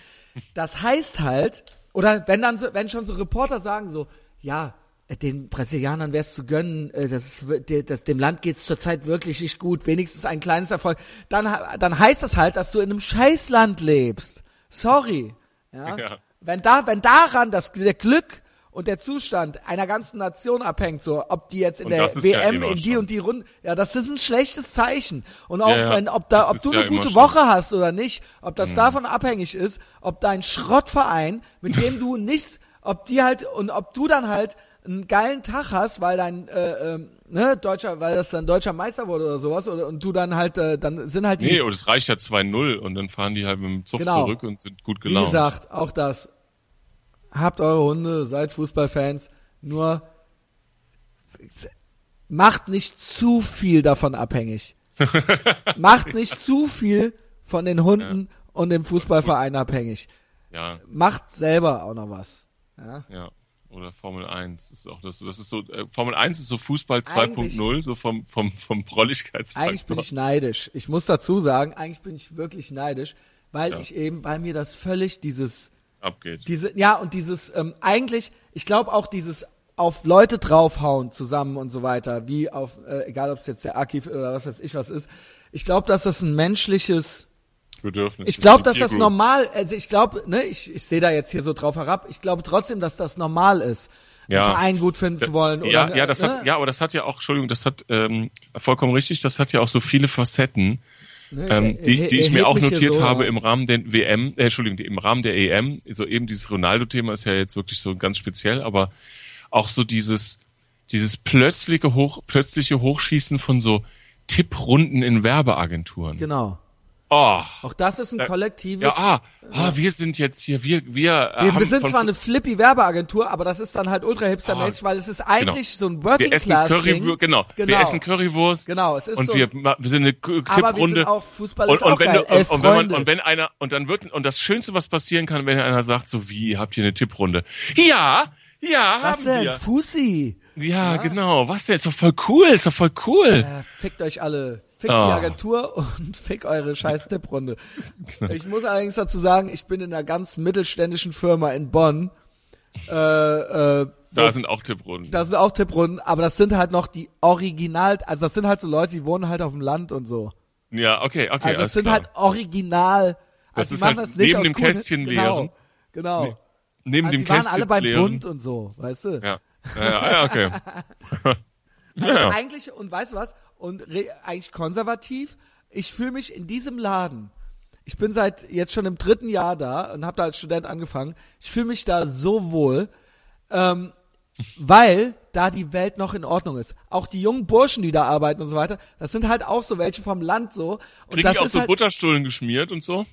Das heißt halt, oder wenn dann so, wenn schon so Reporter sagen so, ja, den Brasilianern wäre es zu gönnen, äh, das ist, das, dem Land geht's zurzeit wirklich nicht gut, wenigstens ein kleines Erfolg, dann, dann heißt das halt, dass du in einem Scheißland lebst. Sorry. Ja? ja. Wenn da, wenn daran das, der Glück und der Zustand einer ganzen Nation abhängt, so ob die jetzt in und der WM ja in die und die Runde, ja, das ist ein schlechtes Zeichen. Und auch ja, wenn, ob da, ob du eine gute Woche schon. hast oder nicht, ob das mhm. davon abhängig ist, ob dein Schrottverein, mit dem du nichts, ob die halt und ob du dann halt einen geilen Tag hast, weil dein äh, äh, ne, deutscher, weil das dann deutscher Meister wurde oder sowas oder, und du dann halt, äh, dann sind halt die. Nee, und es reicht ja 2-0 und dann fahren die halt mit dem Zug genau. zurück und sind gut gelaunt. Wie gesagt, auch das habt eure Hunde, seid Fußballfans, nur macht nicht zu viel davon abhängig. macht nicht zu viel von den Hunden ja. und dem Fußballverein abhängig. Ja. Macht selber auch noch was. Ja. ja. Oder Formel 1 ist auch das. Das ist so, äh, Formel 1 ist so Fußball 2.0, so vom, vom, vom Prolligkeitsfaktor. Eigentlich bin ich neidisch. Ich muss dazu sagen, eigentlich bin ich wirklich neidisch, weil ja. ich eben, weil mir das völlig dieses, abgeht. Diese, ja, und dieses, ähm, eigentlich, ich glaube auch dieses auf Leute draufhauen zusammen und so weiter, wie auf, äh, egal ob es jetzt der Archiv oder was weiß ich was ist. Ich glaube, dass das ein menschliches Bedürfnis. Ich glaube, dass das normal, also ich glaube, ne, ich, ich sehe da jetzt hier so drauf herab. Ich glaube trotzdem, dass das normal ist, ja. einen Verein gut finden zu wollen. Oder, ja, ja, das ne? hat, ja, aber das hat ja auch, Entschuldigung, das hat ähm, vollkommen richtig. Das hat ja auch so viele Facetten. Ne, ähm, die, die ich mir auch notiert so, habe im Rahmen der WM, äh, Entschuldigung, im Rahmen der EM, so eben dieses Ronaldo-Thema ist ja jetzt wirklich so ganz speziell, aber auch so dieses, dieses plötzliche, Hoch, plötzliche Hochschießen von so Tipprunden in Werbeagenturen. Genau. Oh, auch das ist ein kollektives. Ja, ah, ah, wir sind jetzt hier, wir, wir. Äh, wir sind zwar eine flippy Werbeagentur, aber das ist dann halt ultra hipstermäßig, ah, weil es ist eigentlich genau. so ein Working wir essen Class Currywurst, genau, genau. Wir essen Currywurst. Genau, es ist und so wir, wir sind eine Tipprunde. Aber wir sind auch Fußball ist und, und auch wenn geil. Und, und wenn man, und wenn einer und dann wird und das Schönste, was passieren kann, wenn einer sagt, so wie habt ihr eine Tipprunde? Ja, ja, was haben denn? wir. Fussi. Ja, ja, genau. Was denn? Ist doch voll cool. Ist doch voll cool. Äh, fickt euch alle. Fickt oh. die Agentur und fick eure scheiß Tipprunde. ich muss allerdings dazu sagen, ich bin in einer ganz mittelständischen Firma in Bonn. Äh, äh, da sind auch Tipprunden. Da sind auch Tipprunden, aber das sind halt noch die Original, also das sind halt so Leute, die wohnen halt auf dem Land und so. Ja, okay, okay. Also das sind klar. halt original. Also das ist halt das neben dem Kästchen genau, leeren. Genau. Ne, neben also dem die waren Kästchen alle beim leeren. Bund und so, weißt du? Ja. Ja, ja, ja okay. also ja. Eigentlich, und weißt du was? Und eigentlich konservativ. Ich fühle mich in diesem Laden. Ich bin seit jetzt schon im dritten Jahr da und habe da als Student angefangen. Ich fühle mich da so wohl, ähm, weil da die Welt noch in Ordnung ist. Auch die jungen Burschen, die da arbeiten und so weiter, das sind halt auch so welche vom Land so. Und Kriegen das die auch so halt, Butterstullen geschmiert und so?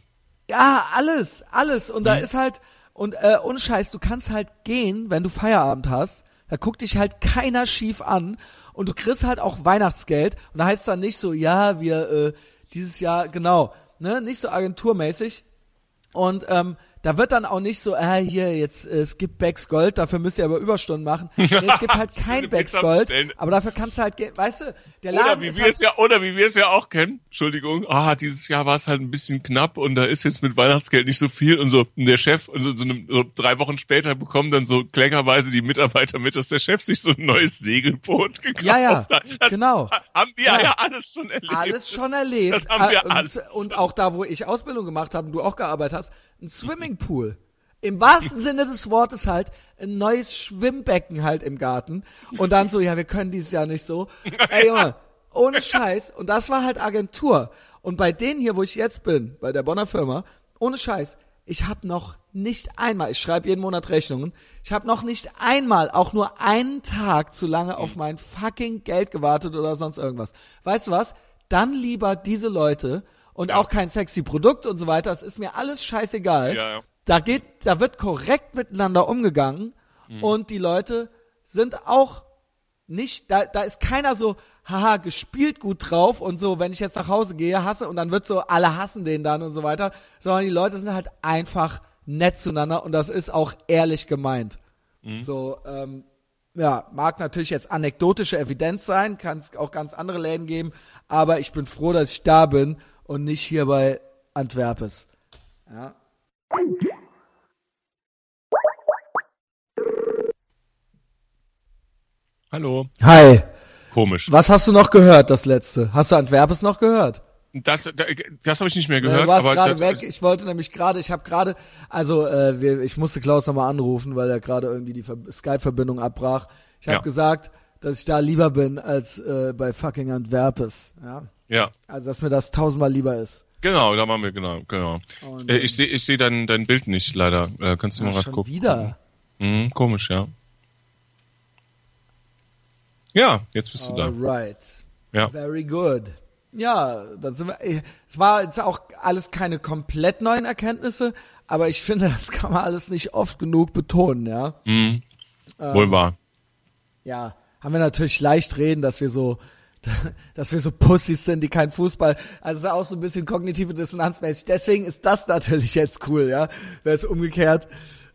Ja, alles, alles. Und mhm. da ist halt, und äh, ohne Scheiß, du kannst halt gehen, wenn du Feierabend hast. Da guckt dich halt keiner schief an und du kriegst halt auch Weihnachtsgeld und da heißt es dann nicht so, ja, wir äh, dieses Jahr, genau, ne, nicht so agenturmäßig. Und ähm, da wird dann auch nicht so, äh, hier, jetzt, äh, es gibt Becks Gold, dafür müsst ihr aber Überstunden machen. Nee, es gibt halt kein Becks Gold, aber dafür kannst du halt, weißt du, der Laden oder wie wir halt es ja, oder wie wir es ja auch kennen, Entschuldigung, ah, dieses Jahr war es halt ein bisschen knapp und da ist jetzt mit Weihnachtsgeld nicht so viel und so, und der Chef, und so, so, so drei Wochen später bekommen dann so kleckerweise die Mitarbeiter mit, dass der Chef sich so ein neues Segelboot gekauft ja, ja, hat. Das genau. haben wir ja. ja, alles schon erlebt. Alles schon erlebt. Das haben wir und, alles. Und auch da, wo ich Ausbildung gemacht habe und du auch gearbeitet hast, ein Swimmingpool. Im wahrsten Sinne des Wortes halt ein neues Schwimmbecken halt im Garten. Und dann so, ja, wir können dieses Jahr nicht so. Ey, Junge, ohne Scheiß. Und das war halt Agentur. Und bei denen hier, wo ich jetzt bin, bei der Bonner Firma, ohne Scheiß, ich habe noch nicht einmal, ich schreibe jeden Monat Rechnungen, ich habe noch nicht einmal, auch nur einen Tag zu lange auf mein fucking Geld gewartet oder sonst irgendwas. Weißt du was? Dann lieber diese Leute und Ja. auch kein sexy Produkt und so weiter. Es ist mir alles scheißegal. Ja, ja. Da geht, da wird korrekt miteinander umgegangen Mhm. und die Leute sind auch nicht, da, da ist keiner so, haha, gespielt gut drauf und so, wenn ich jetzt nach Hause gehe, hasse und dann wird so, alle hassen den dann und so weiter, sondern die Leute sind halt einfach nett zueinander und das ist auch ehrlich gemeint. So, ähm, ja, mag natürlich jetzt anekdotische Evidenz sein, kann es auch ganz andere Läden geben, aber ich bin froh, dass ich da bin und nicht hier bei Antwerpes. Ja. Hallo. Hi, Komisch. was hast du noch gehört, das letzte? Hast du Antwerpes noch gehört? Das, das, das habe ich nicht mehr Ja, gehört. du warst gerade weg. Ich wollte nämlich gerade, ich habe gerade, also äh, wir, ich musste Klaus nochmal anrufen, weil er gerade irgendwie die Ver- Skype-Verbindung abbrach. Ich habe Ja. gesagt, dass ich da lieber bin als äh, bei fucking Antwerpes. Ja, Ja, also dass mir das tausendmal lieber ist. genau, da waren wir, genau, genau. Und, Äh, ich sehe ich seh dein, dein Bild nicht, leider. Äh, kannst du mal schon gucken? wieder. Mhm, komisch, ja. Ja, jetzt bist du da. Alright. Ja. Very good. Ja, dann sind wir. Es war jetzt auch alles keine komplett neuen Erkenntnisse, aber ich finde, das kann man alles nicht oft genug betonen, ja. Mhm. Ähm, Wohl wahr. ja, haben wir natürlich leicht reden, dass wir so, dass wir so Pussys sind, die kein Fußball, also ist auch so ein bisschen kognitive Dissonanz mäßig. Deswegen ist das natürlich jetzt cool, ja. Wäre es umgekehrt.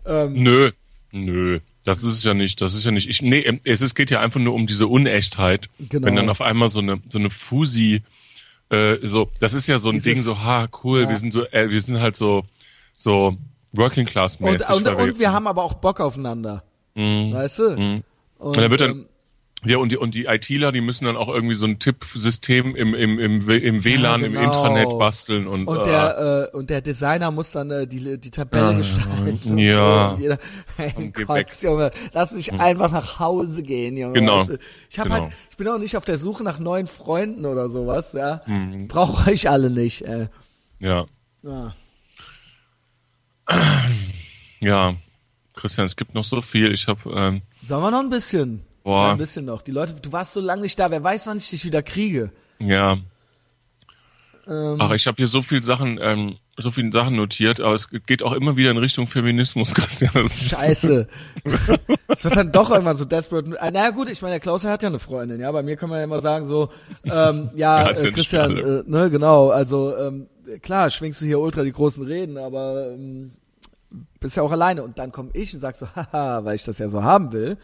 Ähm, Nö, nö. Das ist es ja nicht. Das ist ja nicht. Ich, nee, ähm, es ist, geht ja einfach nur um diese Unechtheit. Genau. Wenn dann auf einmal so eine so eine Fusi, äh, so, das ist ja so ein Dieses- Ding, so, ha, cool, Ja. wir sind so, äh, wir sind halt so, so Working Class und, mäßig. und, weil und wir haben aber auch Bock aufeinander. Mhm. Weißt du? Mhm. Und, Und da wird dann- ähm, Ja, und die, und die ITler, die müssen dann auch irgendwie so ein Tippsystem im, im, im, im WLAN, im genau. Intranet basteln und, Und äh, der, äh, und der Designer muss dann äh, die, die Tabelle Ah, gestalten. ja. Und jeder, Und geh Gott. Junge, lass mich einfach nach Hause gehen, Junge. Genau. Ich hab Genau. halt, ich bin auch nicht auf der Suche nach neuen Freunden oder sowas, ja. Mhm. Brauche ich alle nicht, äh. ja, ja. ja. Christian, es gibt noch so viel. Ich habe, ähm, Sollen wir noch ein bisschen? Boah. Ein bisschen noch. Die Leute, du warst so lange nicht da, wer weiß, wann ich dich wieder kriege. ja, Ähm, ach, ich habe hier so viel Sachen, ähm, so viele Sachen notiert, aber es geht auch immer wieder in Richtung Feminismus, Christian. Scheiße. Es wird dann doch irgendwann so desperate. Äh, Naja gut, ich meine, der Klaus hat ja eine Freundin, ja. Bei mir kann man ja immer sagen so, ähm, ja, äh, Christian, äh, ne, genau. Also ähm, klar, schwingst du hier ultra die großen Reden, aber ähm, bist ja auch alleine. Und dann komme ich und sag so, haha, weil ich das ja so haben will.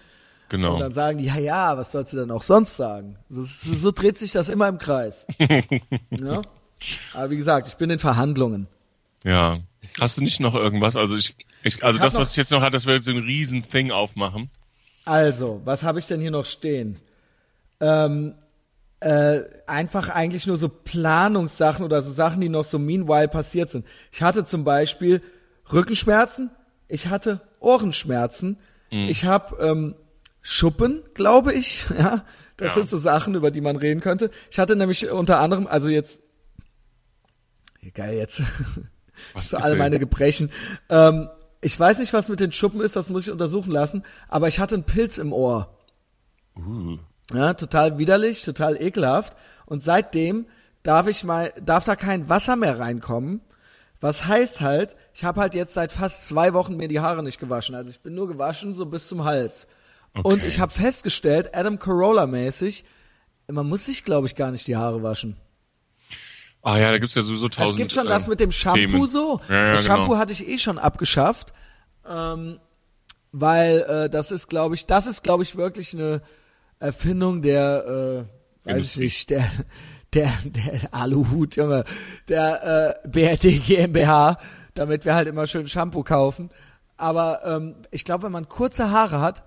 Und Genau. dann sagen die, ja, ja, was sollst du denn auch sonst sagen? So, so, so dreht sich das immer im Kreis. ja? Aber wie gesagt, ich bin in Verhandlungen. Ja. Hast du nicht noch irgendwas? Also ich, ich also Ich das, was ich jetzt noch hatte, das jetzt so ein riesen Thing aufmachen. Also, was habe ich denn hier noch stehen? Ähm, äh, einfach eigentlich nur so Planungssachen oder so Sachen, die noch so meanwhile passiert sind. Ich hatte zum Beispiel Rückenschmerzen, ich hatte Ohrenschmerzen, ich habe ähm, Schuppen, glaube ich. Ja, das Ja. sind so Sachen, über die man reden könnte. Ich hatte nämlich unter anderem, also jetzt, geil jetzt. Was für ist alle meine Gebrechen. Ähm, ich weiß nicht, was mit den Schuppen ist, das muss ich untersuchen lassen, aber ich hatte einen Pilz im Ohr. Uh, Ja, total widerlich, total ekelhaft. Und seitdem darf ich mal, darf da kein Wasser mehr reinkommen. Was heißt halt, ich habe halt jetzt seit fast zwei Wochen mir die Haare nicht gewaschen. Also ich bin nur gewaschen so bis zum Hals. Okay. Und ich habe festgestellt, Adam Carolla mäßig, man muss sich, glaube ich, gar nicht die Haare waschen. ah ja, da gibt's ja sowieso tausend. Es gibt schon äh, das mit dem Shampoo Themen. so. Ja, ja, das Shampoo genau. hatte ich eh schon abgeschafft, ähm, weil äh, das ist, glaube ich, das ist, glaube ich, wirklich eine Erfindung der, äh, weiß ich nicht, der, der, der Aluhut, Junge, der äh, BRD GmbH, damit wir halt immer schön Shampoo kaufen. Aber ähm, ich glaube, wenn man kurze Haare hat,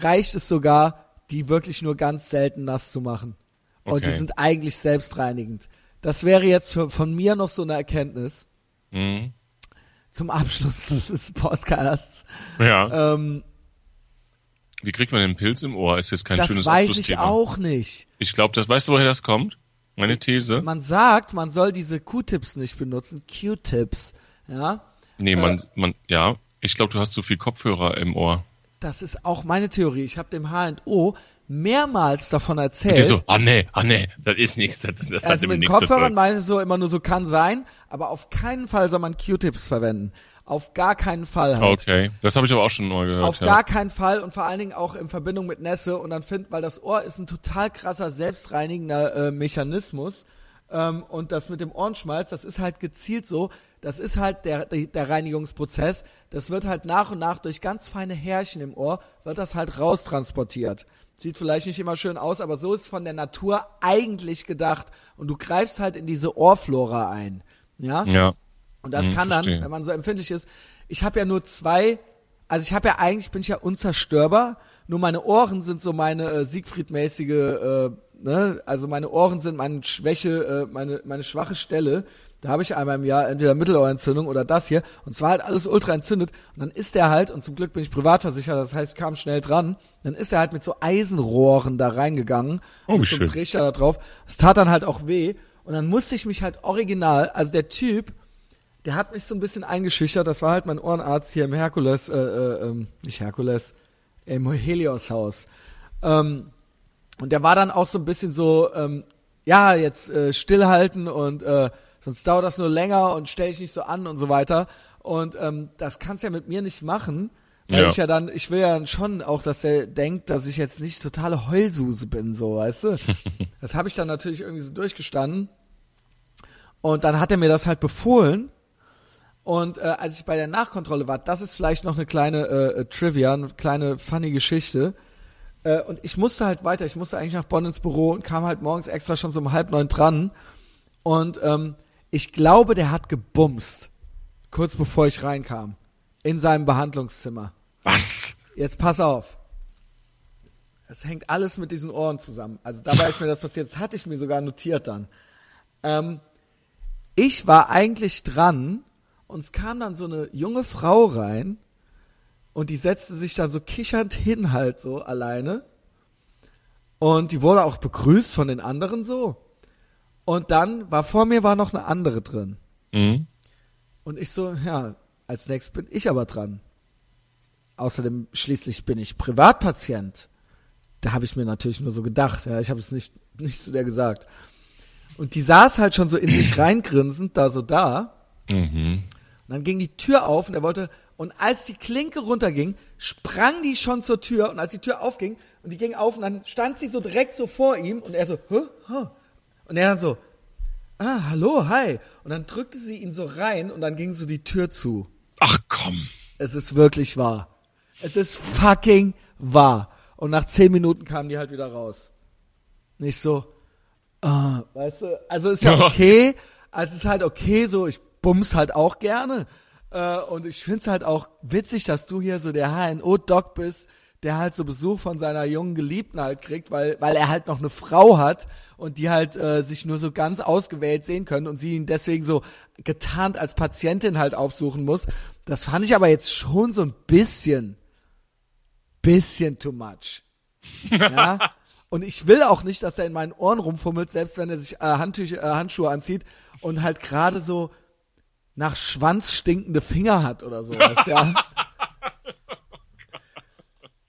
reicht es sogar, die wirklich nur ganz selten nass zu machen. Und die Okay. sind eigentlich selbstreinigend. Das wäre jetzt für, von mir noch so eine Erkenntnis Mhm. zum Abschluss des Podcasts. Ja. Ähm, Wie kriegt man den Pilz im Ohr? Ist jetzt kein das schönes weiß ich Abschlussthema. auch nicht. Ich glaube, das weißt du, woher das kommt? Meine These? Man sagt, man soll diese Q-Tips nicht benutzen, Q-Tips. Ja, nee, man, man, ja. Ich glaube, du hast zu viel Kopfhörer im Ohr. Das ist auch meine Theorie. Ich habe dem HNO mehrmals davon erzählt. Und die so, ah nee, ah nee, das ist nichts, das, das also mit Kopfhörern meinte so immer nur so kann sein, aber auf keinen Fall soll man Q-Tips verwenden. Auf gar keinen Fall halt. Okay, das habe ich aber auch schon mal gehört. Auf ja. gar keinen Fall und vor allen Dingen auch in Verbindung mit Nässe und dann find, weil das Ohr ist ein total krasser selbstreinigender äh, Mechanismus ähm, und das mit dem Ohrenschmalz, das ist halt gezielt so, das ist halt der, der, Reinigungsprozess, das wird halt nach und nach durch ganz feine Härchen im Ohr, wird das halt raustransportiert. Sieht vielleicht nicht immer schön aus, aber so ist von der Natur eigentlich gedacht und du greifst halt in diese Ohrflora ein. Ja? Ja. Und das Hm, kann verstehe. dann, wenn man so empfindlich ist, ich habe ja nur zwei, also ich habe ja eigentlich, bin ich ja unzerstörbar, nur meine Ohren sind so meine äh, Siegfried-mäßige, äh, ne, also meine Ohren sind meine Schwäche, äh, meine, meine schwache Stelle. Da habe ich einmal im Jahr entweder Mittelohrentzündung oder das hier. Und zwar halt alles ultra entzündet. Und dann ist der halt, und zum Glück bin ich privatversichert, das heißt, ich kam schnell dran, dann ist er halt mit so Eisenrohren da reingegangen. Oh, wie mit so schön. Trichter da drauf. Es tat dann halt auch weh. Und dann musste ich mich halt original, also der Typ, der hat mich so ein bisschen eingeschüchtert. Das war halt mein Ohrenarzt hier im Herkules, äh, äh, ähm, nicht Herkules, im Helios-Haus. Ähm, und der war dann auch so ein bisschen so, ähm, ja, jetzt äh, stillhalten und äh, sonst dauert das nur länger und stell dich nicht so an und so weiter. Und ähm, das kannst ja mit mir nicht machen, weil Ja. ich ja dann, ich will ja schon auch, dass der denkt, dass ich jetzt nicht totale Heulsuse bin, so, weißt du? das habe ich dann natürlich irgendwie so durchgestanden. Und dann hat er mir das halt befohlen. Und äh, als ich bei der Nachkontrolle war, das ist vielleicht noch eine kleine äh, äh, Trivia, eine kleine funny Geschichte. Äh, und ich musste halt weiter, ich musste eigentlich nach Bonn ins Büro und kam halt morgens extra schon so um halb neun dran. Und ähm, ich glaube, der hat gebumst, kurz bevor ich reinkam, in seinem Behandlungszimmer. Was? Jetzt pass auf. Es hängt alles mit diesen Ohren zusammen. Also dabei ist mir das passiert. Das hatte ich mir sogar notiert dann. Ähm, ich war eigentlich dran und es kam dann so eine junge Frau rein und die setzte sich dann so kichernd hin halt so alleine. Und die wurde auch begrüßt von den anderen so. Und dann war vor mir war noch eine andere drin. Mhm. Und ich so, ja, als nächstes bin ich aber dran. Außerdem schließlich bin ich Privatpatient. Da habe ich mir natürlich nur so gedacht, ja, ich habe es nicht, nicht zu der gesagt. Und die saß halt schon so in sich reingrinsend, da so da. Mhm. Und dann ging die Tür auf und er wollte, und als die Klinke runterging, sprang die schon zur Tür und als die Tür aufging und die ging auf und dann stand sie so direkt so vor ihm und er so, hä, hä? Und er dann so, ah, hallo, hi. Und dann drückte sie ihn so rein und dann ging so die Tür zu. Ach komm. Es ist wirklich wahr. Es ist fucking wahr. Und nach zehn Minuten kamen die halt wieder raus. Nicht so, ah, weißt du, also ist ja Ja. okay. Also ist halt okay, so, ich bums halt auch gerne. Äh, und ich find's halt auch witzig, dass du hier so der HNO-Doc bist, der halt so Besuch von seiner jungen Geliebten halt kriegt, weil, weil er halt noch eine Frau hat und die halt äh, sich nur so ganz ausgewählt sehen können und sie ihn deswegen so getarnt als Patientin halt aufsuchen muss. Das fand ich aber jetzt schon so ein bisschen, bisschen too much. Ja. Und ich will auch nicht, dass er in meinen Ohren rumfummelt, selbst wenn er sich äh, Handtücher, äh, Handschuhe anzieht und halt gerade so nach Schwanz stinkende Finger hat oder sowas, ja.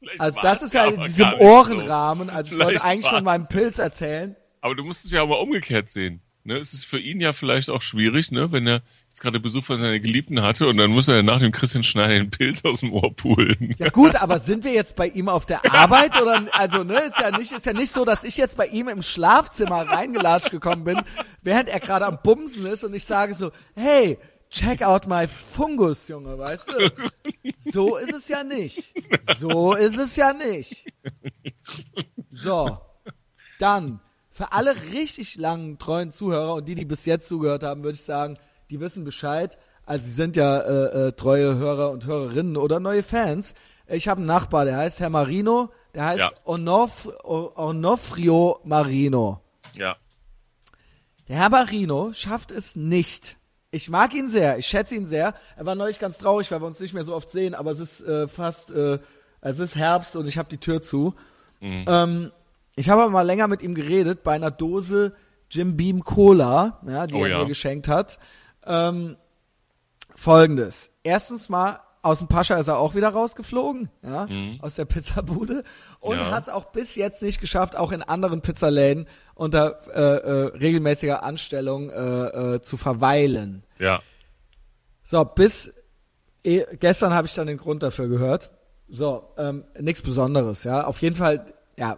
Vielleicht Also das ist ja in aber diesem Ohrenrahmen. Also ich wollte eigentlich von meinem Pilz erzählen. Aber du musst es ja aber umgekehrt sehen. Ne? Es ist für ihn ja vielleicht auch schwierig, ne? wenn er jetzt gerade Besuch von seiner Geliebten hatte und dann muss er nach dem Christian Schneider den Pilz aus dem Ohr pulen. Ja gut, aber sind wir jetzt bei ihm auf der Arbeit oder also ne, ist ja nicht ist ja nicht so, dass ich jetzt bei ihm im Schlafzimmer reingelatscht gekommen bin, während er gerade am Bumsen ist und ich sage so, hey, check out my Fungus, Junge, weißt du? So ist es ja nicht. So ist es ja nicht. So. Dann für alle richtig langen treuen Zuhörer und die, die bis jetzt zugehört haben, würde ich sagen, die wissen Bescheid. Also sie sind ja äh, äh, treue Hörer und Hörerinnen oder neue Fans. Ich habe einen Nachbar, der heißt Herr Marino, der heißt Ja. Onof, Onofrio Marino. Ja. Der Herr Marino schafft es nicht. Ich mag ihn sehr, ich schätze ihn sehr. Er war neulich ganz traurig, weil wir uns nicht mehr so oft sehen, aber es ist äh, fast, äh, es ist Herbst und ich habe die Tür zu. Ähm, ich habe aber mal länger mit ihm geredet bei einer Dose Jim Beam Cola, ja, die Oh er ja. mir geschenkt hat. Ähm, Folgendes. Erstens mal aus dem Pascha ist er auch wieder rausgeflogen, ja, mhm. aus der Pizzabude und ja. hat es auch bis jetzt nicht geschafft, auch in anderen Pizzaläden unter äh, äh, regelmäßiger Anstellung äh, äh, zu verweilen. Ja. So, bis eh, gestern habe ich dann den Grund dafür gehört. So, ähm, nichts Besonderes, ja. Auf jeden Fall, ja,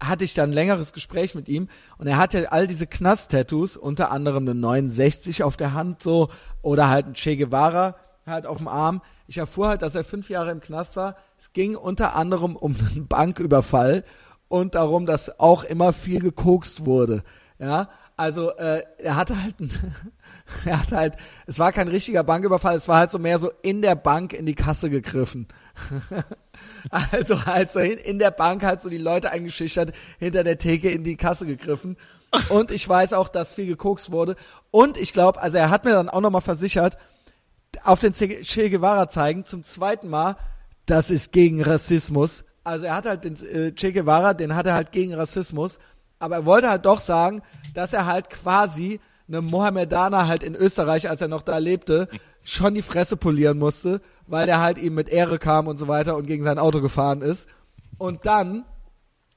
hatte ich dann ein längeres Gespräch mit ihm und er hatte all diese Knast-Tattoos, unter anderem eine 69 auf der Hand so oder halt ein Che Guevara halt auf dem Arm. Ich erfuhr halt, dass er fünf Jahre im Knast war. Es ging unter anderem um einen Banküberfall und darum, dass auch immer viel gekokst wurde. Ja, also äh, er hatte halt, er hatte halt, es war kein richtiger Banküberfall, es war halt so mehr so in der Bank in die Kasse gegriffen. also halt so in, in der Bank halt so die Leute eingeschüchtert, hinter der Theke in die Kasse gegriffen. Und ich weiß auch, dass viel gekokst wurde. Und ich glaube, also er hat mir dann auch nochmal versichert, auf den Che Guevara zeigen, zum zweiten Mal, das ist gegen Rassismus. Also er hat halt den äh, Che Guevara, den hat er halt gegen Rassismus. Aber er wollte halt doch sagen, dass er halt quasi einem Mohammedaner halt in Österreich, als er noch da lebte, schon die Fresse polieren musste, weil der halt ihm mit Ehre kam und so weiter und gegen sein Auto gefahren ist. Und dann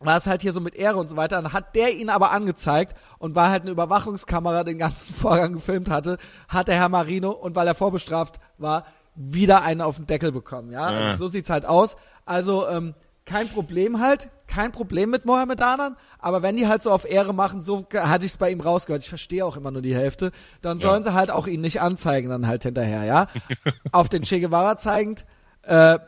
war es halt hier so mit Ehre und so weiter. Dann hat der ihn aber angezeigt und weil halt eine Überwachungskamera den ganzen Vorgang gefilmt hatte, hat der Herr Marino und weil er vorbestraft war, wieder einen auf den Deckel bekommen. Ja, ja. Also so sieht's halt aus. Also ähm, kein Problem halt, kein Problem mit Mohammedanern, aber wenn die halt so auf Ehre machen, so hatte ich es bei ihm rausgehört, ich verstehe auch immer nur die Hälfte, dann sollen ja. sie halt auch ihn nicht anzeigen dann halt hinterher, ja. auf den Che Guevara zeigend, äh,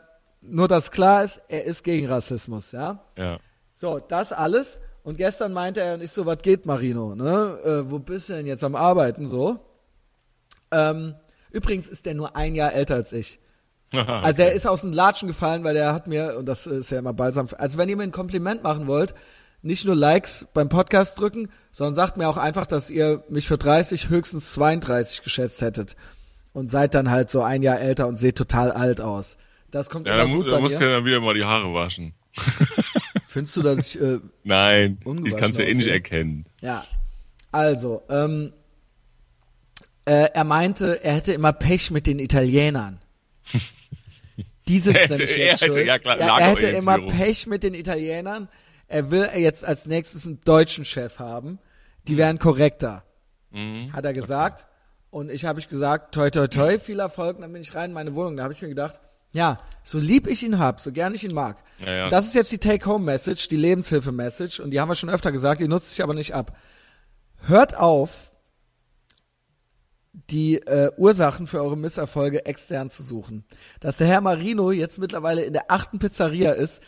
nur dass klar ist, er ist gegen Rassismus, ja. Ja. So, das alles. Und gestern meinte er und ich so, was geht, Marino, ne? Äh, wo bist du denn jetzt am Arbeiten, so? Ähm, übrigens ist der nur ein Jahr älter als ich. Also er ist aus den Latschen gefallen, weil er hat mir, und das ist ja immer balsam, also wenn ihr mir ein Kompliment machen wollt, nicht nur Likes beim Podcast drücken, sondern sagt mir auch einfach, dass ihr mich für 30, höchstens 32 geschätzt hättet. Und seid dann halt so ein Jahr älter und seht total alt aus. Das kommt ja, immer gut da musst du ja dann wieder mal die Haare waschen. Findest du, dass ich äh, Nein, ich kann es ja eh nicht erkennen. Ja, also, ähm, äh, er meinte, er hätte immer Pech mit den Italienern. Die sind hätte, nämlich jetzt hätte, schuld. Ja, klar, ja, er hätte immer Pech mit den Italienern. Er will jetzt als nächstes einen deutschen Chef haben. Die mhm. wären korrekter. Mhm. Hat er gesagt. Und ich habe ich gesagt, toi toi toi, viel Erfolg. Und dann bin ich rein in meine Wohnung. Da habe ich mir gedacht, ja, so lieb ich ihn hab, so gern ich ihn mag. Ja, ja. Das ist jetzt die Take-Home-Message, die Lebenshilfe-Message. Und die haben wir schon öfter gesagt, die nutze ich aber nicht ab. Hört auf, die äh, Ursachen für eure Misserfolge extern zu suchen. Dass der Herr Marino jetzt mittlerweile in der achten Pizzeria ist,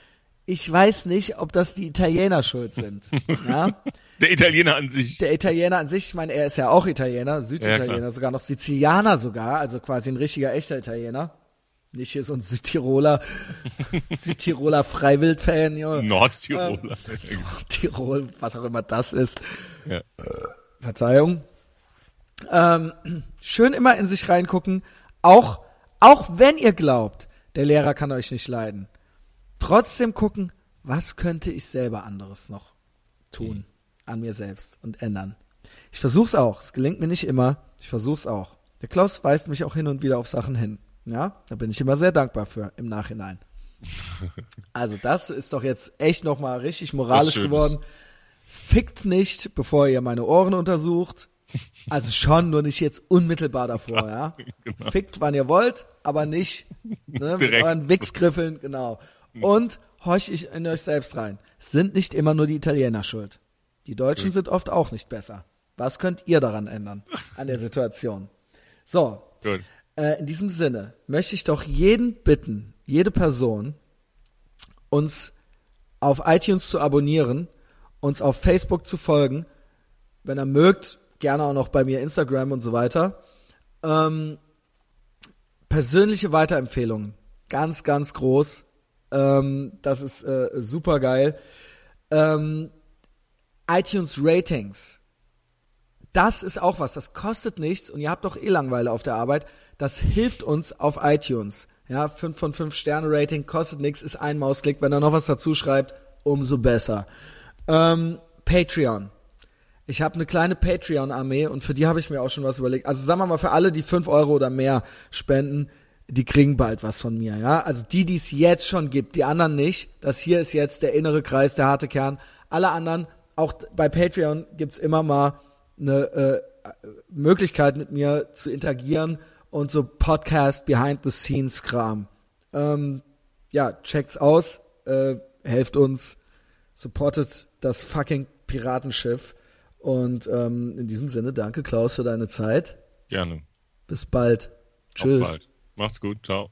ich weiß nicht, ob das die Italiener schuld sind. ja? Der Italiener an sich. Der Italiener an sich, ich meine, er ist ja auch Italiener, Süditaliener, ja, sogar noch Sizilianer sogar, also quasi ein richtiger echter Italiener. Nicht hier so ein Südtiroler, Südtiroler Freiwildfan, ja. Nordtiroler. Ähm, Nordtirol, was auch immer das ist. Ja. Äh, Verzeihung. Ähm, schön immer in sich reingucken, auch, auch wenn ihr glaubt, der Lehrer kann euch nicht leiden. Trotzdem gucken, was könnte ich selber anderes noch tun an mir selbst und ändern. Ich versuch's auch. Es gelingt mir nicht immer. Ich versuch's auch. Der Klaus weist mich auch hin und wieder auf Sachen hin. Ja, da bin ich immer sehr dankbar für im Nachhinein. Also das ist doch jetzt echt nochmal richtig moralisch geworden. Fickt nicht, bevor ihr meine Ohren untersucht. Also schon, nur nicht jetzt unmittelbar davor, ja. Genau. Fickt, wann ihr wollt, aber nicht ne, mit euren Wichsgriffeln, genau. Und horcht ich in euch selbst rein. Es sind nicht immer nur die Italiener schuld. Die Deutschen sind oft auch nicht besser. Was könnt ihr daran ändern, an der Situation? So. Gut. Äh, in diesem Sinne möchte ich doch jeden bitten, jede Person, uns auf iTunes zu abonnieren, uns auf Facebook zu folgen, wenn er mögt, gerne auch noch bei mir Instagram und so weiter. Ähm, persönliche Weiterempfehlungen, ganz, ganz groß. Ähm, das ist äh, super geil. Ähm, iTunes Ratings. Das ist auch was, das kostet nichts und ihr habt doch eh Langweile auf der Arbeit. Das hilft uns auf iTunes. Ja, 5 von 5 Sterne Rating kostet nichts, ist ein Mausklick. Wenn er noch was dazu schreibt, umso besser. Ähm, Patreon. Ich habe eine kleine Patreon-Armee und für die habe ich mir auch schon was überlegt. Also sagen wir mal, für alle, die 5 Euro oder mehr spenden, die kriegen bald was von mir, ja. Also die, die es jetzt schon gibt, die anderen nicht. Das hier ist jetzt der innere Kreis, der harte Kern. Alle anderen, auch bei Patreon gibt's immer mal eine äh, äh Möglichkeit mit mir zu interagieren und so Podcast Behind the Scenes Kram. Ähm, ja, checkt's aus, äh, helft uns, supportet das fucking Piratenschiff. Und ähm, in diesem Sinne, danke Klaus für deine Zeit. Gerne. Bis bald. Tschüss. Auf bald. Macht's gut. Ciao.